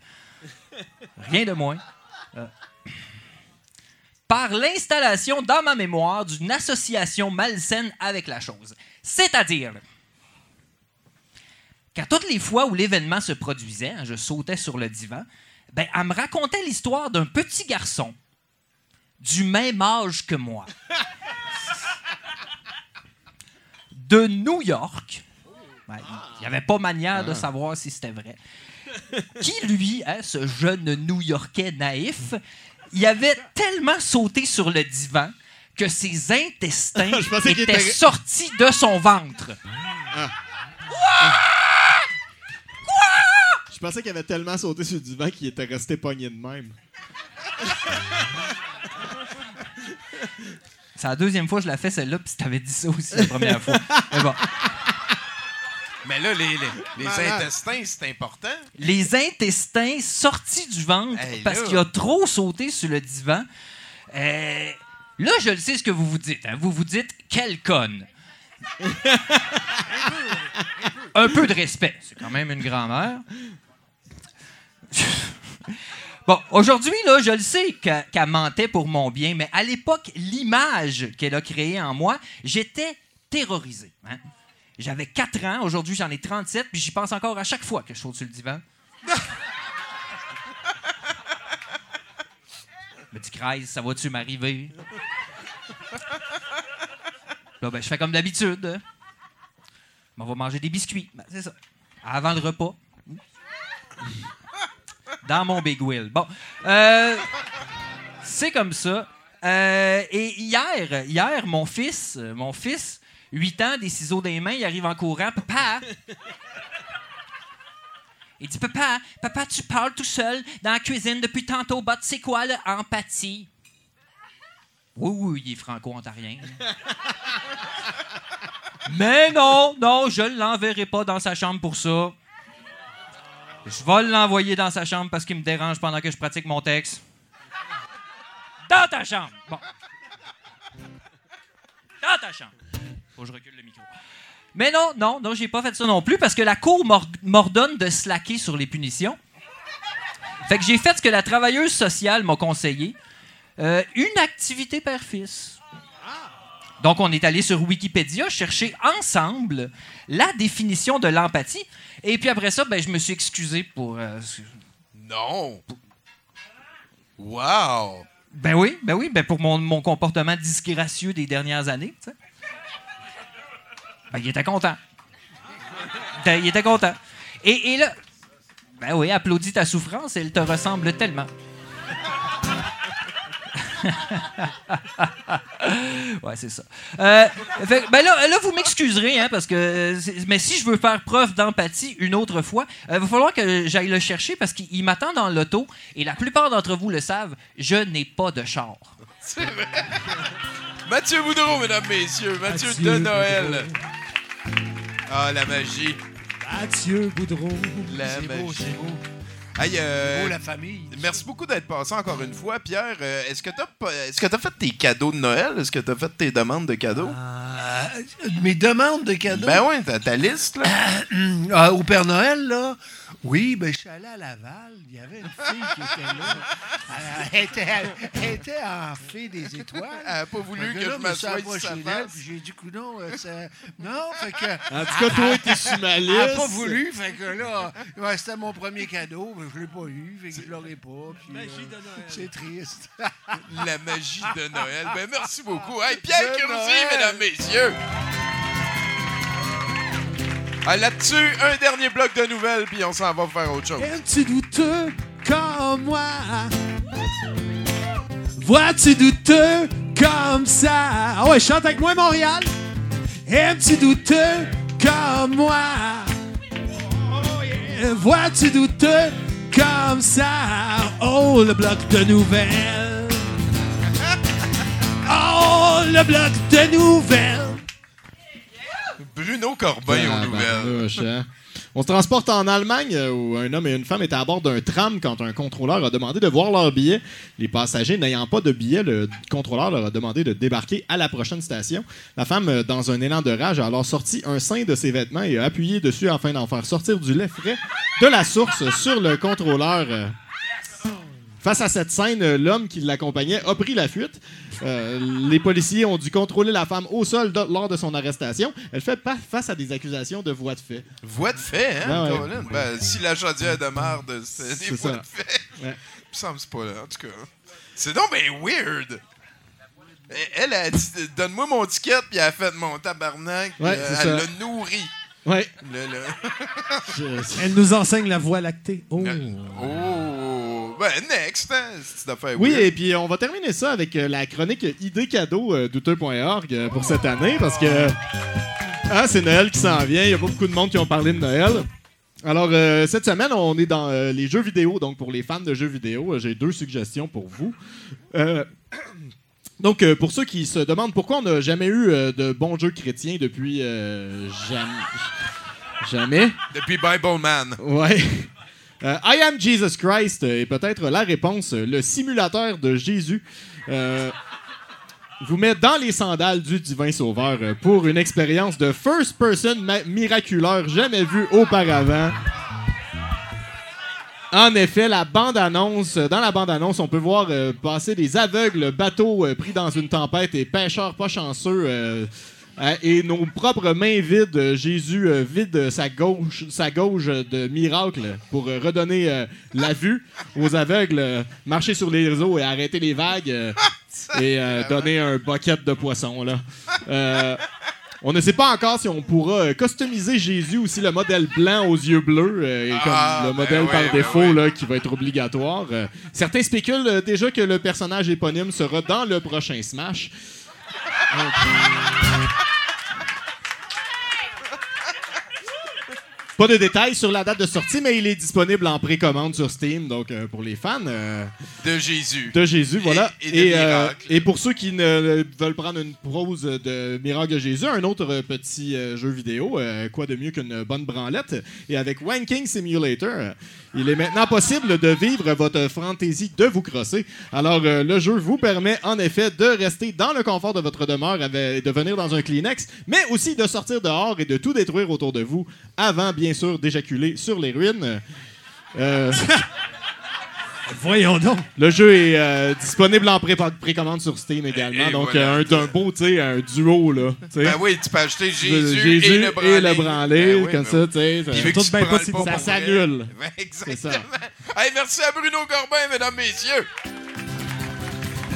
Rien de moins. Euh, par l'installation dans ma mémoire d'une association malsaine avec la chose. C'est-à-dire qu'à toutes les fois où l'événement se produisait, hein, je sautais sur le divan, ben, elle me racontait l'histoire d'un petit garçon du même âge que moi, de New York. Il n'y avait pas manière de savoir si c'était vrai. Qui, lui, hein, ce jeune New-Yorkais naïf, il avait tellement sauté sur le divan que ses intestins étaient était- sortis de son ventre. Je pensais qu'il avait tellement sauté sur le divan qu'il était resté pogné de même. C'est la deuxième fois que je la fais, celle-là, puis tu t'avais dit ça aussi la première fois. Mais bon. Mais là, les, les, intestins, c'est important. Les intestins sortis du ventre Hey, parce qu'il a trop sauté sur le divan. Euh, là, je le sais ce que vous vous dites. hein. Vous vous dites, quelle conne. Un peu de respect. C'est quand même une grand-mère. Bon, aujourd'hui, là, je le sais que- qu'elle mentait pour mon bien, mais à l'époque, l'image qu'elle a créée en moi, j'étais terrorisé. hein. J'avais 4 ans, aujourd'hui j'en ai 37, puis j'y pense encore à chaque fois que je saute sur le divan. Je me dis, Christ, ça va-tu m'arriver? Là, ben, je fais comme d'habitude. On va manger des biscuits. Ben, c'est ça. Avant le repas. Dans mon Big Wheel. Bon. Euh, c'est comme ça. Euh, et hier, hier, mon fils, mon fils, 8 ans, des ciseaux les mains, il arrive en courant. Papa! Il dit Papa, papa, tu parles tout seul dans la cuisine depuis tantôt. Bah, c'est quoi l'empathie? Oui, oui, il est franco-ontarien. Mais non, non, je ne l'enverrai pas dans sa chambre pour ça. Je vais l'envoyer dans sa chambre parce qu'il me dérange pendant que je pratique mon texte. Dans ta chambre. Dans ta chambre. Faut que je recule le micro. Mais non, non, non, j'ai pas fait ça non plus parce que la cour m'or- m'ordonne de slacker sur les punitions. Fait que j'ai fait ce que la travailleuse sociale m'a conseillé. Euh, une activité père-fils. Donc, on est allé sur Wikipédia chercher ensemble la définition de l'empathie. Et puis après ça, ben, je me suis excusé pour. euh, Non! Wow! ben oui, ben oui, ben pour mon, mon comportement disgracieux des dernières années. tu sais. Ben, il était content. Il était- Il était content. Et, et là, ben oui, applaudis ta souffrance, elle te ressemble tellement. ouais, c'est ça. Euh, fait ben là, là, vous m'excuserez, hein, parce que. euh, Mais si je veux faire preuve d'empathie une autre fois, il va falloir que j'aille le chercher parce qu'il il m'attend dans l'auto et la plupart d'entre vous le savent, je n'ai pas de char. C'est vrai. Mathieu Boudreau, mesdames, messieurs. Mathieu, Mathieu de Noël. Ah, la magie. Mathieu Boudreau. La magie. beau. Hey, euh, la famille. Merci beaucoup d'être passé encore une fois, Pierre. Euh, est-ce que tu as, est-ce que t'as fait tes cadeaux de Noël? Est-ce que tu as fait tes demandes de cadeaux? Euh, mes demandes de cadeaux? Ben oui, t'as ta liste, là. Ah, au Père Noël, là? Oui, ben je suis allé à Laval. Il y avait une fille qui était là. Elle était, elle était en fée des étoiles. Elle n'a pas voulu que là, je me m'assoie sur sa puis j'ai dit, coudon, euh, ça... Non, fait que... En tout cas, toi, t'es sur ma Elle liste. n'a pas voulu, fait que là, ouais, c'était mon premier cadeau, mais je l'ai pas eu, fait que je l'aurai pas. puis, euh, C'est triste. La magie de Noël. Ben, merci beaucoup. Hey, Pierre De Curzi, Noël. mesdames, messieurs. Ah, Là-dessus, un dernier bloc de nouvelles, puis on s'en va faire autre chose. Petit douteux comme moi? Vois-tu douteux comme ça? Ah ouais, chante avec moi, Montréal. Petit douteux comme moi? Vois-tu douteux comme ça? Oh, le bloc de nouvelles. Oh, le bloc de nouvelles. Bruno Corbin aux nouvelles. Tabarnouche, hein. On se transporte en Allemagne euh, où un homme et une femme étaient à bord d'un tram quand un contrôleur a demandé de voir leur billet. Les passagers n'ayant pas de billet, le contrôleur leur a demandé de débarquer à la prochaine station. La femme, euh, dans un élan de rage, a alors sorti un sein de ses vêtements et a appuyé dessus afin d'en faire sortir du lait frais de la source sur le contrôleur. Face à cette scène, l'homme qui l'accompagnait a pris la fuite. Euh, les policiers ont dû contrôler la femme au sol lors de son arrestation. Elle fait pas face à des accusations de voie de fait. Voix de fait, hein, ouais. Colin? Ben, si la chaudière de marde, c'est des ça. de fait. Ouais. Il me semble que c'est pas là, en tout cas. C'est donc ben weird. Elle a dit Donne-moi mon ticket, puis elle a fait mon tabarnak. Ouais, euh, elle ça. l'a nourri. Ouais. Le- le- Elle nous enseigne la voie lactée. Oh. Oh! Ben, next, hein? C'est affaire Oui, weird. et puis on va terminer ça avec euh, la chronique idée cadeau euh, douteux.org euh, pour cette année parce que ah, c'est Noël qui s'en vient. Il n'y a pas beaucoup de monde qui ont parlé de Noël. Alors, euh, cette semaine, on est dans euh, les jeux vidéo. Donc, pour les fans de jeux vidéo, euh, j'ai deux suggestions pour vous. Euh, donc, euh, pour ceux qui se demandent pourquoi on n'a jamais eu euh, de bons jeux chrétiens depuis euh, jamais. Jamais. Depuis Bible Man. Ouais. Euh, I am Jesus Christ est peut-être la réponse. Le simulateur de Jésus euh, vous met dans les sandales du divin sauveur euh, pour une expérience de first person ma- miraculaire jamais vue auparavant. En effet, la bande-annonce, dans la bande-annonce, on peut voir euh, passer des aveugles bateaux euh, pris dans une tempête et pêcheurs pas chanceux. euh, euh, et nos propres mains vides, euh, Jésus euh, vide sa gauche, sa gauche de miracle pour euh, redonner euh, la vue aux aveugles, euh, marcher sur les réseaux et arrêter les vagues. euh, et euh, donner un bucket de poisson. Là. Euh, on ne sait pas encore si on pourra euh, customiser Jésus aussi le modèle blanc aux yeux bleus, euh, et comme Ah, le ben modèle ouais, par ben défaut ouais. là, qui va être obligatoire. Euh, certains spéculent euh, déjà que le personnage éponyme sera dans le prochain Smash. Pas de détails sur la date de sortie, mais il est disponible en précommande sur Steam, donc euh, pour les fans. euh, De Jésus. de Jésus, voilà. Et- et de euh, miracles. et pour ceux qui ne veulent prendre une pause de Miracle de Jésus, un autre euh, petit euh, jeu vidéo, euh, quoi de mieux qu'une bonne branlette. Et avec Wanking Simulator, euh, il est maintenant possible de vivre votre fantaisie de vous crosser. Alors, euh, le jeu vous permet en effet de rester dans le confort de votre demeure avec- de venir dans un Kleenex, mais aussi de sortir dehors et de tout détruire autour de vous avant, bien sûr, d'éjaculer sur les ruines. Euh, Voyons donc. Le jeu est euh, disponible en pré- précommande sur Steam également. Et donc, voilà. euh, un, un beau, tu sais, un duo, là. tu sais. Ben oui, tu peux acheter Jésus, Jésus et le branlé. branlé, Ben oui, comme ben ça, tu sais. Puis ça- bien pas ça s'annule. Ben, exactement. ça. Hey, merci à Bruno Corbin, mesdames, messieurs.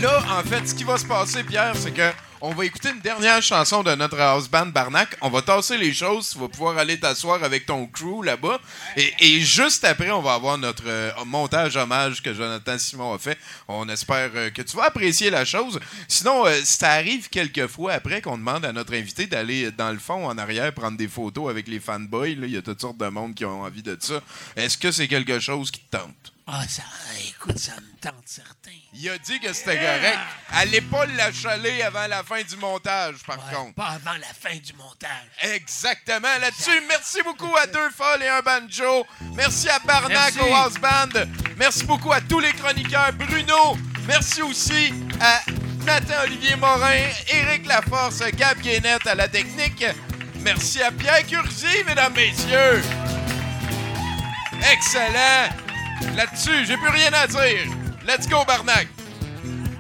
Là, en fait, ce qui va se passer, Pierre, c'est que on va écouter une dernière chanson de notre house band Barnac. On va tasser les choses. Tu vas pouvoir aller t'asseoir avec ton crew là-bas. Et, juste après, on va avoir notre euh, montage hommage que Jonathan Simon a fait. On espère euh, que tu vas apprécier la chose. Sinon, euh, ça arrive quelques fois après qu'on demande à notre invité d'aller dans le fond, en arrière, prendre des photos avec les fanboys. Il y a toutes sortes de monde qui ont envie de ça. Est-ce que c'est quelque chose qui te tente? Ah, ça, écoute, ça me tente certain. Il a dit que c'était correct. Allez pas l'achaler avant la fin du montage, par contre. Pas avant la fin du montage. Exactement. Là-dessus, merci beaucoup à Deux Folles et un Banjo. Merci à Barnac au House Band. Merci beaucoup à tous les chroniqueurs. Bruno. Merci aussi à Nathan Olivier Morin, Éric Laforce, Gab Guénette à la technique. Merci à Pierre Curzi, mesdames, messieurs. Excellent. Là-dessus, j'ai plus rien à dire. Let's go, Barnac.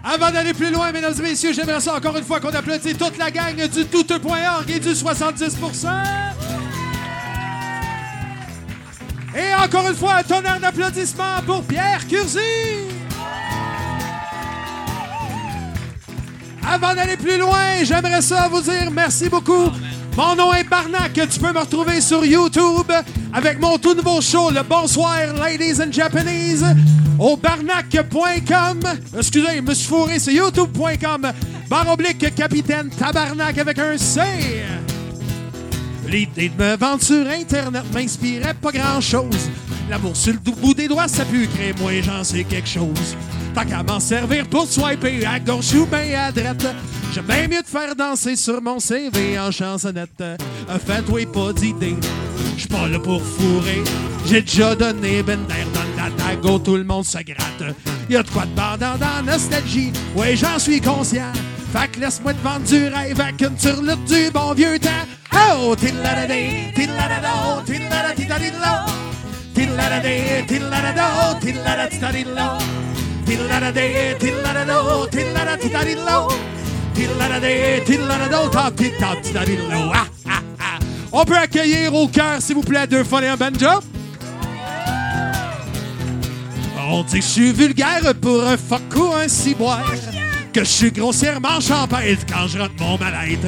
Avant d'aller plus loin, mesdames et messieurs, j'aimerais ça encore une fois qu'on applaudisse toute la gang du douteux.org et du 70% Et encore une fois, un tonnerre d'applaudissements pour Pierre Curzi. Avant d'aller plus loin, j'aimerais ça vous dire merci beaucoup. Mon nom est Barnac. Tu peux me retrouver sur YouTube avec mon tout nouveau show, le Bonsoir Ladies and Japanese, au barnac.com. Excusez, je me suis fourré, c'est youtube.com. Barre oblique Capitaine Tabarnak avec un C. L'idée de me vendre sur Internet m'inspirait pas grand-chose. L'amour sur le bout des doigts, ça pue créer, moi j'en sais quelque chose. Tant qu'à m'en servir pour swiper à gauche ou bien à droite, j'aime bien mieux de faire danser sur mon CV en chansonnette. Euh, Faites-toi pas d'idée, j'suis pas là pour fourrer. J'ai déjà donné ben d'air dans la tago, tout le monde se gratte. Y'a de quoi de bandant dans nostalgie, ouais j'en suis conscient. Fait que laisse-moi te vendre du rêve avec une turlute du bon vieux temps. Oh, tillaradé, tillarado, tillaradidadidlo. Tillaradé, tillarado, tillaradidadidlo. On peut accueillir au cœur, s'il vous plaît, deux fois et un banjo. On dit que je suis vulgaire pour un fuck ou un ciboire. Que je suis grossièrement champêtre quand je rentre mon mal-être.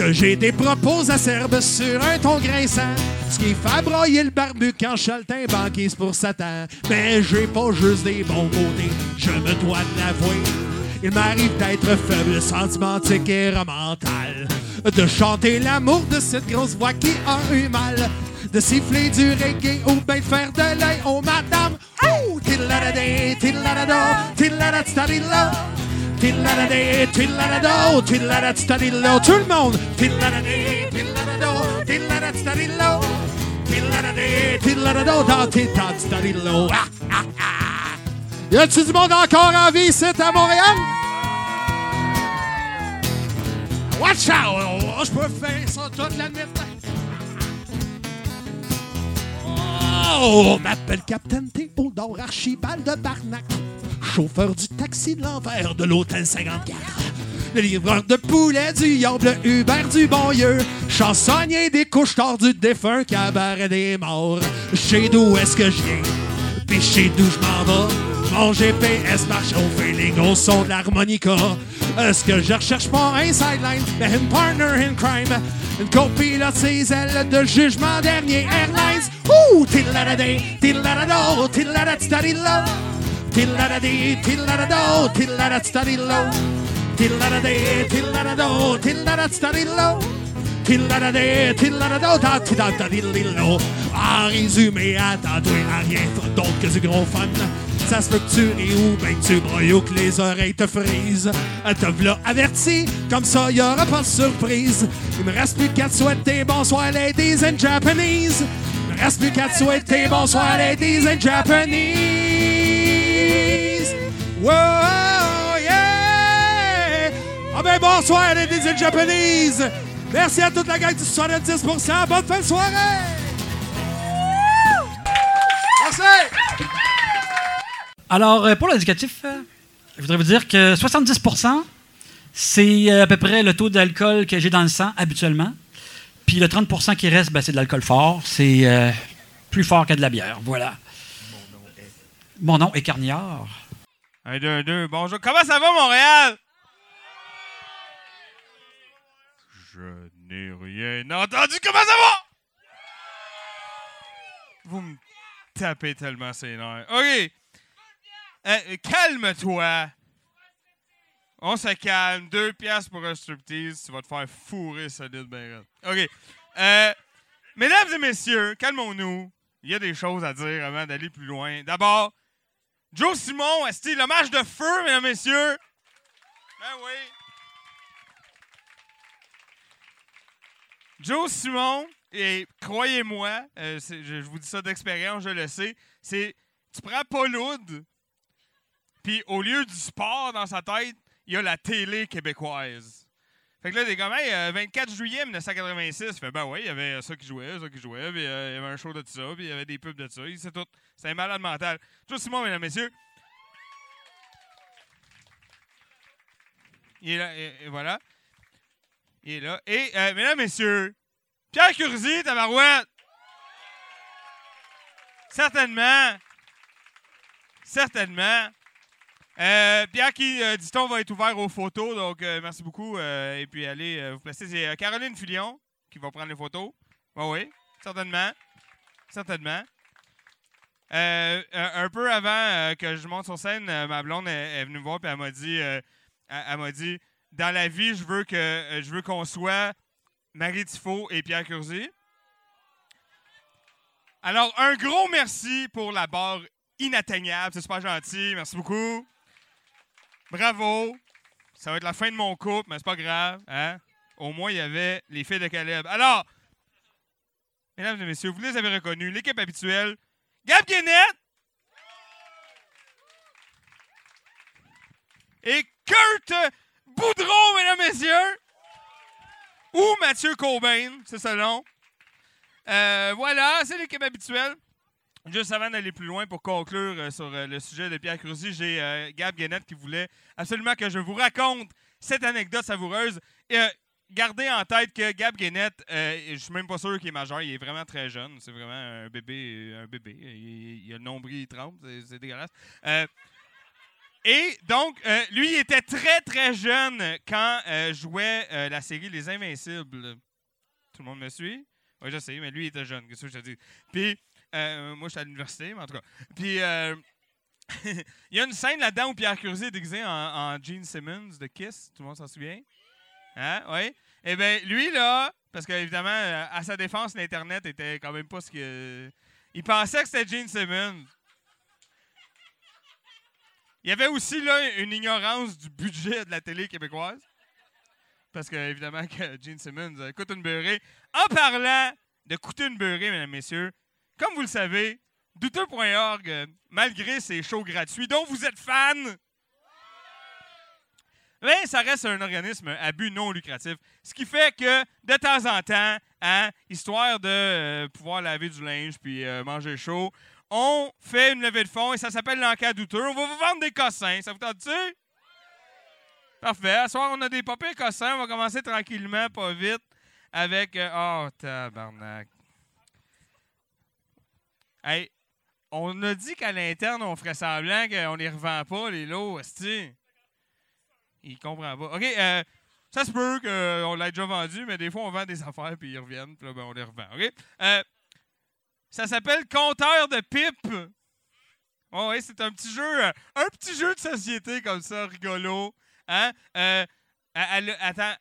Que j'ai des propos acerbes sur un ton grinçant. Ce qui fait broyer le barbu quand je banquise pour Satan. Mais j'ai pas juste des bons côtés, je me dois de l'avouer. Il m'arrive d'être faible, sentimentique et romantal. De chanter l'amour de cette grosse voix qui a eu mal. De siffler du reggae ou bien de faire de l'œil aux madames. Oh! Tillaradstadillo. Tout le monde! Ah. Y a-tu du monde encore en vie, c'est à Montréal? Watch out! Oh, je peux faire ça toute la nuit. Oh, m'appelle Captain Théodore Archibald de Barnac. Chauffeur du taxi de l'enfer de l'hôtel 54. Le livreur de poulet du Yable Hubert du Bonlieu. Chansonnier des couches tard du défunt cabaret des morts. Chez d'où est-ce que je viens? Puis chez d'où je m'en vais? Mon GPS marche au feeling au son de l'harmonica. Euh, Ce que je recherche pas un sideline, mais une partner in crime. Une copilote ses ailes de jugement dernier Airlines. Ouh, tillaradstadillo. Tillaradi, tillarado, tillaradstadillo. Tillarade, tillarado, tillaradstadillo. Tillarade, tillarado, da, tida, da, dillillo. En résumé, attends-toi à rien d'autre que du gros fun. Ça se peut que tu ris ou ben que tu broyes ou que les oreilles te frisent. Te v'là averti, comme ça y aura pas de surprise. Il me reste plus qu'à te souhaiter bonsoir ladies and Japanese. Il me reste plus qu'à te souhaiter bonsoir ladies and Japanese. Wow, yeah! Ah ben bonsoir ladies and Japanese. Merci à toute la gang du 70%. Bonne fin de soirée! Merci! Alors, euh, pour l'indicatif, euh, je voudrais vous dire que 70% c'est euh, à peu près le taux d'alcool que j'ai dans le sang habituellement. Puis le 30% qui reste, ben, c'est de l'alcool fort. C'est plus fort que de la bière. Voilà. Mon nom est Carniard. Un, deux, deux. Bonjour. Comment ça va, Montréal? Je n'ai rien entendu. Comment ça va? Vous me tapez tellement ses nerfs. OK. Euh, calme-toi. On se calme. Deux piastres pour un striptease. Tu vas te faire fourrer solide, ben. OK. Euh, mesdames et messieurs, calmons-nous. Il y a des choses à dire avant d'aller plus loin. D'abord, Joe Simon, est le match de feu, mesdames messieurs? Ben oui. Joe Simon, et croyez-moi, euh, je, vous dis ça d'expérience, je le sais, c'est tu prends Paul Hood, puis au lieu du sport dans sa tête, il y a la télé québécoise. Fait que là, des gars, hey, euh, 24 juillet 1986, il fait ben oui, il y avait ça qui jouait, ça qui jouait, puis euh, il y avait un show de ça, puis il y avait des pubs de ça, c'est tout. C'est un malade mental. Joe Simon, mesdames messieurs. Il est là, et, voilà. Il est là. Et, euh, mesdames messieurs, Pierre Curzi, tabarouette. Certainement. Certainement. Euh, Pierre qui, euh, dit-on, va être ouvert aux photos. Donc, merci beaucoup. et puis, allez vous placer. C'est Caroline Filion qui va prendre les photos. Oui, oui, certainement. Certainement. Euh, un peu avant euh, que je monte sur scène, euh, ma blonde est, venue me voir et elle m'a dit, dit, dans la vie, je veux que je veux qu'on soit Marie Tifo et Pierre Curzi. Alors, un gros merci pour la barre inatteignable. C'est super gentil. Merci beaucoup. Bravo. Ça va être la fin de mon couple, mais c'est pas grave. Hein? Au moins, il y avait les filles de Caleb. Alors, mesdames et messieurs, vous les avez reconnus. L'équipe habituelle. Gab Guénette. Et Kurt Boudreau, mesdames et messieurs. Ou Mathieu Cobain, c'est ça. Euh, voilà, c'est l'équipe habituelle. Juste avant d'aller plus loin pour conclure euh, sur euh, le sujet de Pierre Cruzy, j'ai Gab Guénette qui voulait absolument que je vous raconte cette anecdote savoureuse. Gardez en tête que Gab Guénette, euh, je suis même pas sûr qu'il est majeur, il est vraiment très jeune. C'est vraiment un bébé. Un bébé. Il, a le nombril, il trempe, c'est- dégueulasse. Euh, et donc, euh, lui, il était très, très jeune quand euh, jouait euh, la série Les Invincibles. Tout le monde me suit? Oui, je sais, mais lui, il était jeune. Qu'est-ce que je te dis? Puis, moi, je suis à l'université, mais en tout cas. Puis, il y a une scène là-dedans où Pierre Curzi est déguisé en, en Gene Simmons de Kiss. Tout le monde s'en souvient? Hein? Oui? Eh bien, lui, là, parce qu'évidemment, euh, à sa défense, l'Internet était quand même pas ce que. Il pensait que c'était Gene Simmons. Il y avait aussi là une ignorance du budget de la télé québécoise. Parce que, évidemment, que Gene Simmons euh, coûte une beurrée. En parlant de coûter une beurrée, mesdames messieurs, comme vous le savez, douteux.org, malgré ses shows gratuits dont vous êtes fan, mais ça reste un organisme à but non lucratif. Ce qui fait que, de temps en temps, hein, histoire de euh, pouvoir laver du linge puis euh, manger chaud, on fait une levée de fonds et ça s'appelle l'enquête. On va vous vendre des cossins. Ça vous tente-tu? Parfait. Ce soir, on a des papiers cossins. On va commencer tranquillement, pas vite, avec... euh, oh, tabarnak. Hey, on a dit qu'à l'interne, on ferait semblant qu'on les revend pas, les lots. Il comprend pas. OK, euh, ça se peut qu'on l'ait déjà vendu, mais des fois, on vend des affaires puis ils reviennent, puis là, ben, on les revend. OK? Euh, ça s'appelle Compteur de pipe. Oh, oui, c'est un petit jeu, euh, un petit jeu de société comme ça, rigolo. Hein? Euh, à- attends,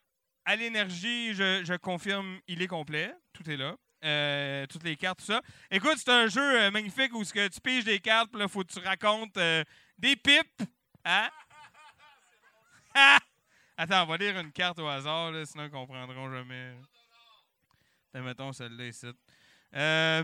à l'énergie, je, confirme, il est complet. Tout est là. Euh, toutes les cartes, tout ça. Écoute, c'est un jeu euh, magnifique où ce que tu piges des cartes, puis là, faut que tu racontes euh, des pipes. Hein? Attends, on va lire une carte au hasard, sinon ils comprendront jamais. Mettons celle-là ici. Euh,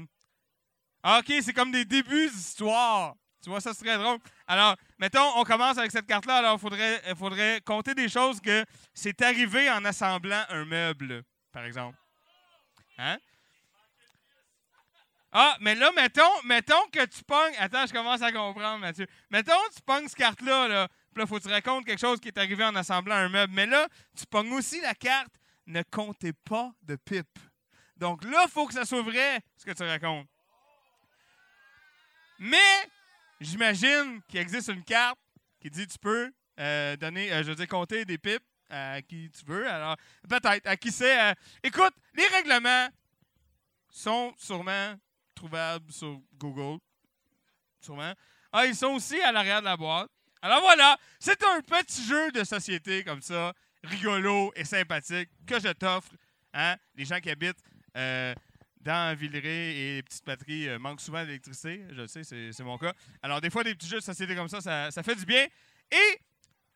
OK, c'est comme des débuts d'histoire. Tu vois, ça serait drôle. Alors, mettons, on commence avec cette carte-là. Alors, il faudrait, faudrait compter des choses que c'est arrivé en assemblant un meuble, par exemple. Hein? Ah, mais là, mettons, mettons que tu pognes. Attends, je commence à comprendre, Mathieu. Mettons, tu pognes cette carte-là, là. Là, faut que tu racontes quelque chose qui est arrivé en assemblant un meuble. Mais là, tu pognes aussi la carte Ne comptez pas de pipe. Donc là, il faut que ça soit vrai, ce que tu racontes. Mais, j'imagine qu'il existe une carte qui dit tu peux euh, donner, euh, je veux dire, compter des pipes à qui tu veux. Alors, peut-être, à qui c'est. euh, écoute, les règlements sont sûrement trouvables sur Google. Sûrement. Ah, ils sont aussi à l'arrière de la boîte. Alors voilà, c'est un petit jeu de société comme ça, rigolo et sympathique, que je t'offre. Hein? Les gens qui habitent euh, dans Villeray et les petites patries euh, manquent souvent d'électricité. Je le sais, c'est c'est mon cas. Alors, des fois, des petits jeux de société comme ça, ça, ça fait du bien. Et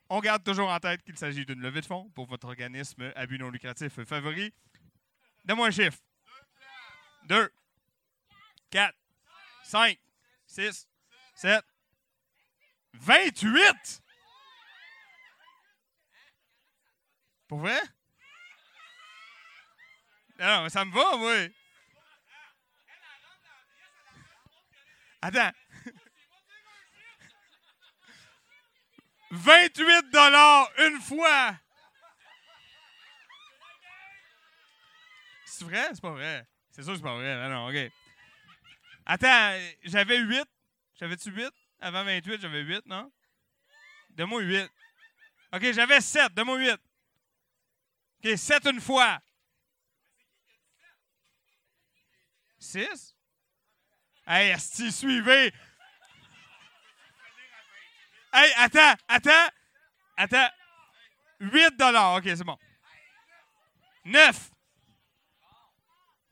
on garde toujours en tête qu'il s'agit d'une levée de fonds pour votre organisme à but non lucratif favori. Donne-moi un chiffre. 2, 4, 5, 6, 7, 28! Pour vrai? Non, mais ça me va, moi. Attends. 28 dollars une fois. C'est vrai? C'est pas vrai. C'est sûr que c'est pas vrai. Non, non, OK. Attends, j'avais 8. J'avais-tu 8? Avant 28, j'avais 8, non? Donne-moi 8. OK, j'avais 7. Donne-moi 8. OK, 7 une fois. 6? Hey, asti, suivez! Hey, attends, attends, attends. 8 dollars, OK, c'est bon. 9.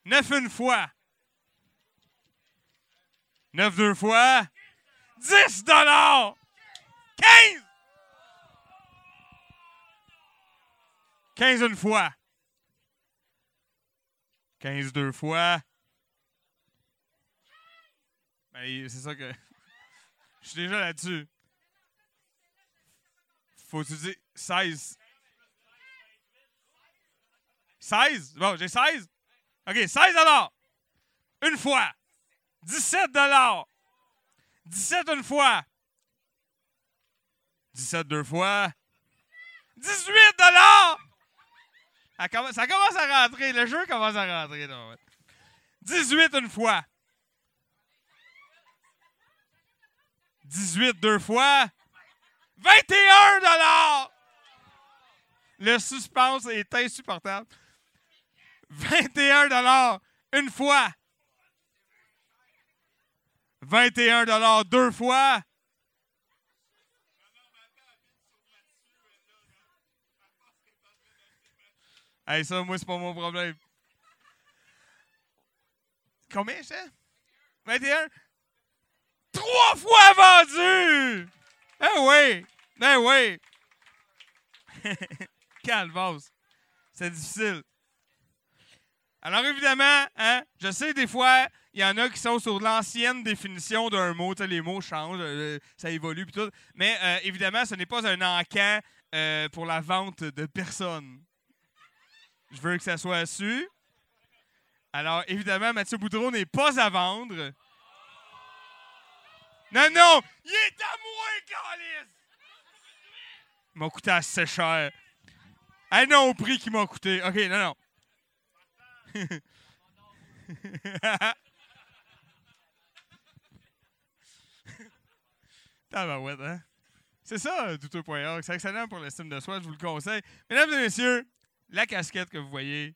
9 une fois. 9 deux fois. 10 dollars. 15. 15 une fois. 15 deux fois. Ben, c'est ça que. Je suis déjà là-dessus. Faut-tu dire 16? 16? Bon, j'ai 16? OK, 16 Une fois. 17 17 une fois. 17 deux fois. 18 Ça commence, ça commence à rentrer. Le jeu commence à rentrer. là, ouais. 18 une fois. 18 deux fois. 21 Le suspense est insupportable. 21 une fois. 21 deux fois. Hey, ça, moi, c'est pas mon problème. Combien c'est? 21? Trois fois vendu! Ben oui! Ben oui! Calvas. C'est difficile. Alors évidemment, hein, je sais des fois, il y en a qui sont sur l'ancienne définition d'un mot. Les mots changent, euh, ça évolue puis tout. Mais euh, évidemment, ce n'est pas un encan euh, pour la vente de personnes. Je veux que ça soit su. Alors évidemment, Mathieu Boudreau n'est pas à vendre. Non, non! Il est à moi, Calis! Il m'a coûté assez cher. Ah non, au prix qu'il m'a coûté. OK, non, non. Tabarouette, hein? C'est ça, douteux.org. C'est excellent pour l'estime de soi, je vous le conseille. Mesdames et messieurs, la casquette que vous voyez,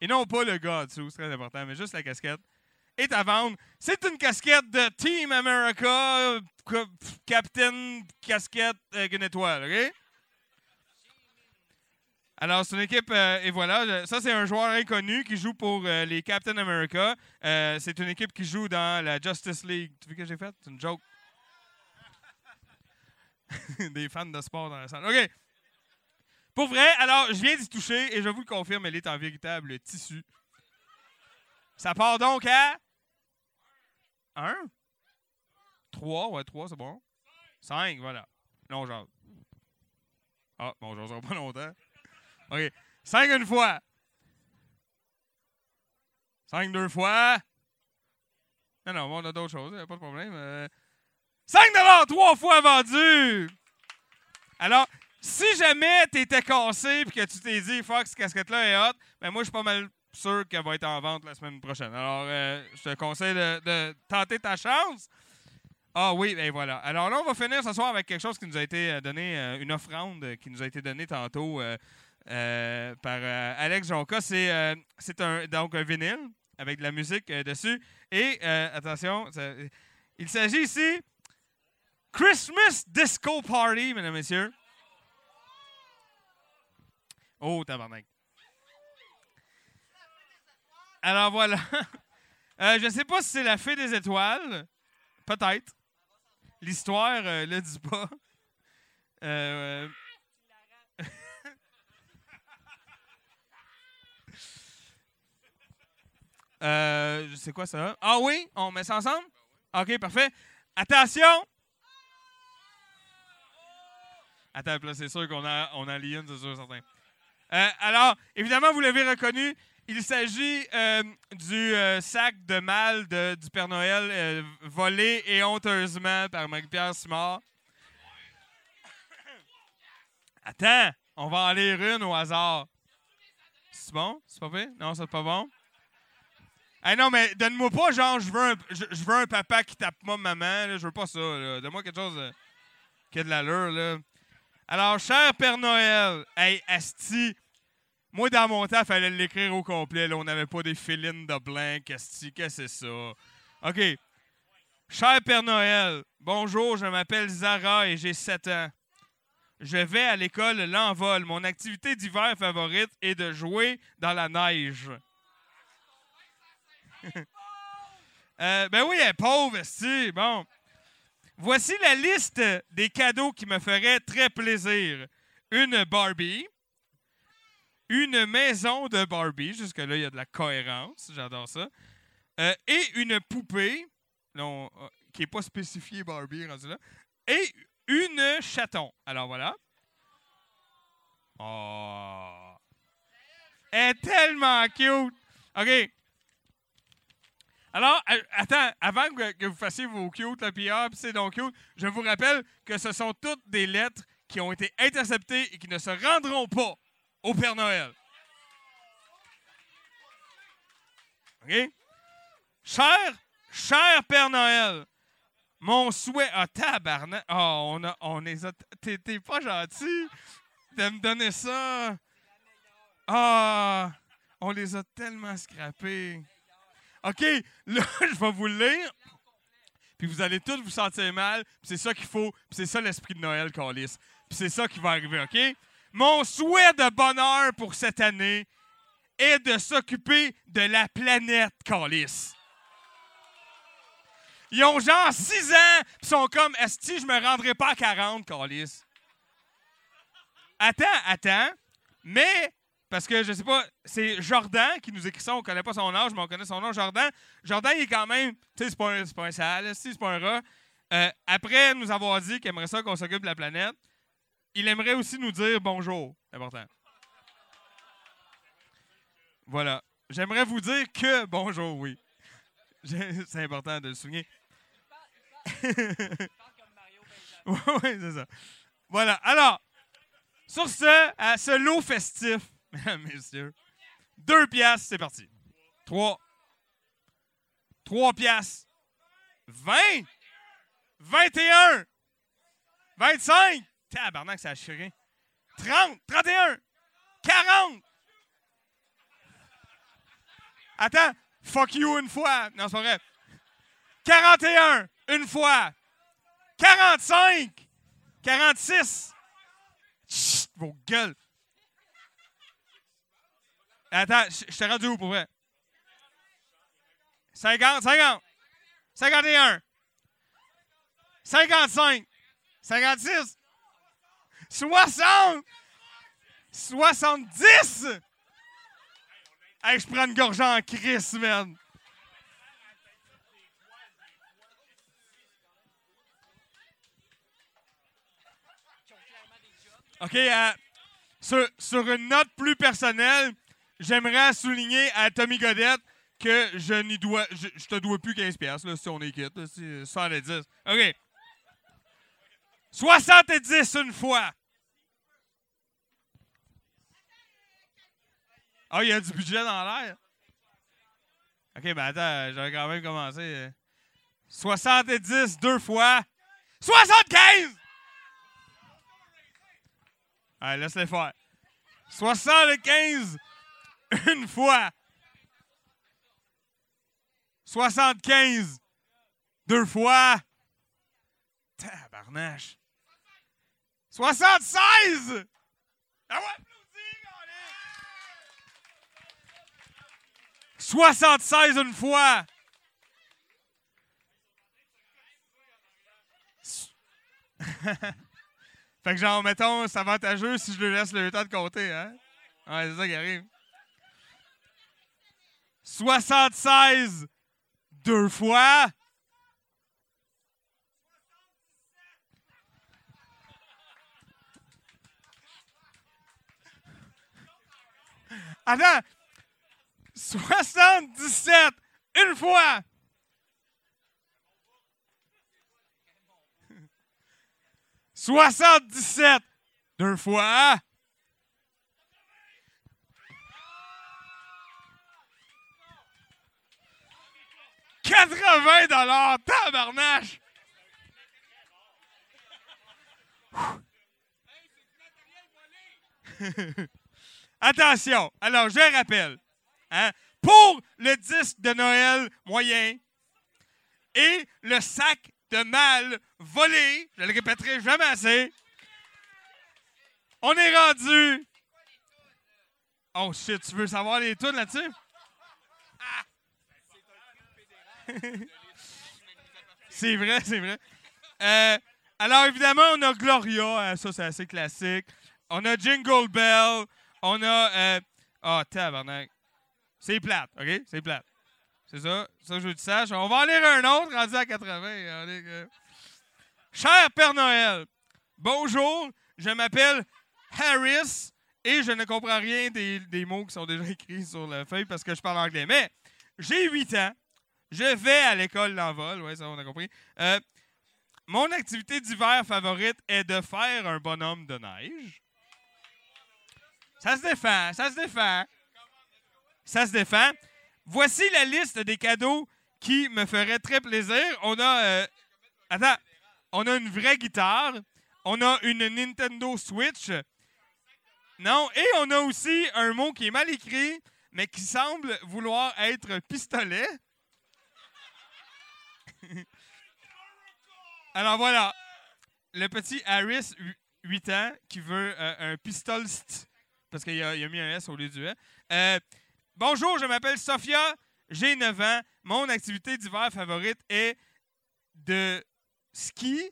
et non pas le gars dessous, c'est très important, mais juste la casquette, est à vendre. C'est une casquette de Team America, euh, ca- Captain Casquette avec une étoile, OK? Alors, c'est une équipe, euh, et voilà, ça c'est un joueur inconnu qui joue pour euh, les Captain America. Euh, c'est une équipe qui joue dans la Justice League. Tu vois que j'ai fait? C'est une joke. Des fans de sport dans la salle. OK. Pour vrai, alors, je viens d'y toucher et je vous le confirme, elle est en véritable tissu. Ça part donc à. 1, 3, ouais, 3, c'est bon. 5, voilà. Non, genre. Ah, bon, j'en pas longtemps. OK. 5 une fois. 5 deux fois. Non, non, on a d'autres choses, pas de problème. Euh, 5 trois fois vendu. Alors, si jamais tu étais cassé et que tu t'es dit, fuck, cette casquette-là est hot, ben moi, je suis pas mal sûr qu'elle va être en vente la semaine prochaine. Alors, euh, je te conseille de, tenter ta chance. Ah oui, ben voilà. Alors là, on va finir ce soir avec quelque chose qui nous a été euh, donné, euh, une offrande qui nous a été donnée tantôt par Alex Jonca. C'est c'est donc un vinyle avec de la musique dessus. Et attention, il s'agit ici Christmas Disco Party, mesdames et messieurs. Oh, tabarnak. Alors voilà. Euh, je ne sais pas si c'est la fée des étoiles. Peut-être. L'histoire ne le dit pas. Euh, euh, c'est quoi ça? Ah oui? On met ça ensemble? OK, parfait. Attention! Attends, là, c'est sûr qu'on a, on a Lyon, c'est sûr, certain. Euh, alors, évidemment, vous l'avez reconnu, il s'agit euh, du euh, sac de mal de- du Père Noël volé et honteusement par Marie-Pierre Simard. Attends, on va en lire une au hasard. C'est bon? C'est pas vrai? Non, c'est pas bon? Hey, non, mais donne-moi pas, genre, je veux un, je, je veux un papa qui tape ma maman. je veux pas ça. Donne-moi quelque chose qui a de l'allure. Là. Alors, cher Père Noël, hey, Asti, moi, dans mon temps, il fallait l'écrire au complet. Là. On n'avait pas des filines de blanc. Asti, qu'est-ce que c'est ça? OK. Cher Père Noël, bonjour, je m'appelle Zara et j'ai 7 ans. Je vais à l'école l'envol. Mon activité d'hiver favorite est de jouer dans la neige. Euh, ben oui, elle est pauvre, esti. Bon. Voici la liste des cadeaux qui me feraient très plaisir. Une Barbie. Une maison de Barbie. Jusque-là, il y a de la cohérence. J'adore ça. Euh, et une poupée. là, on- euh, qui n'est pas spécifiée Barbie, là. Et une chaton. Alors voilà. Oh. Elle est tellement cute. OK. Alors, a- attends, avant que, vous fassiez vos cute, là, ah, puis c'est donc cute, je vous rappelle que ce sont toutes des lettres qui ont été interceptées et qui ne se rendront pas au Père Noël. OK? Cher, cher Père Noël, mon souhait. Ah, tabarnak. Ah, on, a, on. T'es, t'es pas gentil de me donner ça. Ah, on les a tellement scrappés. OK, là, je vais vous le lire. Puis vous allez tous vous sentir mal. Puis c'est ça qu'il faut. Puis c'est ça l'esprit de Noël, Calis. Puis c'est ça qui va arriver, OK? Mon souhait de bonheur pour cette année est de s'occuper de la planète, Calis. Ils ont genre 6 ans, puis sont comme, Esti, je me rendrai pas à 40, Calis. Attends, attends. Mais, parce que je sais pas, c'est Jordan qui nous écrit ça, on connaît pas son âge, mais on connaît son nom, Jordan. Jordan, il est quand même, tu sais, c'est pas pas un sale, c'est pas un rat. Euh, après nous avoir dit qu'il aimerait ça qu'on s'occupe de la planète, il aimerait aussi nous dire bonjour. C'est important. Voilà. J'aimerais vous dire que bonjour, oui. C'est important de le souligner. oui, c'est ça. Voilà. Alors, sur ce, ce lot festif, messieurs, deux piastres, c'est parti. Trois. Trois piastres. Vingt. Vingt et un. 25. Tabarnak, ça a chié. 30. 31. 40. Attends. Fuck you une fois. Non, c'est pas vrai. 41. Une fois. 45. 46. Chut, vos gueules. Attends, je t'ai rendu où pour vrai? 50, 50. 51. 55. 56. 60. 70. Hey, je prends une gorge en crise, man. OK, euh, sur une note plus personnelle, j'aimerais souligner à Tommy Godette que je n'y dois je, te dois plus 15 pièces si on est quitte, là, c'est 110. OK. 70 une fois. Ah, il y a du budget dans l'air. OK, ben attends, j'aurais quand même commencé. euh, 70 deux fois. 75! Allez, laisse-les faire. 75 une fois. 75 deux fois. Tabarnache. 76! Ah ouais, applaudis, allez! 76 une fois. fait que genre, mettons, c'est avantageux si je lui laisse le temps de compter, hein? Ouais, c'est ça qui arrive. 76 deux fois. Attends. 77 une fois. Soixante-dix-sept deux fois. Quatre-vingts dollars, tabarnache. Attention. Alors, je rappelle. hein, pour le disque de Noël moyen et le sac de mal volé, je le répéterai jamais assez, on est rendu. Oh shit, tu veux savoir les tunes là-dessus? Ah! c'est vrai, c'est vrai. Euh, alors évidemment, on a Gloria, hein, ça c'est assez classique. On a Jingle Bell. On a. euh, Ah, tabarnak. C'est plate, OK? C'est plate. C'est ça. Ça, je veux que tu. On va en lire un autre, rendu à 80. On est que- Cher Père Noël, bonjour. Je m'appelle Harris et je ne comprends rien des, des mots qui sont déjà écrits sur la feuille parce que je parle anglais. Mais j'ai 8 ans. Je vais à l'école d'envol. Oui, ça, on a compris. Euh, mon activité d'hiver favorite est de faire un bonhomme de neige. Ça se défend, ça se défend. Ça se défend. Voici la liste des cadeaux qui me feraient très plaisir. On a. euh, attends. On a une vraie guitare. On a une Nintendo Switch. Non. Et on a aussi un mot qui est mal écrit, mais qui semble vouloir être pistolet. Alors voilà. Le petit Harris, 8 ans, qui veut euh, un pistol st- parce qu'il a, il a mis un S au lieu du E. Euh, bonjour, je m'appelle Sophia, j'ai 9 ans. Mon activité d'hiver favorite est de ski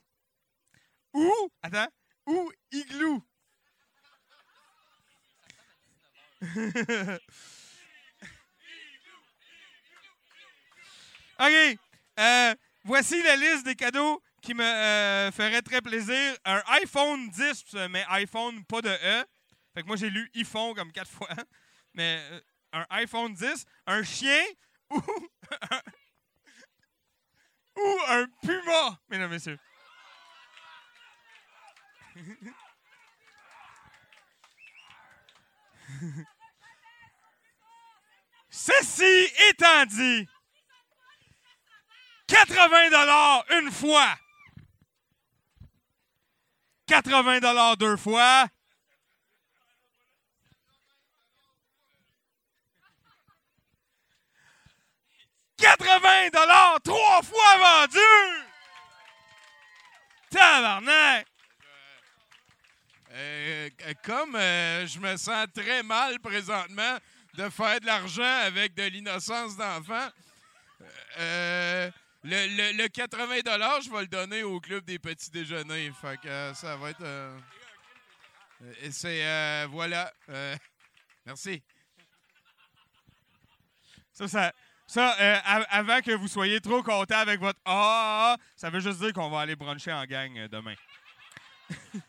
ou, attends, ou igloo. OK. Euh, voici la liste des cadeaux qui me euh, feraient très plaisir. Un iPhone 10, mais iPhone pas de E. Fait que moi, j'ai lu iPhone comme quatre fois. Mais euh, un iPhone 10, un chien ou ou un puma, mesdames et messieurs. Ceci étant dit, 80 dollars une fois. 80 deux fois. « 80 trois fois vendu! Tabarnak! Euh, comme euh, je me sens très mal présentement de faire de l'argent avec de l'innocence d'enfant, euh, le, le- le 80 je vais le donner au club des petits déjeuners. Fait que euh, ça va être. euh, et c'est. euh, voilà. Merci. Ça, ça, ça av- avant que vous soyez trop content avec votre ah, ah, ah, ça veut juste dire qu'on va aller bruncher en gang demain.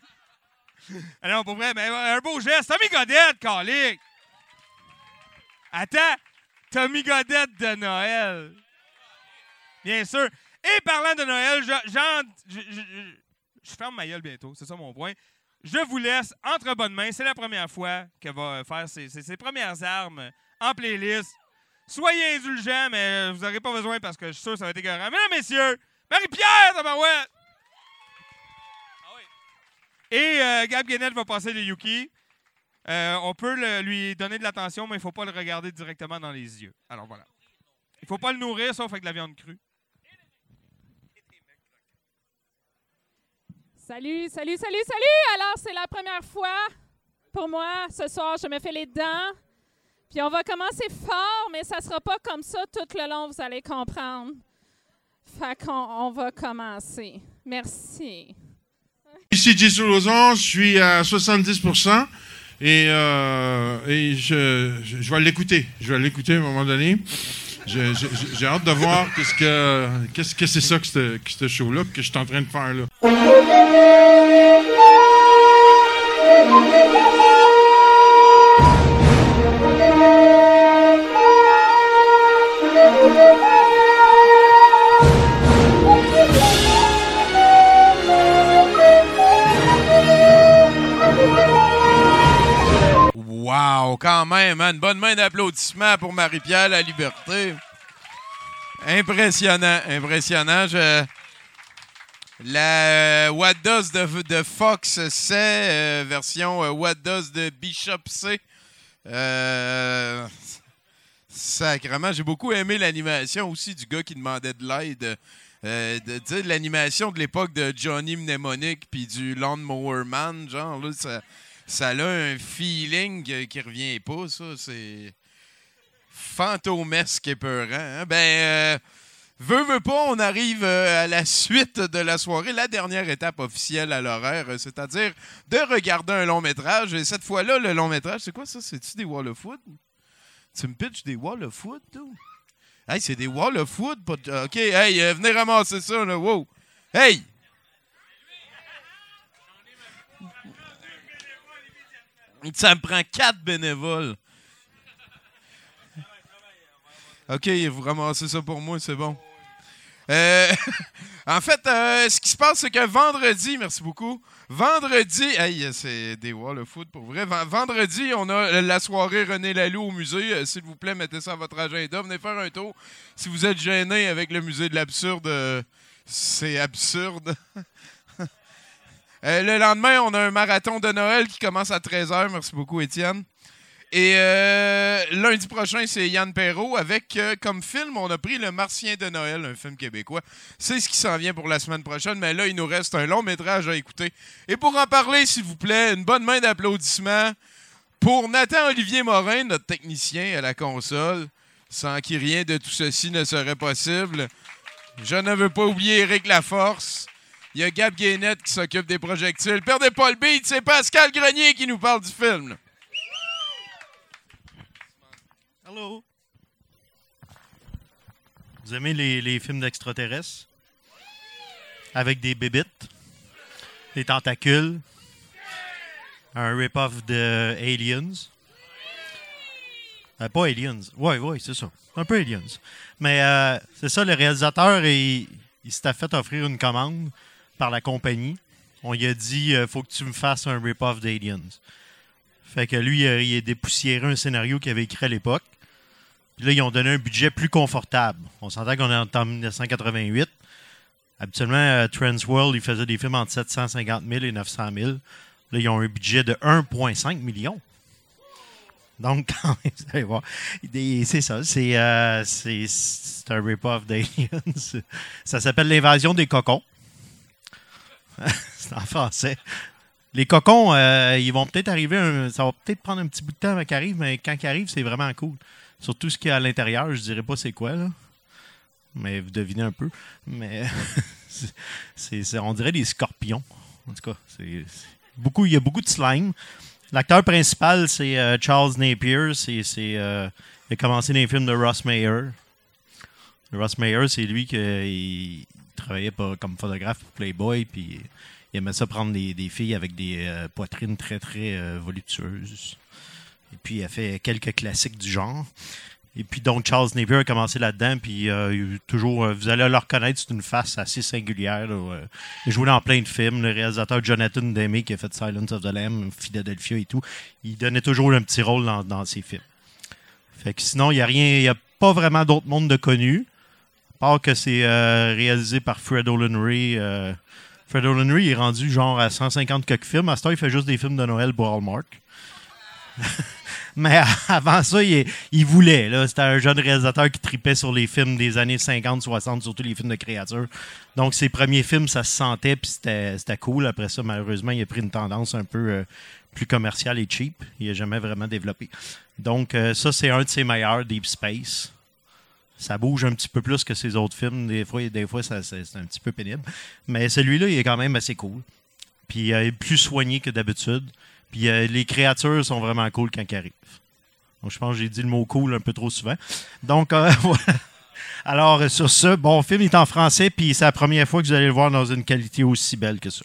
Ah non, pour vrai, mais un beau geste. Tommy Godette, calique! Attends, Tommy Godette de Noël. Bien sûr. Et parlant de Noël, je, ferme ma gueule bientôt, c'est ça mon point. Je vous laisse entre bonnes mains. C'est la première fois qu'elle va faire ses, premières armes en playlist. Soyez indulgents, mais vous n'aurez pas besoin parce que je suis sûr que ça va être écœurant. Mesdames, messieurs, Marie-Pierre Tabarouette! Et euh, Gab Guénette va passer le Yuki. Euh, on peut lui donner de l'attention, mais il ne faut pas le regarder directement dans les yeux. Alors voilà. Il ne faut pas le nourrir sauf avec de la viande crue. Salut, salut, salut, salut! Alors, c'est la première fois pour moi. Ce soir, je me fais les dents. Puis on va commencer fort, mais ça sera pas comme ça tout le long, vous allez comprendre. Fait qu'on on va commencer. Merci. Ici Jesse Lauzon, je suis à 70% et, euh, je- je vais l'écouter. Je vais l'écouter à un moment donné. J'ai hâte de voir qu'est-ce que qu'est-ce que c'est ça que ce que ce show-là que je suis en train de faire là. Quand même, hein, une bonne main d'applaudissements pour Marie-Pierre La Liberté. Impressionnant, impressionnant. La euh, What Does de, Fox C, euh, version euh, What Does de Bishop C. Euh, sacrement, j'ai beaucoup aimé l'animation aussi du gars qui demandait de l'aide. Euh, de, de l'animation de l'époque de Johnny Mnemonic puis du Lawnmower Man, genre, là, ça, ça a un feeling qui revient pas, ça. C'est fantomesque et hein. Ben, euh, veux, pas, on arrive euh, à la suite de la soirée, la dernière étape officielle à l'horaire, euh, c'est-à-dire de regarder un long métrage. Et cette fois-là, le long métrage, c'est quoi ça? C'est-tu des Wall of Food? Tu me pitches des Wall of Food, toi? Hey, c'est des Wall of Food? OK, hey, euh, venez ramasser ça, là. Wow! Hey! Ça me prend quatre bénévoles. OK, vous ramassez ça pour moi, c'est bon. Euh, en fait, euh, ce qui se passe, c'est que vendredi, merci beaucoup. Vendredi, hey, c'est des Wall of Food pour vrai. Ven- Vendredi, on a la soirée René Laloux au musée. Euh, S'il vous plaît, mettez ça à votre agenda. Venez faire un tour. Si vous êtes gêné avec le musée de l'absurde, c'est absurde. Euh, le lendemain, on a un marathon de Noël qui commence à 13h. Merci beaucoup, Étienne. Et euh, lundi prochain, c'est Yann Perrault avec euh, comme film, on a pris Le Martien de Noël, un film québécois. C'est ce qui s'en vient pour la semaine prochaine, mais là, il nous reste un long métrage à écouter. Et pour en parler, s'il vous plaît, une bonne main d'applaudissements pour Nathan Olivier Morin, notre technicien à la console, sans qui rien de tout ceci ne serait possible. Je ne veux pas oublier Eric Laforce. Il y a Gab Guénette qui s'occupe des projectiles. Perdez pas le beat, c'est Pascal Grenier qui nous parle du film. Hello. Vous aimez les, les films d'extraterrestres? Avec des bébites, des tentacules, un rip-off de Aliens? Euh, pas Aliens. Oui, oui, c'est ça. Un peu Aliens. Mais euh, c'est ça, le réalisateur, il, il s'était fait offrir une commande par la compagnie. On lui a dit euh, faut que tu me fasses un rip-off d'Aliens. Fait que lui, euh, il a dépoussiéré un scénario qu'il avait écrit à l'époque. Puis là, ils ont donné un budget plus confortable. On s'entend qu'on est en 1988. Habituellement, euh, Transworld, ils faisaient des films entre 750 000 et 900 000. Là, ils ont un budget de 1,5 million. Donc, quand même, vous allez voir. C'est ça. C'est euh, un rip-off d'Aliens. Ça s'appelle L'invasion des cocons. c'est en français. Les cocons, euh, ils vont peut-être arriver. ça va peut-être prendre un petit bout de temps avant qu'ils arrivent, mais quand ils arrivent, c'est vraiment cool. Surtout ce qu'il y a à l'intérieur, je dirais pas c'est quoi, là. Mais vous devinez un peu. Mais c'est- on dirait des scorpions. En tout cas, c'est, beaucoup, il y a beaucoup de slime. L'acteur principal, c'est euh, Charles Napier. C'est, euh, il a commencé dans les films de Ross Mayer. Ross Mayer, c'est lui qui travaillait comme photographe pour Playboy, puis il aimait ça prendre des, filles avec des euh, poitrines très, très euh, voluptueuses. Et puis, il a fait quelques classiques du genre. Et puis, donc, Charles Napier a commencé là-dedans, puis euh, toujours, euh, vous allez le reconnaître, c'est une face assez singulière. là, il joué dans plein de films. Le réalisateur Jonathan Demme, qui a fait Silence of the Lamb, Philadelphia et tout, il donnait toujours un petit rôle dans, dans ses films. Fait que sinon, il n'y a rien, a pas vraiment d'autre monde de connu. Part que c'est euh, réalisé par Fred O'Leary. euh, Fred O'Leary est rendu genre à 150 quelques films. À ce temps, il fait juste des films de Noël pour Hallmark. Mais avant ça, il, voulait. C'était un jeune réalisateur qui tripait sur les films des années 50-60, surtout les films de créatures. Donc, ses premiers films, ça se sentait, puis c'était c'était cool. Après ça, malheureusement, il a pris une tendance un peu euh, plus commerciale et cheap. Il n'a jamais vraiment développé. Donc, euh, ça, c'est un de ses meilleurs, Deep Space. Ça bouge un petit peu plus que ses autres films. Des fois, des fois c'est un petit peu pénible. Mais celui-là, il est quand même assez cool. Puis, euh, il est plus soigné que d'habitude. Puis, euh, les créatures sont vraiment cool quand ils arrivent. Donc, je pense que j'ai dit le mot cool un peu trop souvent. Donc, voilà. Alors, euh, sur ce, bon, film est en français, puis c'est la première fois que vous allez le voir dans une qualité aussi belle que ça.